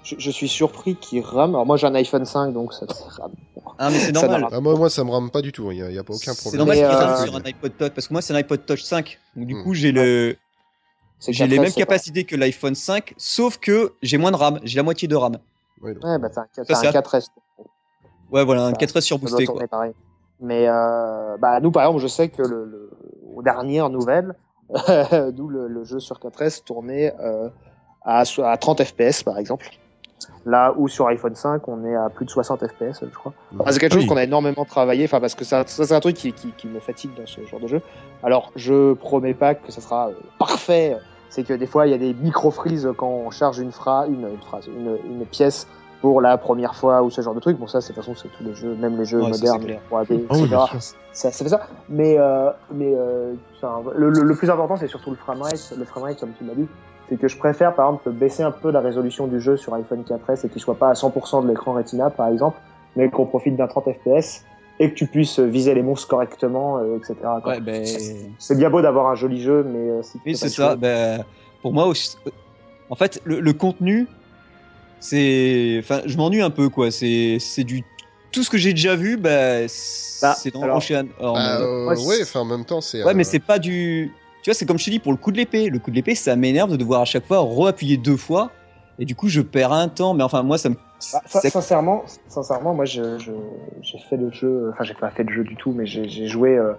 je- je suis surpris qu'il rame. Alors moi j'ai un iPhone 5, donc ça rame. Ah, mais c'est normal. ah, moi, moi, ça me rame pas du tout, il y a, il y a pas aucun C'est problème. normal Mais, qu'il euh, rame sur un iPod Touch parce que moi c'est un iPod Touch 5. Donc du Hmm. coup j'ai le C'est j'ai les mêmes c'est pas- capacités que l'iPhone 5 sauf que j'ai moins de RAM, j'ai la moitié de RAM. Ouais, bah t'as un, t'as Ça, c'est un à- 4S. Ouais voilà, un Ça- 4S Ça doit surboosté quoi. pareil. Mais euh, bah nous par exemple, je sais que le, le aux dernières nouvelles, <laughs> nous le, le jeu sur 4S tournait euh, à 30 FPS par exemple. Là où sur iPhone 5, on est à plus de 60 FPS, je crois. Enfin, c'est quelque Oui. chose qu'on a énormément travaillé, enfin parce que ça, ça c'est un truc qui, qui, qui me fatigue dans ce genre de jeu. Alors je promets pas que ça sera euh, parfait. C'est que des fois il y a des micro freezes quand on charge une phrase, une, une phrase, une, une pièce pour la première fois ou ce genre de truc. Bon ça c'est de toute façon c'est tous les jeux, même les jeux Ouais, ça, c'est modernes, clair. 3D, Ah oui, etc. ça, ça fait ça. Mais euh, mais euh, le, le plus important c'est surtout le framerate. Le framerate comme tu l'as dit, c'est que je préfère par exemple baisser un peu la résolution du jeu sur iPhone 4S et qu'il soit pas à 100% de l'écran Retina par exemple, mais qu'on profite d'un 30 FPS et que tu puisses viser les monstres correctement, euh, etc. Ouais ben C'est bien beau d'avoir un joli jeu, mais euh, si tu oui c'est ça. Ben pour moi aussi en fait le, le contenu c'est enfin je m'ennuie un peu quoi, c'est c'est du tout ce que j'ai déjà vu ben Bah, c'est dans alors- Ocean. alors, bah, mais- euh, Ouais, ouais, c'est- enfin, en même temps, c'est. Ouais, euh, mais c'est pas du. Tu vois, c'est comme je te dis pour le coup de l'épée. Le coup de l'épée, ça m'énerve de devoir à chaque fois re-appuyer deux fois. Et du coup, je perds un temps. Mais enfin, moi, ça me. Bah, sincèrement, sincèrement, moi, je, je, j'ai fait le jeu. Enfin, j'ai pas fait le jeu du tout, mais j'ai, joué. euh,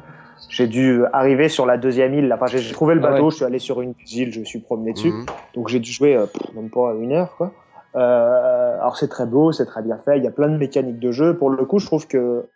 j'ai dû arriver sur la deuxième île. là. Enfin, j'ai, trouvé le Ah bateau. ouais. Je suis allé sur une île. Je me suis promené dessus. mhm. Donc, j'ai dû jouer euh, pff, même pas une heure, quoi. Euh, alors, c'est très beau, c'est très bien fait. Il y a plein de mécaniques de jeu. Pour le coup, je trouve que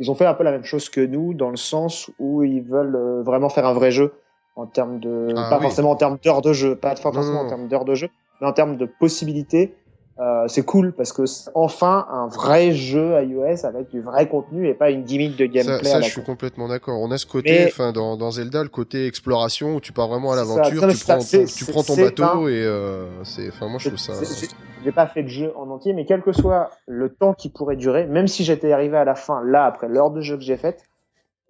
ils ont fait un peu la même chose que nous, dans le sens où ils veulent euh, vraiment faire un vrai jeu en termes de, Ah pas oui. forcément en termes d'heures de jeu, pas forcément non, en termes d'heures de jeu, mais en termes de possibilités. Euh, c'est cool parce que c'est enfin un vrai jeu iOS avec du vrai contenu et pas une gimmick de Ça, gameplay à ça la je suis complètement d'accord. On a ce côté, enfin, dans, dans Zelda, le côté exploration où tu pars vraiment à l'aventure, tu, prends, ça, ton- tu prends ton c'est bateau un- et euh, c'est, enfin, moi, je trouve ça. J'ai- pas fait de jeu en entier, mais quel que soit le temps qui pourrait durer, même si j'étais arrivé à la fin, là, après l'heure de jeu que j'ai faite,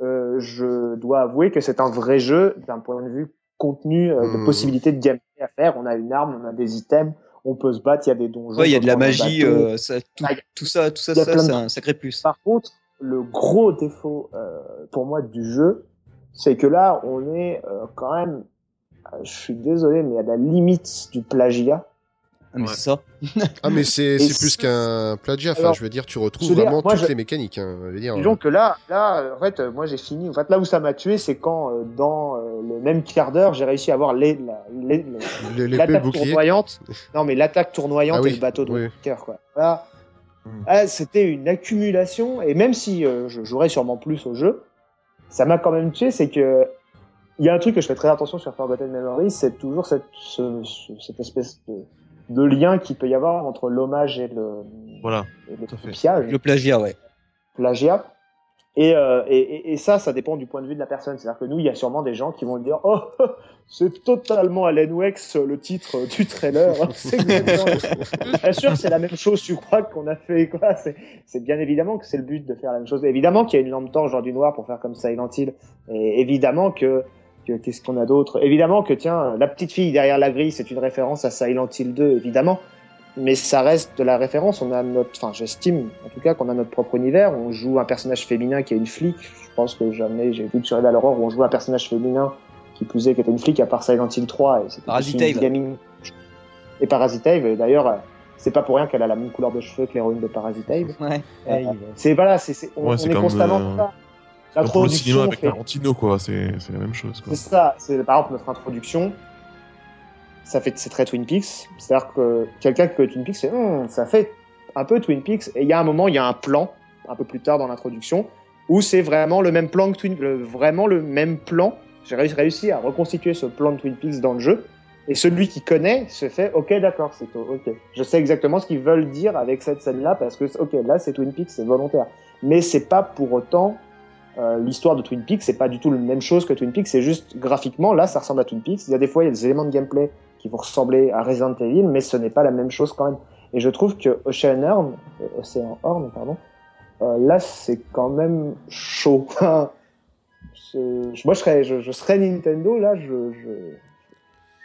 euh, je dois avouer que c'est un vrai jeu d'un point de vue contenu, euh, de Mhm. possibilités de gameplay à faire. On a une arme, on a des items, on peut se battre, il y a des donjons. Ouais, il y a de la magie. euh, ça, tout, Ah, a- tout ça, tout ça, ça c'est un sacré plus. Par contre, le gros défaut euh, pour moi du jeu, c'est que là, on est euh, quand même, euh, je suis désolé, mais à la limite du plagiat. Ah, mais Ouais. c'est ça. Ah, mais c'est, <laughs> plus qu'un plagiat. Enfin, Alors, je veux dire, tu retrouves dire, vraiment moi, toutes je- les mécaniques. Hein. Je veux dire, Disons que là, là, euh, en fait, euh, moi j'ai fini. En fait, là où ça m'a tué, c'est quand euh, dans euh, le même quart d'heure, j'ai réussi à avoir les, la- les- les- tournoyante. <laughs> Non, mais l'attaque tournoyante Ah oui, et le bateau de oui. cœur, quoi. Là, Mm. ah, c'était une accumulation. Et même si euh, je jouerais sûrement plus au jeu, ça m'a quand même tué. C'est que il y a un truc que je fais très attention sur Forgotten Memories, c'est toujours cette, ce- ce- cette espèce de, de lien qu'il peut y avoir entre l'hommage et le, Voilà. et le copiage Le plagiat, ouais. plagiat. Et, euh, et, et- et ça, ça dépend du point de vue de la personne. C'est-à-dire que nous, il y a sûrement des gens qui vont dire Oh, <laughs> c'est totalement Alan Wex, le titre du trailer. <laughs> c'est exactement- Bien sûr, c'est la même chose, tu crois qu'on a fait quoi C'est c'est bien évidemment que c'est le but de faire la même chose. Évidemment qu'il y a une lampe torche dans du noir pour faire comme Silent Hill. Et évidemment que. Que- Qu'est-ce qu'on a d'autre? Évidemment que, tiens, la petite fille derrière la grille, c'est une référence à Silent Hill 2, évidemment mais ça reste de la référence. On a notre, enfin, j'estime en tout cas qu'on a notre propre univers. On joue un personnage féminin qui est une flic. Je pense que jamais j'ai vu que sur Rival Horror où on joue un personnage féminin qui plus est qui était une flic à part Silent Hill 3 et c'était Parasite Eve. Et Parasite Eve, d'ailleurs, c'est pas pour rien qu'elle a la même couleur de cheveux que l'héroïne de Parasite Eve. Ouais. Euh, c'est voilà, c'est, c'est- on, Ouais, on c'est est constamment euh, comme ça. Comme pour le cinéma L'introduction avec fait- Tarantino, quoi. C'est la même chose, c'est ça, c'est par exemple notre introduction. Ça fait, c'est très Twin Peaks. C'est-à-dire que quelqu'un qui connaît Twin Peaks, c'est, Hum, ça fait un peu Twin Peaks. Et il y a un moment, il y a un plan, un peu plus tard dans l'introduction, où c'est vraiment le même plan que Twin, le- vraiment le même plan. J'ai réussi, réussi à reconstituer ce plan de Twin Peaks dans le jeu. Et celui qui connaît se fait, ok, d'accord, c'est ok. Je sais exactement ce qu'ils veulent dire avec cette scène-là parce que, ok, là c'est Twin Peaks, c'est volontaire. Mais c'est pas pour autant euh, l'histoire de Twin Peaks, c'est pas du tout la même chose que Twin Peaks, c'est juste graphiquement, là, ça ressemble à Twin Peaks. Il y a des fois, il y a des éléments de gameplay qui vont ressembler à Resident Evil, mais ce n'est pas la même chose quand même. Et je trouve que Ocean Horn, euh, pardon, euh, là, c'est quand même chaud. <laughs> moi, je serais, Nintendo, là, je,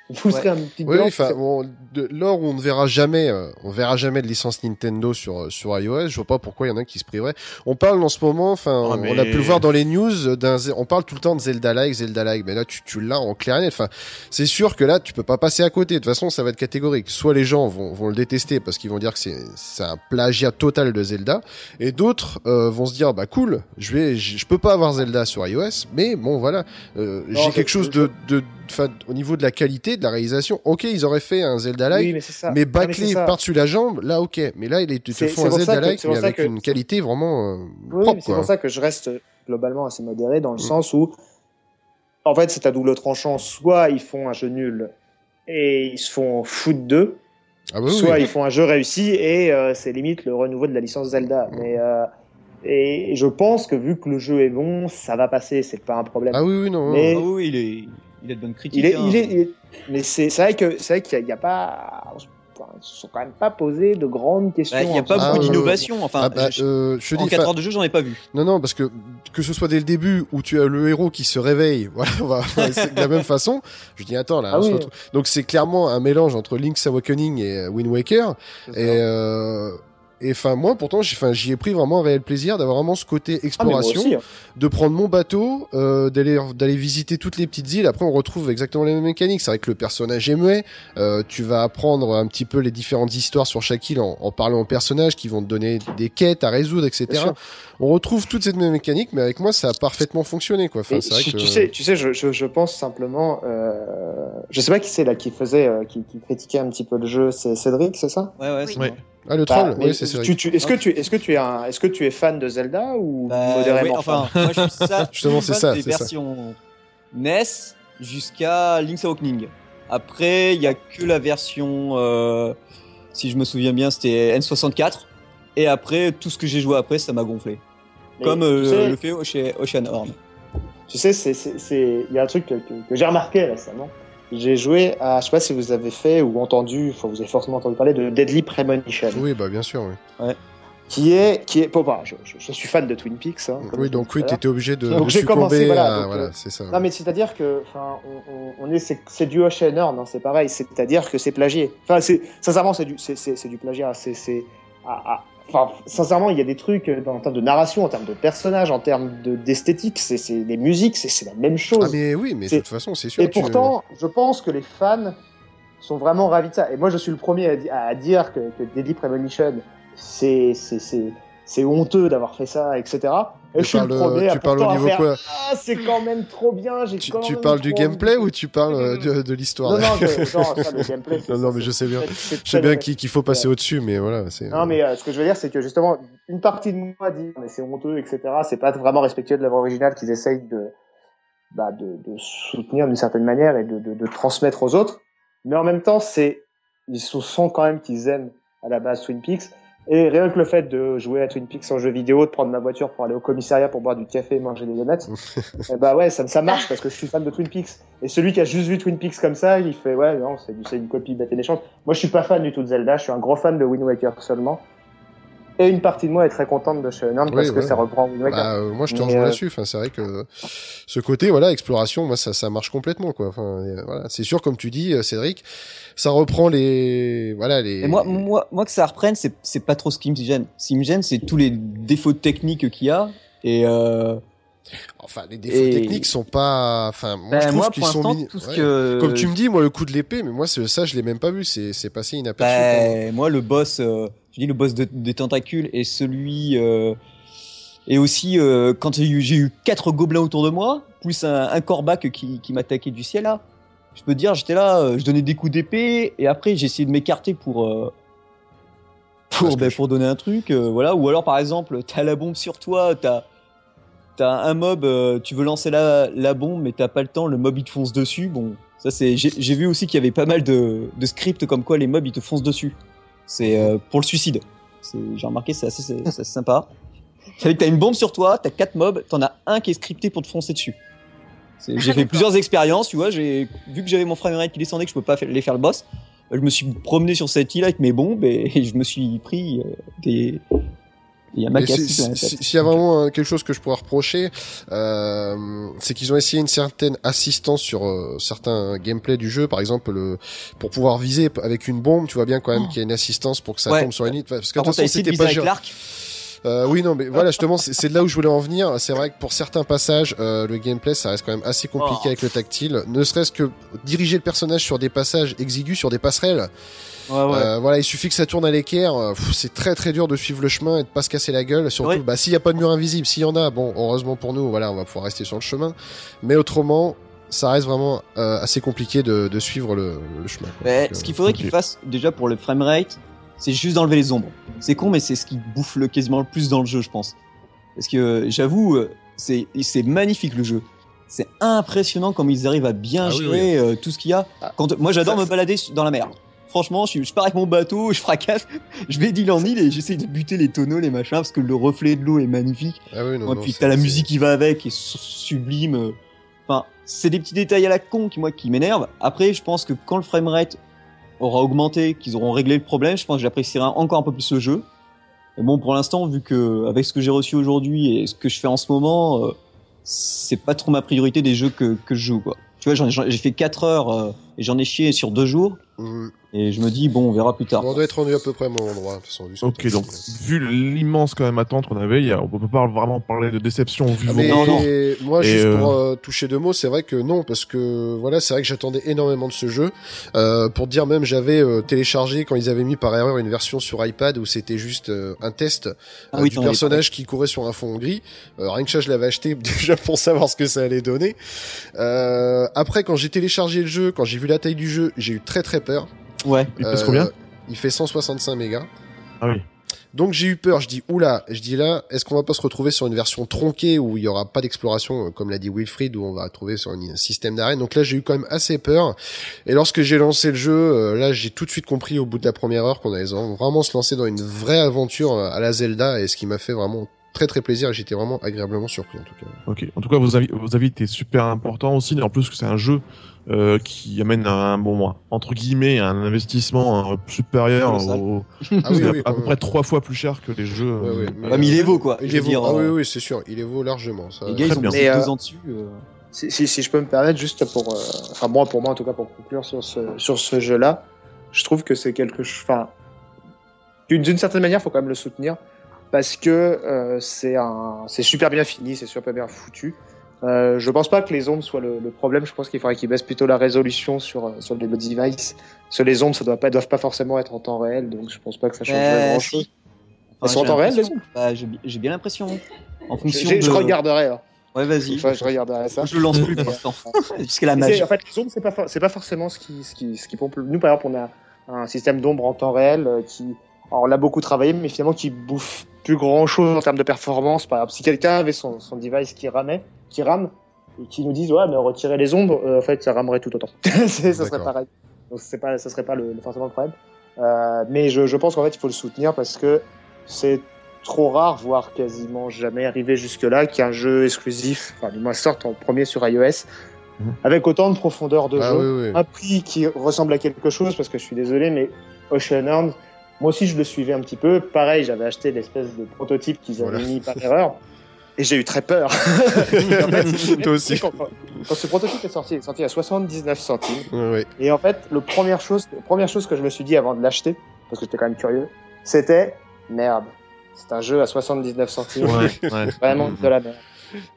vous serez un petit Oui, enfin, bon, de, lors où on ne verra jamais, euh, on verra jamais de licence Nintendo sur euh, sur iOS. Je vois pas pourquoi il y en a qui se priveraient. On parle en ce moment, enfin, ah, on a pu le voir dans les news. D'un, on parle tout le temps de Zelda-like, Zelda-like, mais là, tu, tu l'as en clair Enfin, c'est sûr que là, tu peux pas passer à côté. De toute façon, ça va être catégorique. Soit les gens vont vont le détester parce qu'ils vont dire que c'est c'est un plagiat total de Zelda, et d'autres euh, vont se dire, bah cool, je vais, je peux pas avoir Zelda sur iOS, mais bon, voilà, j'ai quelque chose de, de au niveau de la qualité de la réalisation, ok, ils auraient fait un Zelda-like, mais, bâclé par-dessus la jambe, là, ok. Mais là, ils te font un Zelda-like, mais avec une qualité vraiment euh, oui, C'est pour ça que je reste globalement assez modéré dans le mm. sens où, en fait, c'est à double tranchant. Soit ils font un jeu nul et ils se font foot d'eux, ah bah soit ils font un jeu réussi et euh, c'est limite le renouveau de la licence Zelda. Mm. Mais euh, et je pense que vu que le jeu est bon, ça va passer, c'est pas un problème. Ah oui, oui, non. Mais... Ah oui, il est, il a de bonnes critiques. Il est, hein. il est, mais c'est vrai que c'est vrai qu'il n'y a, pas ils se sont quand même pas posé de grandes questions. Il n'y a pas beaucoup d'innovation. Enfin, ah bah, euh, je, en 4 heures de jeu, j'en ai pas vu. Non, non, parce que que ce soit dès le début où tu as le héros qui se réveille, <laughs> voilà, de la même façon. Je dis attends là. Ah Donc c'est clairement un mélange entre Link's Awakening et Wind Waker. Et euh, et enfin, moi, pourtant, j'y ai pris vraiment un réel plaisir d'avoir vraiment ce côté ah, exploration, hein. de prendre mon bateau, euh, d'aller d'aller visiter toutes les petites îles. Après, on retrouve exactement les mêmes mécaniques. C'est vrai que le personnage est muet. Euh, tu vas apprendre un petit peu les différentes histoires sur chaque île en, en parlant aux personnages qui vont te donner des quêtes à résoudre, etc. On retrouve toute cette même mécanique, mais avec moi, ça a parfaitement fonctionné, quoi. Enfin, vrai tu, sais, tu sais, je, je, je pense simplement, euh, je sais pas qui c'est là qui faisait, euh, qui, qui critiquait un petit peu le jeu. C'est Cédric, c'est ça? Ouais, ouais, c'est oui. Ah, le troll, bah, oui, c'est tu, tu, Est-ce que tu, est-ce que tu es un, est-ce que tu es fan de Zelda ou bah, modérément enfin, moi, je suis ça, <laughs> Justement, c'est ça, des versions NES jusqu'à Link's Awakening. Après, il y a que la version, euh, si je me souviens bien, c'était N64. Et après, tout ce que j'ai joué après, ça m'a gonflé. Comme euh, le fait chez Ocean Horn. Tu sais, c'est, il y a un truc que, que j'ai remarqué récemment j'ai joué à, je sais pas si vous avez fait ou entendu, enfin vous avez forcément entendu parler de Deadly Premonition. Oui, bah bien sûr, oui. Ouais. Qui est, qui est, bon, bah, je, je, suis fan de Twin Peaks. Hein, oui, donc oui, t'étais obligé de, donc, de succomber voilà, voilà euh, c'est ça. Non, mais c'est-à-dire que, enfin, on, on, est, c'est du Ocean Horn, hein, c'est pareil, c'est-à-dire que c'est plagié. Enfin, c'est, sincèrement, c'est du, c'est du plagiat, c'est, c'est, à, Enfin, sincèrement, il y a des trucs euh, en termes de narration, en termes de personnages, en termes d'esthétique, c'est les musiques, c'est la même chose. Ah mais oui, mais de toute façon, c'est sûr. Et pourtant, je pense que les fans sont vraiment ravis de ça. Et moi, je suis le premier à, dire que, que Deadly Premonition, c'est honteux d'avoir fait ça, etc. Et je suis le premier tu parles au niveau quoi Ah, c'est quand même trop bien. Tu, tu parles du gameplay ou tu parles euh, de, de l'histoire? Non, non, ça, <laughs> le gameplay. non, non, mais je sais bien. Je sais bien qu'il faut passer au-dessus, mais voilà. Non, mais euh, ce que je veux dire, c'est que justement, une partie de moi dit, mais c'est honteux, etc. C'est pas vraiment respectueux de l'œuvre originale qu'ils essayent de, bah, de, de soutenir d'une certaine manière et de, de, de transmettre aux autres. Mais en même temps, c'est, ils se sont quand même qu'ils aiment à la base Twin Peaks et rien que le fait de jouer à Twin Peaks en jeu vidéo, de prendre ma voiture pour aller au commissariat pour boire du café et manger des donuts, <laughs> eh bah ouais, ça, ça marche parce que je suis fan de Twin Peaks. Et celui qui a juste vu Twin Peaks comme ça, il fait ouais, non, c'est une copie bête et méchante. Moi, je suis pas fan du tout de Zelda, je suis un gros fan de Wind Waker seulement. Et une partie de moi est très contente de Shonen parce que ça reprend. Bah, euh, moi, je te rejoins euh, là-dessus. Enfin, c'est vrai que ce côté, voilà, exploration, moi, ça, ça marche complètement, quoi. Enfin, voilà, c'est sûr, comme tu dis, euh, Cédric, ça reprend les, voilà, les. Et moi, moi, moi, que ça reprenne, c'est, c'est pas trop ce qui me gêne. Ce qui me gêne, c'est tous les défauts techniques qu'il y a et. Euh... Enfin, les défauts techniques sont pas. Enfin, moi, je ben, qu'ils sont. Min... que... Comme tu me dis, moi, le coup de l'épée, mais moi, ça, je l'ai même pas vu. C'est, c'est passé inaperçu. Ben, moi, le boss, euh, je dis le boss de, des tentacules et celui. Euh... Et aussi, euh, quand j'ai eu, j'ai eu quatre gobelins autour de moi, plus un, un corbac qui, qui m'attaquait du ciel là je peux dire, j'étais là, euh, je donnais des coups d'épée et après j'ai essayé de m'écarter pour pour ben, pour donner un truc, voilà. Ou alors par exemple, t'as la bombe sur toi, t'as t'as un mob, tu veux lancer la la bombe mais t'as pas le temps, le mob il te fonce dessus. Bon, ça c'est, j'ai vu aussi qu'il y avait pas mal de de scripts comme quoi les mobs ils te foncent dessus. C'est pour le suicide. J'ai remarqué, c'est assez, assez sympa. <laughs> C'est que t'as une bombe sur toi, t'as quatre mobs, t'en as un qui est scripté pour te foncer dessus. J'ai fait <laughs> plusieurs expériences, tu vois, j'ai vu que j'avais mon framerate qui descendait, que je peux pas aller faire le boss. Je me suis promené sur cette île avec mes bombes et <laughs> je me suis pris euh, des. Il y a si- si-. S'il y a vraiment euh, quelque chose que je pourrais reprocher, euh, c'est qu'ils ont essayé une certaine assistance sur euh, certains gameplays du jeu. Par exemple, le, pour pouvoir viser avec une bombe, tu vois bien quand même Oh. qu'il y a une assistance pour que ça Ouais. tombe sur une île. Parce que de Par toute façon, c'était pas géré. Euh, oui, non, mais voilà, justement, c'est c'est de là où je voulais en venir. C'est vrai que pour certains passages, euh, le gameplay, ça reste quand même assez compliqué Oh. avec le tactile. Ne serait-ce que diriger le personnage sur des passages exigus, sur des passerelles. Ouais, ouais. Euh, voilà, il suffit que ça tourne à l'équerre. euh, C'est très très dur de suivre le chemin et de pas se casser la gueule. Surtout, Ouais. bah s'il y a pas de mur invisible, s'il y en a, bon, heureusement pour nous, voilà, on va pouvoir rester sur le chemin. Mais autrement, ça reste vraiment euh, assez compliqué de, de suivre le, le chemin. Donc, ce qu'il faudrait ok. qu'il fasse déjà pour le framerate, c'est juste d'enlever les ombres. C'est con, mais c'est ce qui bouffe le quasiment le plus dans le jeu, je pense. Parce que euh, j'avoue, c'est c'est magnifique le jeu. C'est impressionnant comme ils arrivent à bien Ah oui, gérer euh, tout ce qu'il y a. Ah. Quand, moi, j'adore me balader dans la mer. Franchement, je, je pars avec mon bateau, je fracasse, <laughs> je vais d'île en île et j'essaie de buter les tonneaux, les machins, parce que le reflet de l'eau est magnifique. Ah oui, non, Ouais, non, puis t'as la musique qui va avec, qui est su- sublime. Enfin, c'est des petits détails à la con qui, moi, qui m'énervent. Après, je pense que quand le framerate aura augmenté, qu'ils auront réglé le problème, je pense que j'apprécierai encore un peu plus le jeu. Mais bon, pour l'instant, vu que avec ce que j'ai reçu aujourd'hui et ce que je fais en ce moment, euh, c'est pas trop ma priorité des jeux que, que je joue, quoi. Tu vois, j'ai fait 4 heures euh, et j'en ai chié sur deux jours. Mhm. Et je me dis, bon, on verra plus tard. On doit être rendu à peu près au même endroit, de toute façon. Ok, donc vu l'immense quand même attente qu'on avait, il y a- on peut pas vraiment parler de déception vu Ah, mais Non, non. moi, Et, juste euh, pour euh, toucher deux mots, c'est vrai que non, parce que voilà, c'est vrai que j'attendais énormément de ce jeu. Euh, pour te dire même, j'avais euh, téléchargé quand ils avaient mis par erreur une version sur iPad où c'était juste euh, un test Ah euh, oui, du personnage qui courait sur un fond gris. Euh, rien que ça, je l'avais acheté <laughs> déjà pour savoir ce que ça allait donner. Euh, après, quand j'ai téléchargé le jeu, quand j'ai vu la taille du jeu, j'ai eu très très peur. Ouais. Il pèse Euh, combien Il fait 165 mégas. Ah oui. Donc j'ai eu peur, je dis oula, je dis là, est-ce qu'on va pas se retrouver sur une version tronquée où il y aura pas d'exploration, euh, comme l'a dit Wilfried, où on va trouver sur un système d'arène? Donc là j'ai eu quand même assez peur. Et lorsque j'ai lancé le jeu, euh, là j'ai tout de suite compris au bout de la première heure qu'on allait vraiment se lancer dans une vraie aventure euh, à la Zelda, et ce qui m'a fait vraiment très très plaisir. et J'étais vraiment agréablement surpris en tout cas. Ok. En tout cas, vos avis, vos avis étaient super importants aussi. Et en plus, que c'est un jeu euh, qui amène un bon entre guillemets un investissement euh, supérieur au, Ah oui, <laughs> oui, à, quand peu près trois fois plus cher que les jeux. Ouais, euh, ouais, mais, Ah, mais il euh, est beau, quoi. Il Je est veux vaut. dire, Ah oui, euh, oui, c'est sûr, il est vaut largement. Ça. Les gars, ils Très ont bien. mis deux euh, ans dessus. euh. Si, si, si je peux me permettre, juste pour, euh, enfin moi pour moi en tout cas pour conclure sur ce sur ce jeu-là, je trouve que c'est quelque chose, enfin d'une certaine manière, faut quand même le soutenir parce que euh, c'est un, c'est super bien fini, c'est super bien foutu. Euh, je pense pas que les ombres soient le, le problème. Je pense qu'il faudrait qu'ils baissent plutôt la résolution sur euh, sur les devices. Sur les ombres, ça doit pas doivent pas forcément être en temps réel, donc je pense pas que ça changerait Euh, grand si. chose. Enfin, Elles sont en temps réel, l'impression- Bah, j'ai bien l'impression. En fonction Je, de... je regarderai. hein. Ouais, vas-y. Enfin, je regarderai ça. Je lance plus pour l'instant. <laughs> Jusqu'à la magie. En fait, les ombres, c'est pas, for- c'est pas forcément ce qui, ce qui, ce qui pompe. Nous, par exemple, on a un système d'ombre en temps réel euh, qui, alors, on l'a beaucoup travaillé, mais finalement, qui bouffe plus grand chose en termes de performance. Par exemple, si quelqu'un avait son, son device qui ramait, qui rame, et qui nous disent, ouais, mais retirer les ombres, euh, en fait, ça ramerait tout autant. <laughs> Ça serait pareil. Donc, c'est pas, ça serait pas le, forcément le problème. Euh, mais je, je pense qu'en fait, il faut le soutenir parce que c'est trop rare, voire quasiment jamais arrivé jusque-là, qu'un jeu exclusif, enfin, du moins sorte en premier sur iOS, Mhm. avec autant de profondeur de Ah jeu, oui, oui. un prix qui ressemble à quelque chose, parce que je suis désolé, mais Oceanhorn, moi aussi je le suivais un petit peu. Pareil, j'avais acheté l'espèce de prototype qu'ils avaient Voilà. mis par erreur, et j'ai eu très peur. Et <laughs> en fait, Toi aussi. Quand, ce prototype est sorti, il est sorti à 79 centimes. Et en fait, le première chose, la première chose que je me suis dit avant de l'acheter, parce que j'étais quand même curieux, c'était merde. C'est un jeu à 79 centimes. Ouais, <laughs> ouais. Vraiment de la merde.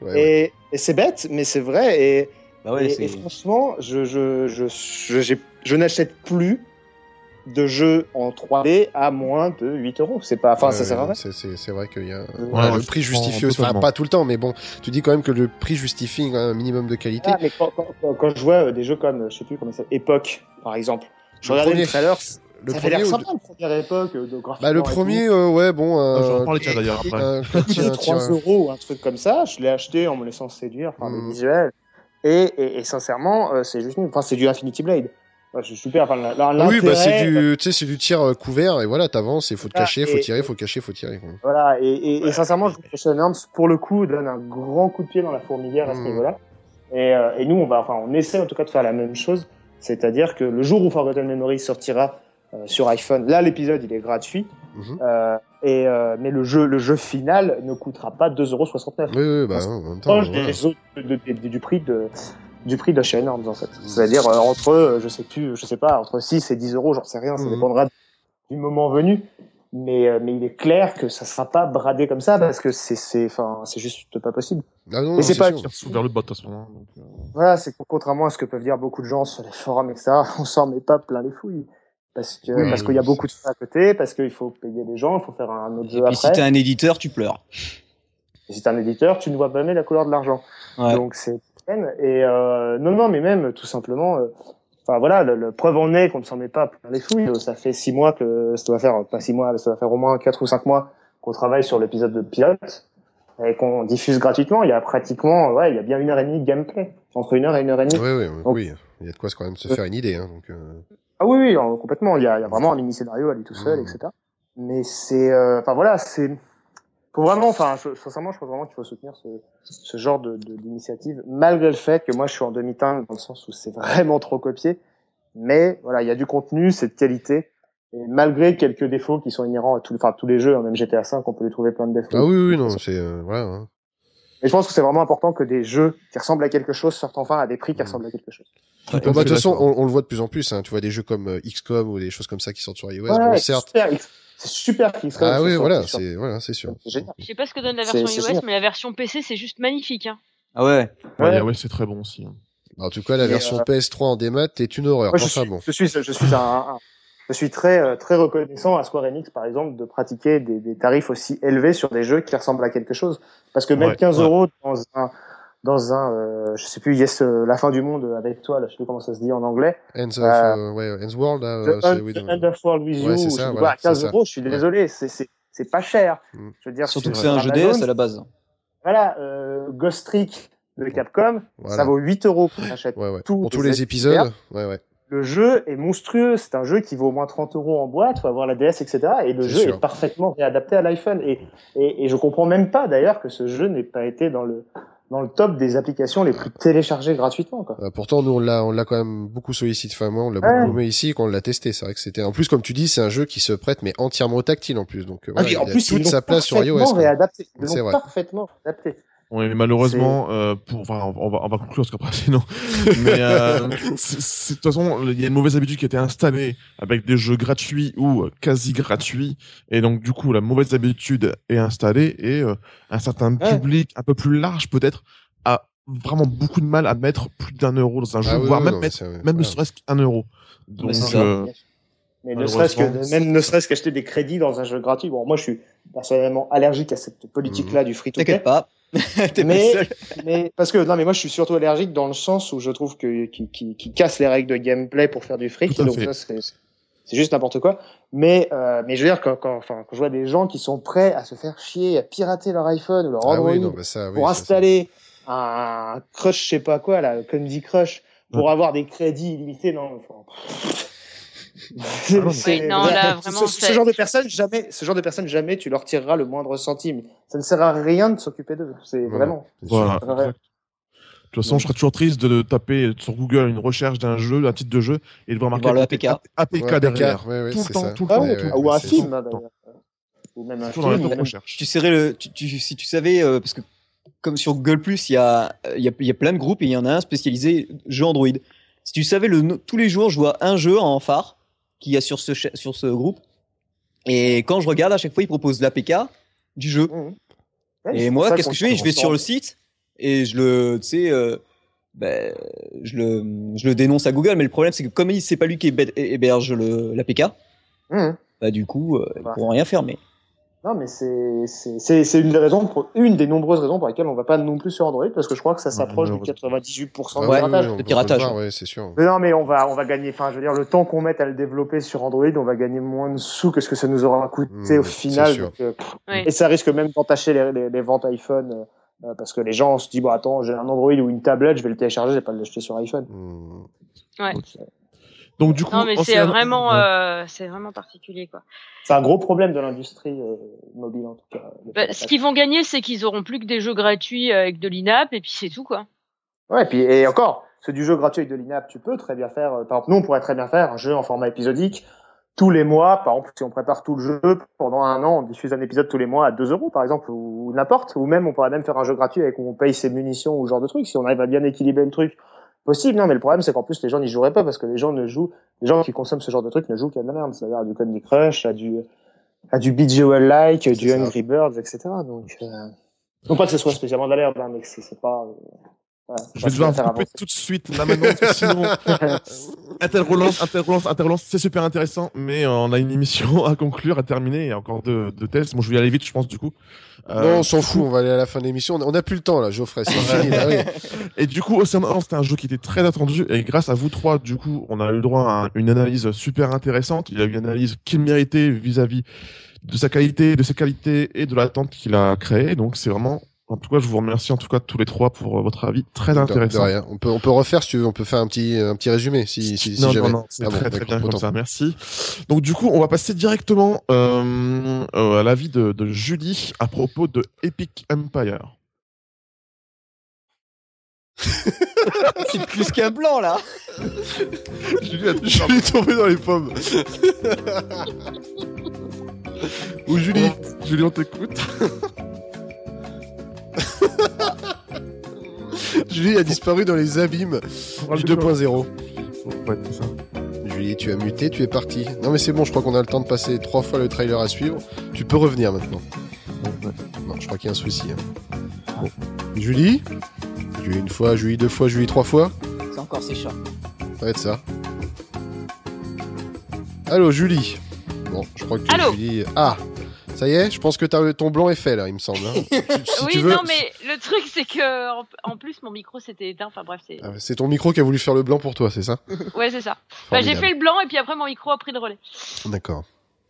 Ouais, ouais. Et, et c'est bête, mais c'est vrai. Et, Bah ouais, et, franchement, je, je, je, je n'achète plus de jeux en 3D à moins de 8 euros. C'est pas, enfin, Ouais, ça sert à rien. c'est- vrai qu'il y a Ouais, le prix justifie, enfin totalement. pas tout le temps, mais bon, tu dis quand même que le prix justifie un minimum de qualité. Ah, mais quand, quand, quand- quand je vois euh, des jeux comme, euh, je sais plus comment ça Époque, par exemple, je Le regardais premier. le trailer, le ça avait l'air premier, ou sympa, le premier Époque, euh, de bah le premier, tout. euh, ouais, bon, Ah, je vais en euh, parler d'ailleurs après. un- Deux, tiens, 3 tiens. euros ou un truc comme ça, je l'ai acheté en me laissant séduire par Mm. le visuel. Et, et, et sincèrement, euh, c'est juste. Enfin, c'est du Infinity Blade. Ouais, c'est super. Enfin, la- la- oui, bah c'est du, c'est du tir euh, couvert et voilà, t'avances, il faut te cacher, faut et- tirer, faut cacher, faut tirer. quoi. Voilà, et, et, et sincèrement, je trouve que Sean Arms, pour le coup, donne un grand coup de pied dans la fourmilière à ce Mhm. niveau-là. Et, euh, et nous, on va, enfin, on essaie en tout cas de faire la même chose. C'est-à-dire que le jour où Forgotten Memories sortira euh, sur iPhone, là, l'épisode, il est gratuit. Euh, et, euh, mais le jeu, le jeu final ne coûtera pas 2,69€. Oui, oui, bah, en même temps, proche voilà. des autres, de- de- de- du prix de du prix de Sean Arms en fait. C'est-à-dire euh, entre euh, je sais plus, je sais pas, entre 6 et 10 euros, j'en sais rien, ça Mhm. dépendra du moment venu. Mais euh, mais il est clair que ça sera pas bradé comme ça parce que c'est c'est enfin c'est juste pas possible. Ah non, Et non, c'est pas- sous vers le bas de toute façon. hein, donc, euh, Voilà, c'est contrairement à ce que peuvent dire beaucoup de gens sur les forums etc. <laughs> On s'en met pas plein les fouilles parce que Oui, parce qu'il y a beaucoup de frais à côté, parce qu'il faut payer les gens, il faut faire un autre Et jeu puis si après. t'es un éditeur, tu pleures. Et si t'es un éditeur, tu ne vois jamais la couleur de l'argent. Ouais. Donc c'est Et euh, non, non, mais même tout simplement, euh, enfin voilà, le, le preuve en est qu'on ne s'en met pas plein les fouilles. Ça fait six mois que ça doit faire pas six mois, mais ça doit faire au moins quatre ou cinq mois qu'on travaille sur l'épisode de pilote et qu'on diffuse gratuitement. Il y a pratiquement, ouais, il y a bien une heure et demie de gameplay entre une heure et une heure et demie. Oui, oui, oui, Donc- oui. Il y a de quoi quand même se faire une idée, hein, donc. euh, Ah oui, oui, complètement. Il y a, il y a vraiment un mini scénario à lui tout seul, Mhm. etc. Mais c'est, euh, enfin voilà, c'est, faut vraiment, enfin, je- sincèrement, je pense vraiment qu'il faut soutenir ce, ce genre de, d'initiative, malgré le fait que moi, je suis en demi-teinte dans le sens où c'est vraiment trop copié. Mais voilà, il y a du contenu, c'est de qualité. Et malgré quelques défauts qui sont inhérents à tous, enfin, tous les jeux, hein, même GTA V, on peut lui trouver plein de défauts. Ah oui, oui, non, c'est euh, voilà. hein. Mais je pense que c'est vraiment important que des jeux qui ressemblent à quelque chose sortent enfin à des prix qui ressemblent à quelque chose. Bon, bah, de toute façon, on, on le voit de plus en plus. Hein. Tu vois des jeux comme euh, XCOM ou des choses comme ça qui sortent sur iOS. Ouais, bon, c'est certes. super, c'est super soient- Ah oui, voilà, c'est voilà, c'est sûr. Génial. Je sais pas ce que donne la version iOS, génial. mais la version PC, c'est juste magnifique. Hein. Ah ouais. Ouais, Ouais. ouais, c'est très bon aussi. hein. En tout cas, la Et, version euh, PS3 en démat est une horreur. Moi, je, Enfin suis, bon. je suis, je suis un, un- je suis très, euh, très reconnaissant à Square Enix, par exemple, de pratiquer des, des tarifs aussi élevés sur des jeux qui ressemblent à quelque chose. Parce que même Ouais, 15 ouais. euros dans un, dans un, euh, je sais plus, Yes, euh, la fin du monde avec toi, là, je sais plus comment ça se dit en anglais. Ends of, Euh, ouais, Ends World, The oui. End of World with Ouais, You. ça, voilà, bah, 15 c'est ça. euros, je suis désolé, c'est, pas cher. Mm. Je veux dire, Surtout sur que c'est un jeu DS à la base. Voilà, euh, Ghost Trick de Capcom, Voilà. ça vaut 8 euros pour achète Ouais, ouais. tous Pour tous les épisodes, ouais, ouais. le jeu est monstrueux. C'est un jeu qui vaut au moins 30 euros en boîte. Faut avoir la DS, etc. Et le jeu sûr. est parfaitement réadapté à l'iPhone. Et, et, et je comprends même pas d'ailleurs que ce jeu n'ait pas été dans le dans le top des applications les plus téléchargées gratuitement. Quoi. Euh, pourtant, nous, on l'a, on l'a quand même beaucoup sollicité. Enfin, moi, on l'a Ouais. beaucoup aimé ici quand on l'a testé. C'est vrai que c'était, en plus, comme tu dis, c'est un jeu qui se prête, mais entièrement au tactile, en plus. Donc, euh, Ah voilà, en il a plus, toute sa place sur iOS. réadapté. Ils C'est l'ont parfaitement réadapté. Oui, mais malheureusement, euh, pour, enfin, on va, on va conclure parce qu'après sinon. <laughs> Mais euh, c'est- c'est- de toute façon, il y a une mauvaise habitude qui a été installée avec des jeux gratuits ou euh, quasi gratuits, et donc du coup, la mauvaise habitude est installée et euh, un certain Ouais. public un peu plus large peut-être a vraiment beaucoup de mal à mettre plus d'un euro dans un jeu, Ah oui, voire oui, même non, mettre, même ne serait-ce qu'un euro. Donc, euh, Mais ne serait-ce que, même ne serait-ce qu'acheter des crédits dans un jeu gratuit. Bon, moi, je suis personnellement allergique à cette politique-là du free to T'inquiète pas. <laughs> Mais- <laughs> mais parce que non mais moi je suis surtout allergique dans le sens où je trouve que qui, qui, qui casse les règles de gameplay pour faire du fric. Tout à donc fait. ça c'est c'est juste n'importe quoi. Mais euh, mais je veux dire quand, quand enfin quand je vois des gens qui sont prêts à se faire chier à pirater leur iPhone ou leur Ah Android oui, non, bah ça, oui, pour ça, ça- installer un crush je sais pas quoi là Candy Crush pour avoir des crédits illimités non enfin, Ah Oui, non, là, ce- vraiment, ce, ce c'est- genre de personnes jamais ce genre de personnes jamais tu leur tireras le moindre centime ça ne sert à rien de s'occuper d'eux c'est Voilà. vraiment. Voilà. De toute façon, je serais toujours triste de taper sur Google une recherche d'un jeu, d'un titre de jeu, et de voir le côté APK. APK Ouais, derrière. ouais, ouais, tout le c'est temps, ça. tout le Ah temps, ouais, tout le ou- un film d'ailleurs. ou même un film même-. Tu serais le, tu, tu- si tu savais, euh, parce que comme sur Google Plus, il y a, il y a, il y a plein de groupes et il y en a un spécialisé jeu Android. Si tu savais le, tous les jours, je vois un jeu en phare qu'il y a sur ce, sur ce groupe. Et quand je regarde, à chaque fois, ils proposent l'APK du jeu. Ouais, Et moi, qu'est-ce que je fais? Je vais sur le site et je le, tu sais, euh, ben, je le, je le dénonce à Google. Mais le problème, c'est que comme il c'est pas lui qui hébe- héberge l'APK, Mhm. bah du coup, euh, ils Ouais. pourront rien faire. Mais Non, mais c'est une des raisons pour une des nombreuses raisons pour lesquelles on va pas non plus sur Android parce que je crois que ça s'approche du malheureusement. 98% Ah de piratage. oui, on le peut piratage. le voir, ouais, c'est sûr. Mais non, mais on va on va gagner. Enfin, je veux dire, le temps qu'on mette à le développer sur Android, on va gagner moins de sous que ce que ça nous aura coûté Mhm, au final. c'est sûr. donc, euh. Et ça risque même d'entacher les, les, les ventes iPhone. euh, euh, parce que les gens se disent bon attends j'ai un Android ou une tablette je vais le télécharger je vais pas l'acheter sur iPhone Hmm. Ouais. Donc du coup, Non, mais c'est vraiment, Ouais. euh, c'est vraiment particulier, quoi. C'est un gros problème de l'industrie euh, mobile en tout cas. Bah, ce qu'ils vont gagner, c'est qu'ils auront plus que des jeux gratuits avec de l'INAP, et puis c'est tout, quoi. Ouais, et puis et encore, c'est du jeu gratuit avec de l'INAP, tu peux très bien faire. euh, Par exemple, nous, on pourrait très bien faire un jeu en format épisodique tous les mois. Par exemple, si on prépare tout le jeu pendant un an, on diffuse un épisode tous les mois à 2 euros, par exemple, ou, ou n'importe. Ou même, on pourrait même faire un jeu gratuit avec où on paye ses munitions ou ce genre de truc. Si on arrive à bien équilibrer le truc, possible. Non, mais le problème, c'est qu'en plus, les gens n'y joueraient pas parce que les gens ne jouent, les gens qui consomment ce genre de truc ne jouent qu'à de la merde. C'est-à-dire à du Candy Crush, à du, à du BGOL-like, du ça. Angry Birds, etc. Donc, euh... non pas que ce soit spécialement de la merde, hein, mais c'est c'est pas. Je vais devoir vous couper avancer. tout de suite là maintenant, parce que sinon, <laughs> Inter relance, Inter relance, Inter relance, c'est super intéressant, mais euh, on a une émission <laughs> à conclure, à terminer, il y a encore deux, deux tests. Bon, je vais y aller vite, je pense, du coup. Euh, non, on s'en fout, on va aller à la fin de l'émission. On a- On a plus le temps là, Geoffrey. C'est fini. là, oui. <laughs> Et du coup, Ocean Horn, c'était un jeu qui était très attendu, et grâce à vous trois, du coup, on a eu le droit à une analyse super intéressante. Il y a eu une analyse qu'il méritait vis-à-vis de sa qualité, de ses qualités et de l'attente qu'il a créée. Donc, c'est vraiment, en tout cas, je vous remercie en tout cas tous les trois pour euh, votre avis très intéressant. De rien. On peut, on peut refaire si tu veux. On peut faire un petit, un petit résumé si, si, si non, jamais. non, non, c'est Ah bon, très très d'accord, bien comme ça, merci. Donc du coup, on va passer directement euh, euh, à l'avis de, de Julie à propos de Epic Empire. <laughs> C'est plus qu'un blanc là. <laughs> Julie a Je suis tombé dans les pommes. <laughs> Ou Julie. Julie, on t'écoute. <laughs> Julie a disparu dans les abîmes du 2.0. Ouais, c'est ça. Julie, tu as muté, tu es parti. Non mais c'est bon, je crois qu'on a le temps de passer trois fois le trailer à suivre. Tu peux revenir maintenant. Ouais. Non, je crois qu'il y a un souci. hein. Bon. Julie? Julie une fois, Julie deux fois, Julie trois fois? C'est encore ses chats. Ça va être ça. Allô, Julie? Bon, je crois que Allô? Julie... Ah ça y est, je pense que ton blanc est fait là, il me semble. hein. <laughs> Si oui, tu veux, non, mais le truc, c'est que en, en plus, mon micro s'était éteint. Enfin bref, c'est. Ah, c'est ton micro qui a voulu faire le blanc pour toi, c'est ça? <laughs> Ouais, c'est ça. Bah, j'ai fait le blanc et puis après, mon micro a pris le relais. D'accord.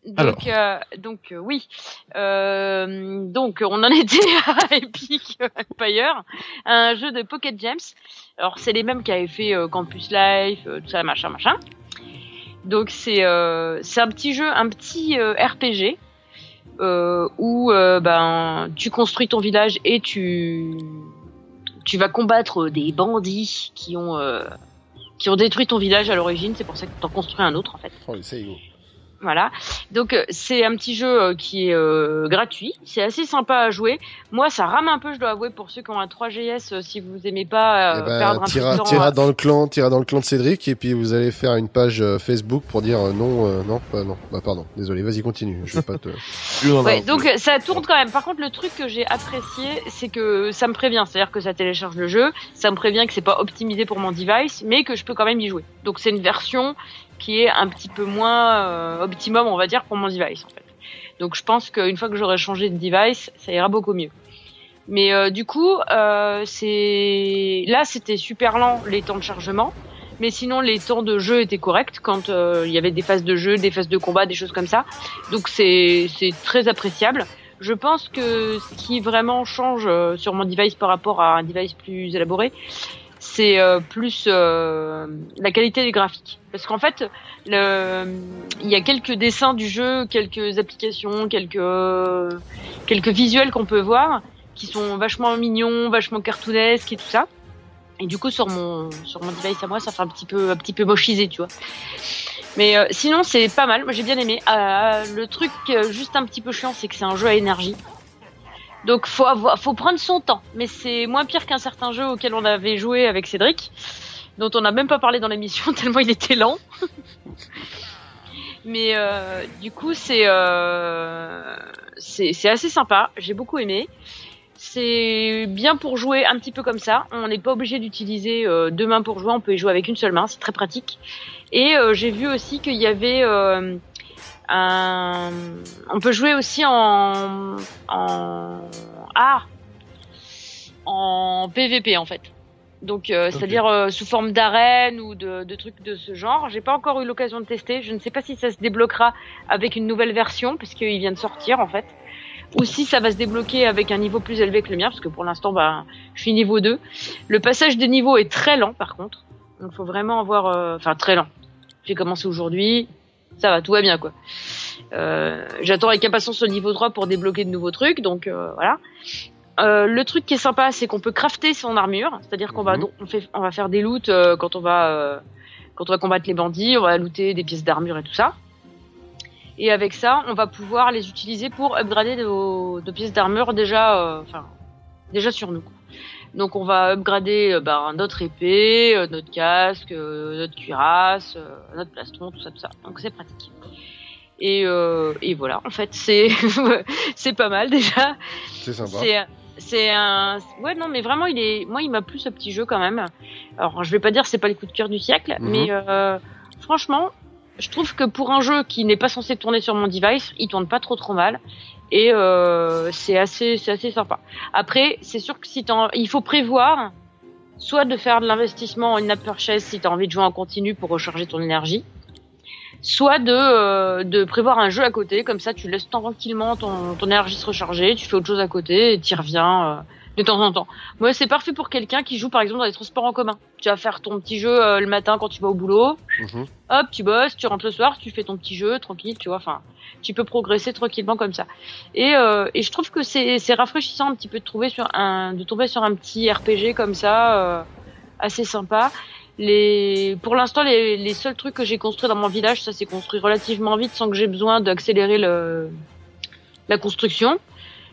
Donc, euh, donc euh, oui. Euh, donc, on en <laughs> était à Epic Empire, un jeu de Pocket Gems. Alors, c'est les mêmes qui avaient fait euh, Campus Life, euh, tout ça, machin, machin. Donc, c'est euh, c'est un petit jeu, un petit euh, RPG euh, où euh, ben tu construis ton village et tu tu vas combattre des bandits qui ont euh, qui ont détruit ton village à l'origine. C'est pour ça que tu en construis un autre en fait. Oh. Voilà. Donc euh, c'est un petit jeu euh, qui est euh, gratuit. C'est assez sympa à jouer. Moi, ça rame un peu, je dois avouer, pour ceux qui ont un 3GS. euh, si vous aimez pas euh, Eh ben, perdre un peu de temps. dans le clan, t'iras dans le clan de Cédric et puis vous allez faire une page Facebook pour dire euh, non, euh, non, pas non. Bah pardon, désolé, vas-y continue. Je vais pas te. <laughs> Ouais, donc ça tourne quand même. Par contre, le truc que j'ai apprécié, c'est que ça me prévient, c'est-à-dire que ça télécharge le jeu, ça me prévient que c'est pas optimisé pour mon device, mais que je peux quand même y jouer. Donc c'est une version qui est un petit peu moins euh, optimum, on va dire, pour mon device en fait. Donc je pense qu'une fois que j'aurai changé de device, ça ira beaucoup mieux. Mais euh, du coup, euh, là c'était super lent les temps de chargement, mais sinon les temps de jeu étaient corrects quand il y avait des phases de jeu, des phases de combat, des choses comme ça. Donc c'est c'est très appréciable. Je pense que ce qui vraiment change sur mon device par rapport à un device plus élaboré, c'est euh, plus euh, la qualité des graphiques. Parce qu'en fait, le, il y a quelques dessins du jeu, quelques applications, quelques quelques visuels qu'on peut voir qui sont vachement mignons, vachement cartoonesques et tout ça. Et du coup, sur mon sur mon device à moi, ça fait un petit peu un petit peu mochisé, tu vois. Mais euh, sinon, c'est pas mal. Moi, j'ai bien aimé. Euh, le truc euh, juste un petit peu chiant, c'est que c'est un jeu à énergie. Donc, faut avoir, faut prendre son temps. Mais c'est moins pire qu'un certain jeu auquel on avait joué avec Cédric, dont on n'a même pas parlé dans l'émission <laughs> tellement il était lent. <laughs> Mais euh, du coup, c'est euh, c'est assez sympa. J'ai beaucoup aimé. C'est bien pour jouer un petit peu comme ça. On n'est pas obligé d'utiliser euh, deux mains pour jouer. On peut y jouer avec une seule main. C'est très pratique. Et euh, j'ai vu aussi qu'il y avait euh. On peut jouer aussi en en ah en PVP en fait. Donc euh, c'est-à-dire euh, sous forme d'arène ou de, de trucs de ce genre. J'ai pas encore eu l'occasion de tester. Je ne sais pas si ça se débloquera avec une nouvelle version puisqu'il vient de sortir en fait. Ou si ça va se débloquer avec un niveau plus élevé que le mien, parce que pour l'instant, bah, je suis niveau 2. Le passage des niveaux est très lent, par contre. Donc, faut vraiment avoir, euh, enfin, très lent. j'ai commencé aujourd'hui, ça va, tout va bien quoi. Euh, J'attends avec impatience le niveau 3 pour débloquer de nouveaux trucs, donc euh, voilà. Euh, le truc qui est sympa, c'est qu'on peut crafter son armure, c'est-à-dire qu'on va Mhm. on fait on va faire des loots quand on va quand on va combattre les bandits, on va looter des pièces d'armure et tout ça. Et avec ça, on va pouvoir les utiliser pour upgrader nos, nos pièces d'armure déjà, enfin déjà sur nous. Donc on va upgrader euh, bah, notre épée, euh, notre casque, euh, notre cuirasse, notre plastron, tout ça, tout ça. Donc c'est pratique. Et, euh, et voilà, en fait, c'est <laughs> c'est pas mal déjà. C'est sympa. C'est un ouais non mais vraiment il est moi il m'a plu ce petit jeu quand même. Alors je vais pas dire c'est pas les coups de cœur du siècle, Mhm. mais euh, franchement je trouve que pour un jeu qui n'est pas censé tourner sur mon device, il tourne pas trop trop mal et euh, c'est assez c'est assez sympa. Après c'est sûr que si t'en il faut prévoir soit de faire de l'investissement en in-app purchase si t'as envie de jouer en continu pour recharger ton énergie, soit de euh, de prévoir un jeu à côté comme ça tu laisses tranquillement ton ton énergie se recharger, tu fais autre chose à côté et tu reviens euh, de temps en temps. Moi c'est parfait pour quelqu'un qui joue par exemple dans les transports en commun. Tu vas faire ton petit jeu euh, le matin quand tu vas au boulot, Mhm. hop, tu bosses, tu rentres le soir, tu fais ton petit jeu tranquille, tu vois. Enfin, tu peux progresser tranquillement comme ça. Et, euh, et je trouve que c'est c'est rafraîchissant un petit peu de trouver sur un de tomber sur un petit RPG comme ça, euh, assez sympa. Les pour l'instant les, les seuls trucs que j'ai construits dans mon village, ça s'est construit relativement vite sans que j'ai besoin d'accélérer le la construction.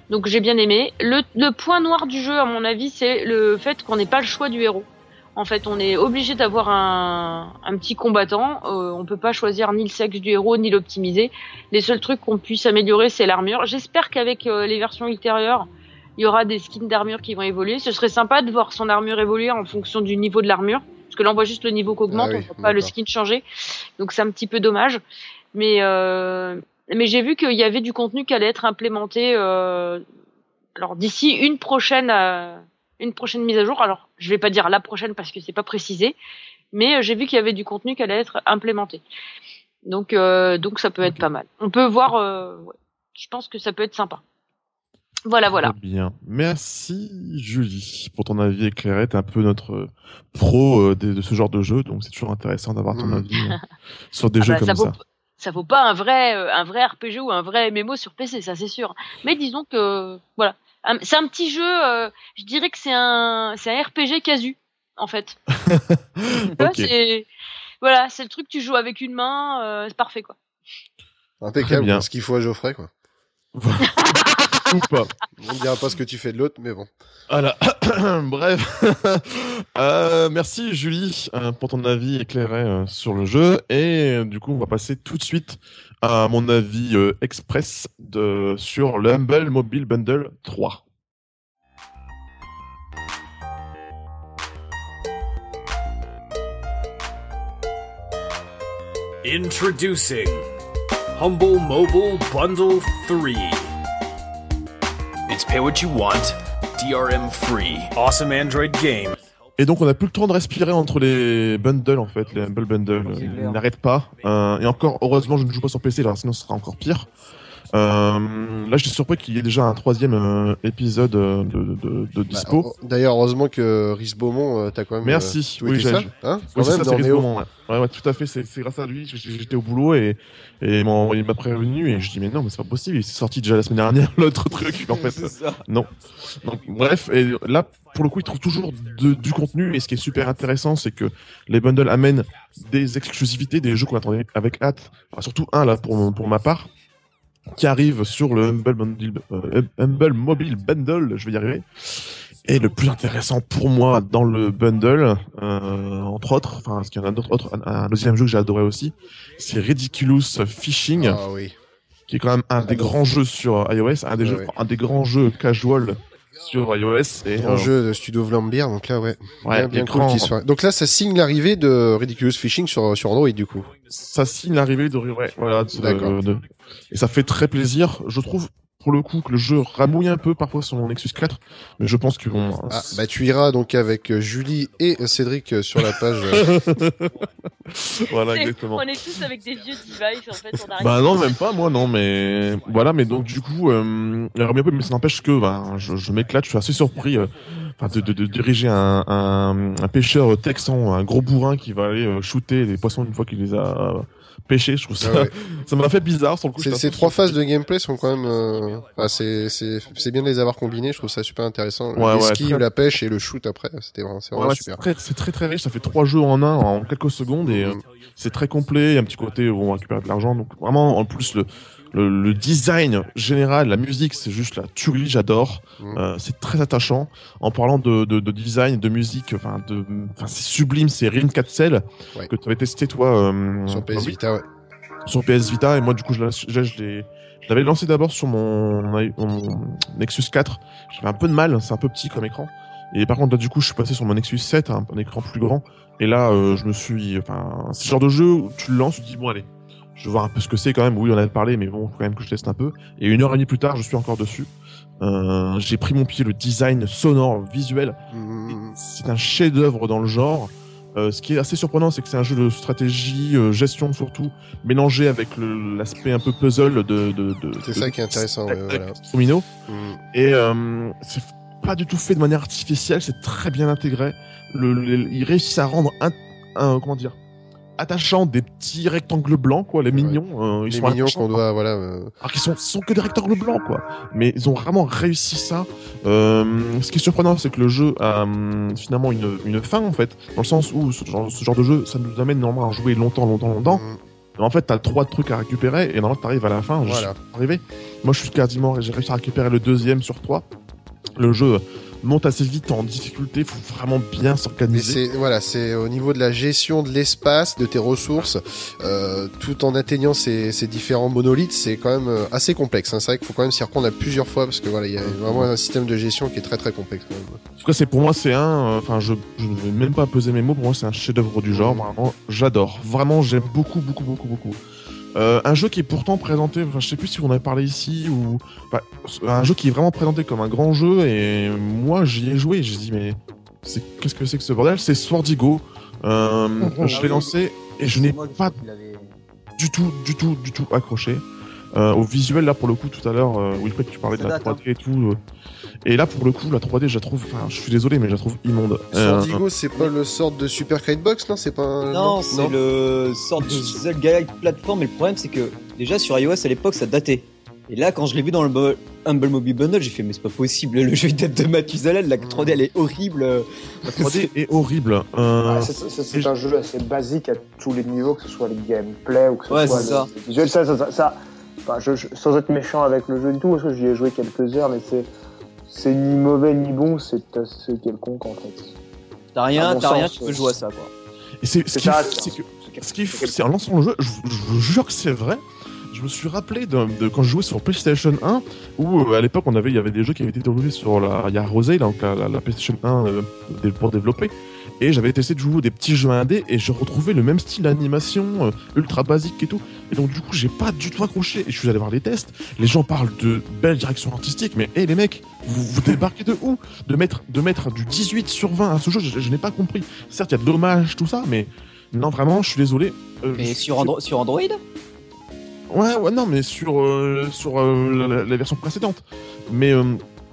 Donc j'ai bien aimé. Le, le point noir du jeu, à mon avis, c'est le fait qu'on n'ait pas le choix du héros. En fait, on est obligé d'avoir un, un petit combattant. Euh, on peut pas choisir ni le sexe du héros ni l'optimiser. Les seuls trucs qu'on puisse améliorer, c'est l'armure. J'espère qu'avec euh, les versions ultérieures, il y aura des skins d'armure qui vont évoluer. Ce serait sympa de voir son armure évoluer en fonction du niveau de l'armure, parce que là on voit juste le niveau qu'augmente, Ah oui, on voit pas le skin changer. Donc c'est un petit peu dommage. Mais euh, mais j'ai vu qu'il y avait du contenu qui allait être implémenté. Euh, alors d'ici une prochaine euh, une prochaine mise à jour. Alors je vais pas dire la prochaine parce que c'est pas précisé, mais euh, j'ai vu qu'il y avait du contenu qui allait être implémenté. Donc euh, donc ça peut être pas mal. On peut voir. ouais. Je pense que ça peut être sympa. Voilà voilà. Très bien. Merci Julie pour ton avis éclairé. T'es un peu notre pro de, ce genre de jeu, donc c'est toujours intéressant d'avoir ton Mhm. avis euh, <laughs> sur des Ah jeux bah, comme ça ça. vaut ça vaut pas un vrai euh, un vrai RPG ou un vrai MMO sur PC, ça c'est sûr. Mais disons que voilà, c'est un petit jeu. euh, je dirais que c'est un c'est un RPG casu en fait. <laughs> Voilà, c'est le truc que tu joues avec une main, euh, c'est parfait quoi. Impeccable. bien. Ce qu'il faut à Geoffrey, quoi. <laughs> Ou pas. On ne dira pas ce que tu fais de l'autre, mais bon. Voilà. <clears throat> Bref. <laughs> Euh, merci Julie euh, pour ton avis éclairé euh, sur le jeu. Et du coup, on va passer tout de suite à mon avis express de, sur le Humble Mobile Bundle 3. Introducing Humble Mobile Bundle 3. It's pay what you want, DRM free. Awesome Android game. Et donc, on n'a plus le temps de respirer entre les bundles, en fait, les Humble clair. Ils n'arrêtent pas. Euh, et encore, heureusement, je ne joue pas sur PC, alors sinon ce sera encore pire. Euh, là, j'étais surpris qu'il y ait déjà un troisième euh, épisode euh, de, de, de dispo. Bah, D'ailleurs, heureusement que Rhys Beaumont, euh, t'as quand même. Merci. Euh, Oui, ça, hein Oui, Quand c'est même, ça, c'est. Beaumont, ouais. Ouais, ouais, tout à fait, c'est grâce à lui. J'étais au boulot et, et il m'a prévenu et je dis mais non, mais c'est pas possible, il s'est sorti déjà la semaine dernière <laughs> l'autre truc en fait. C'est ça. Non. Donc, bref, et là, pour le coup, il trouve toujours de- du contenu et ce qui est super intéressant, c'est que les bundles amènent des exclusivités, des jeux qu'on attendait avec hâte. Enfin, surtout un là pour, pour ma part qui arrive sur le Humble, euh, Humble Mobile Bundle, je vais y arriver. Et le plus intéressant pour moi dans le bundle, euh, entre autres, enfin, parce qu'il y en a d'autres, autres, un, un deuxième jeu que j'ai adoré aussi, c'est Ridiculous Fishing, Ah oui. qui est quand même un des grands jeux sur iOS, un des, Ouais, jeux, un des grands jeux casual sur iOS. Et, euh, jeu de Studio Vlambeer, donc là, ouais. ouais, bien, cool qu'il soit. Donc là, ça signe l'arrivée de Ridiculous Fishing sur, sur Android, du coup. ça signe l'arrivée de, ouais, voilà, de- D'accord. de- et ça fait très plaisir. Je trouve, pour le coup, que le jeu ramouille un peu parfois sur mon Nexus 4, mais je pense que bon, Ah, bah tu iras donc avec euh, Julie et Cédric euh, sur la page. euh, <laughs> voilà, exactement. On est tous avec des vieux devices en fait. On arrive Bah non, même pas, moi non, mais voilà, mais donc du coup, euh, mais ça n'empêche que bah, je, je m'éclate, je suis assez surpris euh, enfin de, de, de diriger un, un, un pêcheur texan, un gros bourrin qui va aller shooter les poissons une fois qu'il les a pêchés. Je trouve ça, Ah ouais. <laughs> ça m'a fait bizarre sur le coup. Ces, trois phases de gameplay sont quand même, euh, enfin, c'est, c'est, c'est bien de les avoir combinés. Je trouve ça super intéressant. Ouais, le ouais, très- la pêche et le shoot après, c'était vraiment, c'est vraiment Ouais, super. c'est très, c'est très riche. Ça fait trois jeux en un en quelques secondes et euh, Mm. c'est très complet. Il y a un petit côté où on récupère de l'argent. Donc vraiment, en plus le, le, le design général, la musique, c'est juste la tuerie. J'adore. Mm. Euh, c'est très attachant. En parlant de, de, de design, de musique, enfin de, enfin c'est sublime. C'est Rin 4 Cell Ouais. que tu avais testé toi euh, Sur PS oui, Vita, ouais. sur PS Vita et moi du coup je je, je l'ai je l'avais lancé d'abord sur mon, mon Nexus 4 j'avais un peu de mal c'est un peu petit comme écran et par contre là du coup je suis passé sur mon Nexus 7 un, un écran plus grand et là euh, je me suis enfin c'est le genre de jeu où tu le lances tu te dis bon allez je vais voir un peu ce que c'est quand même oui on en avait parlé mais bon faut quand même que je teste un peu et une heure et demie plus tard je suis encore dessus euh, j'ai pris mon pied le design sonore visuel Mm. c'est un chef-d'œuvre dans le genre. Euh, ce qui est assez surprenant, c'est que c'est un jeu de stratégie, euh, gestion surtout, mélangé avec l'aspect un peu puzzle de. de, de C'est ça qui est intéressant, ouais, voilà. Domino. Mm. Et euh, c'est pas du tout fait de manière artificielle, c'est très bien intégré. Le, le- ils réussissent à rendre un, un- comment dire attachant des petits rectangles blancs quoi les mignons euh, ils Les sont mignons attachants, qu'on doit, voilà. euh, alors qu'ils sont, sont que des rectangles blancs, quoi. Mais ils ont vraiment réussi ça. Euh, ce qui est surprenant, c'est que le jeu a hum, finalement une, une fin, en fait, dans le sens où ce genre, ce genre de jeu, ça nous amène normalement à jouer longtemps, longtemps, longtemps. mm. En fait, t'as trois trucs à récupérer, et normalement, t'arrives à la fin. Je Voilà. suis arrivé. Moi, je suis quasiment, j'ai réussi à récupérer le deuxième sur trois. Le jeu monte assez vite en difficulté, faut vraiment bien s'organiser. c'est voilà, c'est au niveau de la gestion de l'espace, de tes ressources, euh, tout en atteignant ces, ces différents monolithes, c'est quand même euh, assez complexe. hein. C'est vrai qu'il faut quand même s'y reprendre à plusieurs fois parce que voilà, il y a vraiment un système de gestion qui est très très complexe. Quand même. En tout cas, c'est pour moi, c'est un. euh, Enfin, je, je ne vais même pas peser mes mots. Pour moi, c'est un chef-d'œuvre du genre. Vraiment, j'adore. Vraiment, j'aime beaucoup, beaucoup, beaucoup, beaucoup. Euh, un jeu qui est pourtant présenté. Enfin, je sais plus si on en avait parlé ici ou. Enfin, un jeu qui est vraiment présenté comme un grand jeu. Et moi, j'y ai joué. J'ai dit, mais c'est qu'est-ce que c'est que ce bordel? C'est Swordigo. Euh, <laughs> je l'ai lancé et je n'ai pas du tout, du tout, du tout accroché. Euh, au visuel là pour le coup tout à l'heure euh, Wilfred tu parlais Ça de la date, hein. 3D et tout euh, et là pour le coup la 3D je la trouve enfin je suis désolé mais je la trouve immonde Euh, Sordigo, c'est pas le sort de Super Crate Box, non? C'est pas un... Non, c'est le sort de Zelda plateforme, mais le problème c'est que déjà sur iOS à l'époque ça datait. Et là quand je l'ai vu dans le Humble Mobile Bundle, j'ai fait mais c'est pas possible, le jeu date de Mathusalem, la 3D elle est horrible. la 3D est horrible euh, Ouais, c'est- un jeu assez basique à tous les niveaux, que ce soit le gameplay ou que ce Ouais, soit le, ça. visuel. Ça, ça, ça, ça- enfin, je- je- sans être méchant avec le jeu du tout, parce que j'y ai joué quelques heures, mais c'est c'est ni mauvais ni bon, c'est assez quelconque en fait. T'as rien, t'as rien, tu peux jouer à ça quoi. et c'est ce C'est qui est ça, fou, c'est- c'est que c'est ce qui est fou, c'est en lançant le jeu je, je vous jure que c'est vrai je me suis rappelé de, de quand je jouais sur PlayStation 1 où euh, à l'époque on avait il y avait des jeux qui avaient été développés sur la il y a Rosé donc la, la- la PlayStation 1 euh, pour développer et j'avais essayé de jouer des petits jeux indés et je retrouvais le même style d'animation euh, ultra basique et tout. Et donc du coup j'ai pas du tout accroché. Et je suis allé voir les tests. Les gens parlent de belle direction artistique mais hé les mecs vous, vous débarquez de où? De mettre de mettre du 18 sur 20 à ce jeu je, je n'ai pas compris. Certes il y a de l'hommage tout ça mais non vraiment je suis désolé. Euh, Mais je- sur, Andro- sur Android? Ouais, ouais, non, mais sur, euh, sur euh, la, la- la version précédente. Mais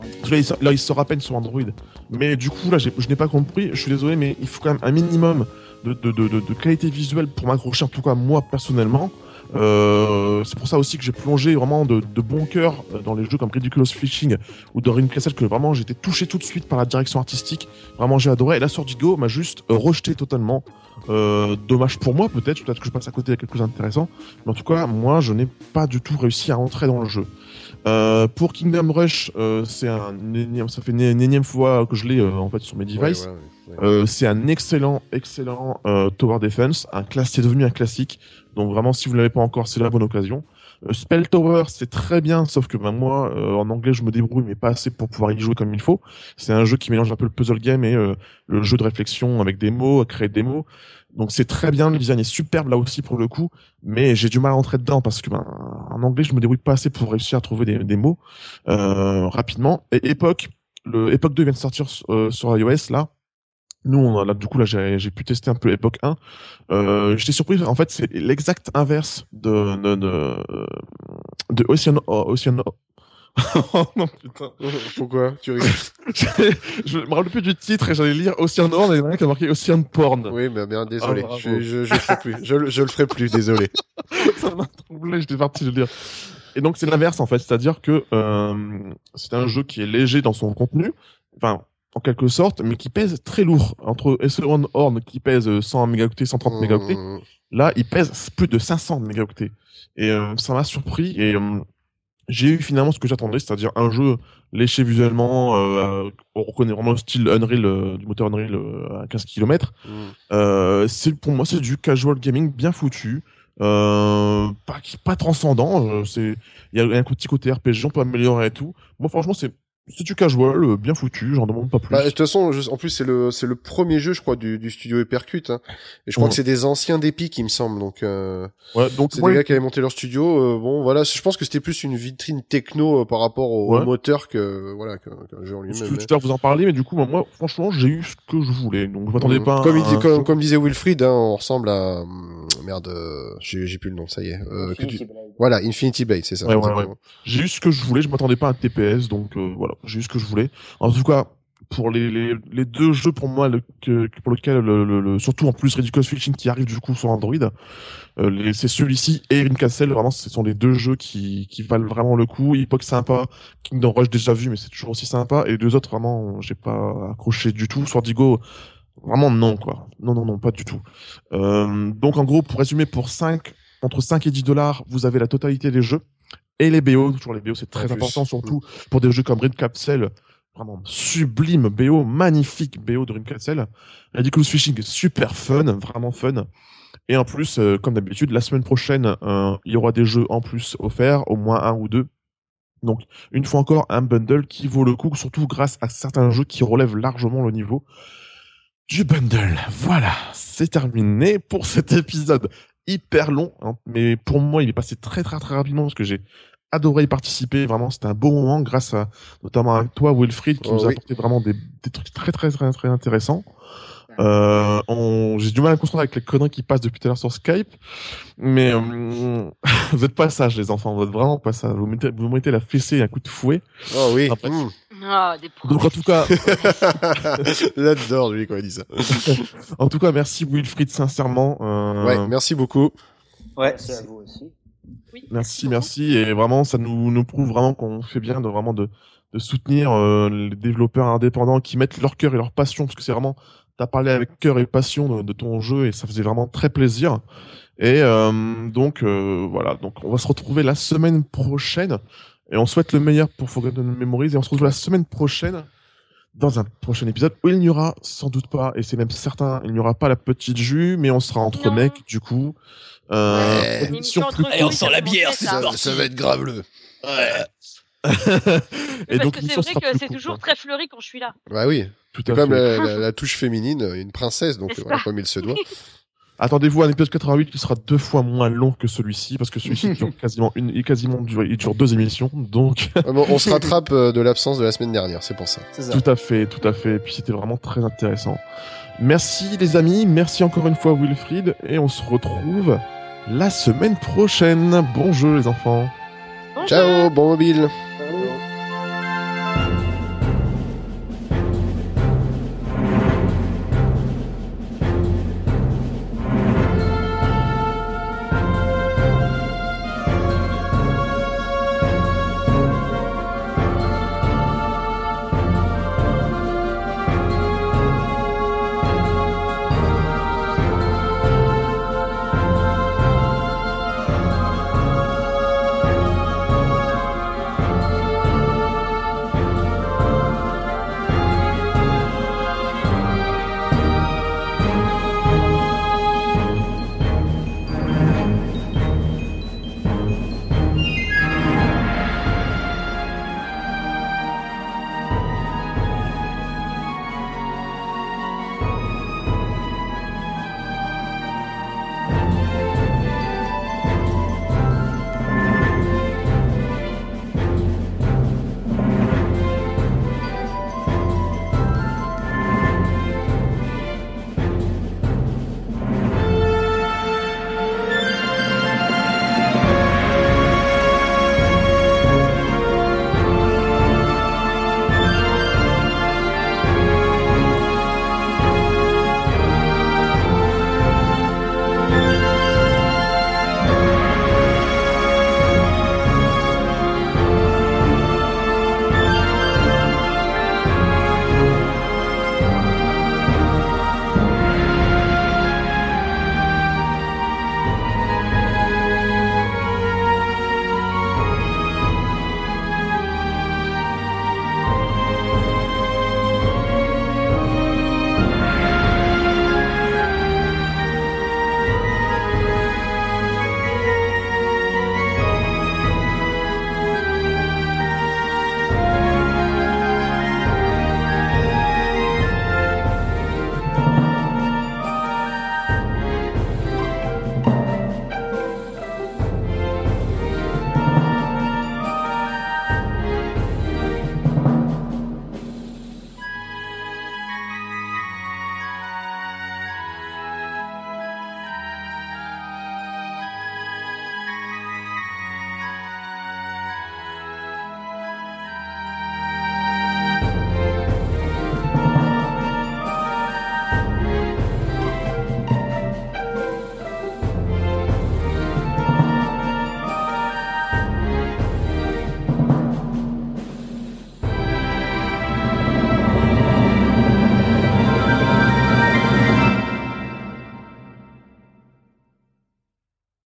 euh, là, il sort, à peine sur Android. Mais du coup, là, je n'ai pas compris. Je suis désolé, mais il faut quand même un minimum de, qualité visuelle pour m'accrocher, en tout cas moi personnellement. Euh, c'est pour ça aussi que j'ai plongé vraiment de, bon cœur dans les jeux comme Ridiculous Fishing ou Ring Castle que vraiment j'étais touché tout de suite par la direction artistique. Vraiment j'ai adoré. Et la Sordigo m'a juste euh, rejeté totalement. Euh, dommage pour moi peut-être, peut-être que je passe à côté de quelque chose d'intéressant. Mais en tout cas, moi je n'ai pas du tout réussi à rentrer dans le jeu. Euh, pour Kingdom Rush, euh, c'est un énième, ça fait une, une énième fois que je l'ai euh, en fait sur mes devices. Ouais, ouais, ouais. Euh, c'est un excellent, excellent euh, tower defense. Un class, c'est devenu un classique. Donc vraiment, si vous l'avez pas encore, c'est la bonne occasion. Spell Tower, c'est très bien, sauf que ben, moi, euh, en anglais, je me débrouille, mais pas assez pour pouvoir y jouer comme il faut. C'est un jeu qui mélange un peu le puzzle game et euh, le jeu de réflexion avec des mots, créer des mots. Donc c'est très bien, le design est superbe là aussi pour le coup, mais j'ai du mal à rentrer dedans parce que ben, en anglais, je me débrouille pas assez pour réussir à trouver des, des mots euh, rapidement. Et Epoch, le Epoch 2 vient de sortir euh, sur iOS là. Nous, on a, là, du coup, là, j'ai pu tester un peu Epoch 1. Euh, J'étais surpris. En fait, c'est l'exact inverse de de, de, de Ocean, Ocean <laughs> oh non, putain. <laughs> Pourquoi Tu rigoles <laughs> je me rappelle plus du titre et j'allais lire Ocean Horn et il y en a qui a marqué Ocean Porn. Oui, mais bien, désolé. Ah, je, je, je le ferai plus. Je, le- je le ferai plus, désolé. ça m'a troublé, j'étais parti de le lire. Et donc c'est l'inverse en fait, c'est-à-dire que euh, c'est un jeu qui est léger dans son contenu, enfin en quelque sorte, mais qui pèse très lourd. Entre Echelon Horn qui pèse 100 mégaoctets, 130 mégaoctets, Mmh. là il pèse plus de 500 mégaoctets. Et euh, ça m'a surpris et euh, j'ai eu finalement ce que j'attendais, c'est-à-dire un jeu léché visuellement, euh, on reconnaît vraiment le style Unreal, euh, du moteur Unreal euh, à 15 km. Mmh. Euh, c'est pour moi c'est du casual gaming bien foutu euh, pas pas transcendant euh, c'est il y a un petit côté RPG on peut améliorer et tout moi franchement c'est c'est du casual euh, bien foutu j'en demande pas plus Bah, de toute façon, je- en plus c'est le c'est le premier jeu, je crois, du, du studio Hypercute. Hein. Et je crois Ouais. que c'est des anciens d'Epic, il me semble. Donc euh, ouais donc c'est moi, des gars qui avaient monté leur studio. euh, bon, voilà, je pense que c'était plus une vitrine techno euh, par rapport au, moteur que voilà qu'un qu'un jeu en je lui-même. tout à l'heure vous en parler mais du coup moi, franchement j'ai eu ce que je voulais donc je m'attendais Mmh. pas à comme, il un dit, comme, disait Wilfried, hein, on ressemble à hum, merde, euh, j'ai j'ai plus le nom, ça y est. Euh, que tu- Infinity Blade. Voilà, Infinity Blade, c'est ça. Ouais, ouais, exactement. j'ai eu ce que je voulais je m'attendais pas à un TPS donc euh, voilà j'ai eu ce que je voulais. En tout cas pour les, les, les deux jeux pour moi que, pour lequel le, le, le- surtout en plus Ridiculous Fiction qui arrive du coup sur Android euh, c'est celui-ci et Castle. Vraiment ce sont les deux jeux qui, qui valent vraiment le coup. Epoch sympa Kingdom Rush déjà vu mais c'est toujours aussi sympa. Et les deux autres vraiment j'ai pas accroché du tout. Swordigo vraiment non quoi. Non non non pas du tout. Euh, donc en gros pour résumer pour 5 entre 5 et 10 dollars vous avez la totalité des jeux et les BO toujours les BO c'est très En plus. important surtout pour des jeux comme Red Capsule. Vraiment sublime BO magnifique BO de Castle Ridiculous Fishing super fun vraiment fun. Et en plus euh, comme d'habitude la semaine prochaine euh, il y aura des jeux en plus offerts au moins un ou deux. Donc une fois encore un bundle qui vaut le coup surtout grâce à certains jeux qui relèvent largement le niveau du bundle. Voilà c'est terminé pour cet épisode hyper long hein, mais pour moi il est passé très très très rapidement parce que j'ai adoré y participer vraiment c'était un beau moment grâce à notamment à toi Wilfried qui Oh, nous a oui. apporté vraiment des, des trucs très très très très intéressants euh, on... j'ai du mal à me concentrer avec les conneries qui passent depuis tout à l'heure sur Skype mais euh, <laughs> vous êtes pas sages les enfants vous êtes vraiment pas sages vous mettez, vous mettez la fessée et un coup de fouet Oh oui. Après- hum. Ah, des donc en tout cas <laughs> J'adore lui quand il dit ça. en tout cas merci Wilfried sincèrement euh, Ouais, merci beaucoup. Ouais. Merci à vous aussi. Oui, Merci, merci. Et vraiment, ça nous, nous prouve vraiment qu'on fait bien de vraiment de, de soutenir euh, les développeurs indépendants qui mettent leur cœur et leur passion, parce que c'est vraiment, t'as parlé avec cœur et passion de, de ton jeu et ça faisait vraiment très plaisir. Et euh, donc euh, voilà, donc on va se retrouver la semaine prochaine et on souhaite le meilleur pour Forgotten Memories et on se retrouve la semaine prochaine dans un prochain épisode où il n'y aura sans doute pas, et c'est même certain, il n'y aura pas la petite jus, mais on sera entre Non. mecs du coup. Euh, Ouais. plus Allez, on sent ça la bière, c'est parti. ça va être graveleux. <laughs> et Parce donc que l'émission c'est sera vrai que c'est toujours quoi. très fleuri quand je suis là. Bah oui. Tout à comme fait. la, la- <laughs> la touche féminine, une princesse, donc voilà, comme il se doit. Attendez-vous à un épisode 88 qui sera deux fois moins long que celui-ci parce que celui-ci <laughs> dure quasiment une, il quasiment dure, il dure deux émissions donc Ah bon, on se rattrape euh, de l'absence de la semaine dernière, c'est pour ça. Ça. tout à fait, tout à fait. Et puis c'était vraiment très intéressant. Merci les amis, merci encore une fois Wilfried et on se retrouve la semaine prochaine. Bon jeu les enfants. Bonjour. Ciao, bon mobile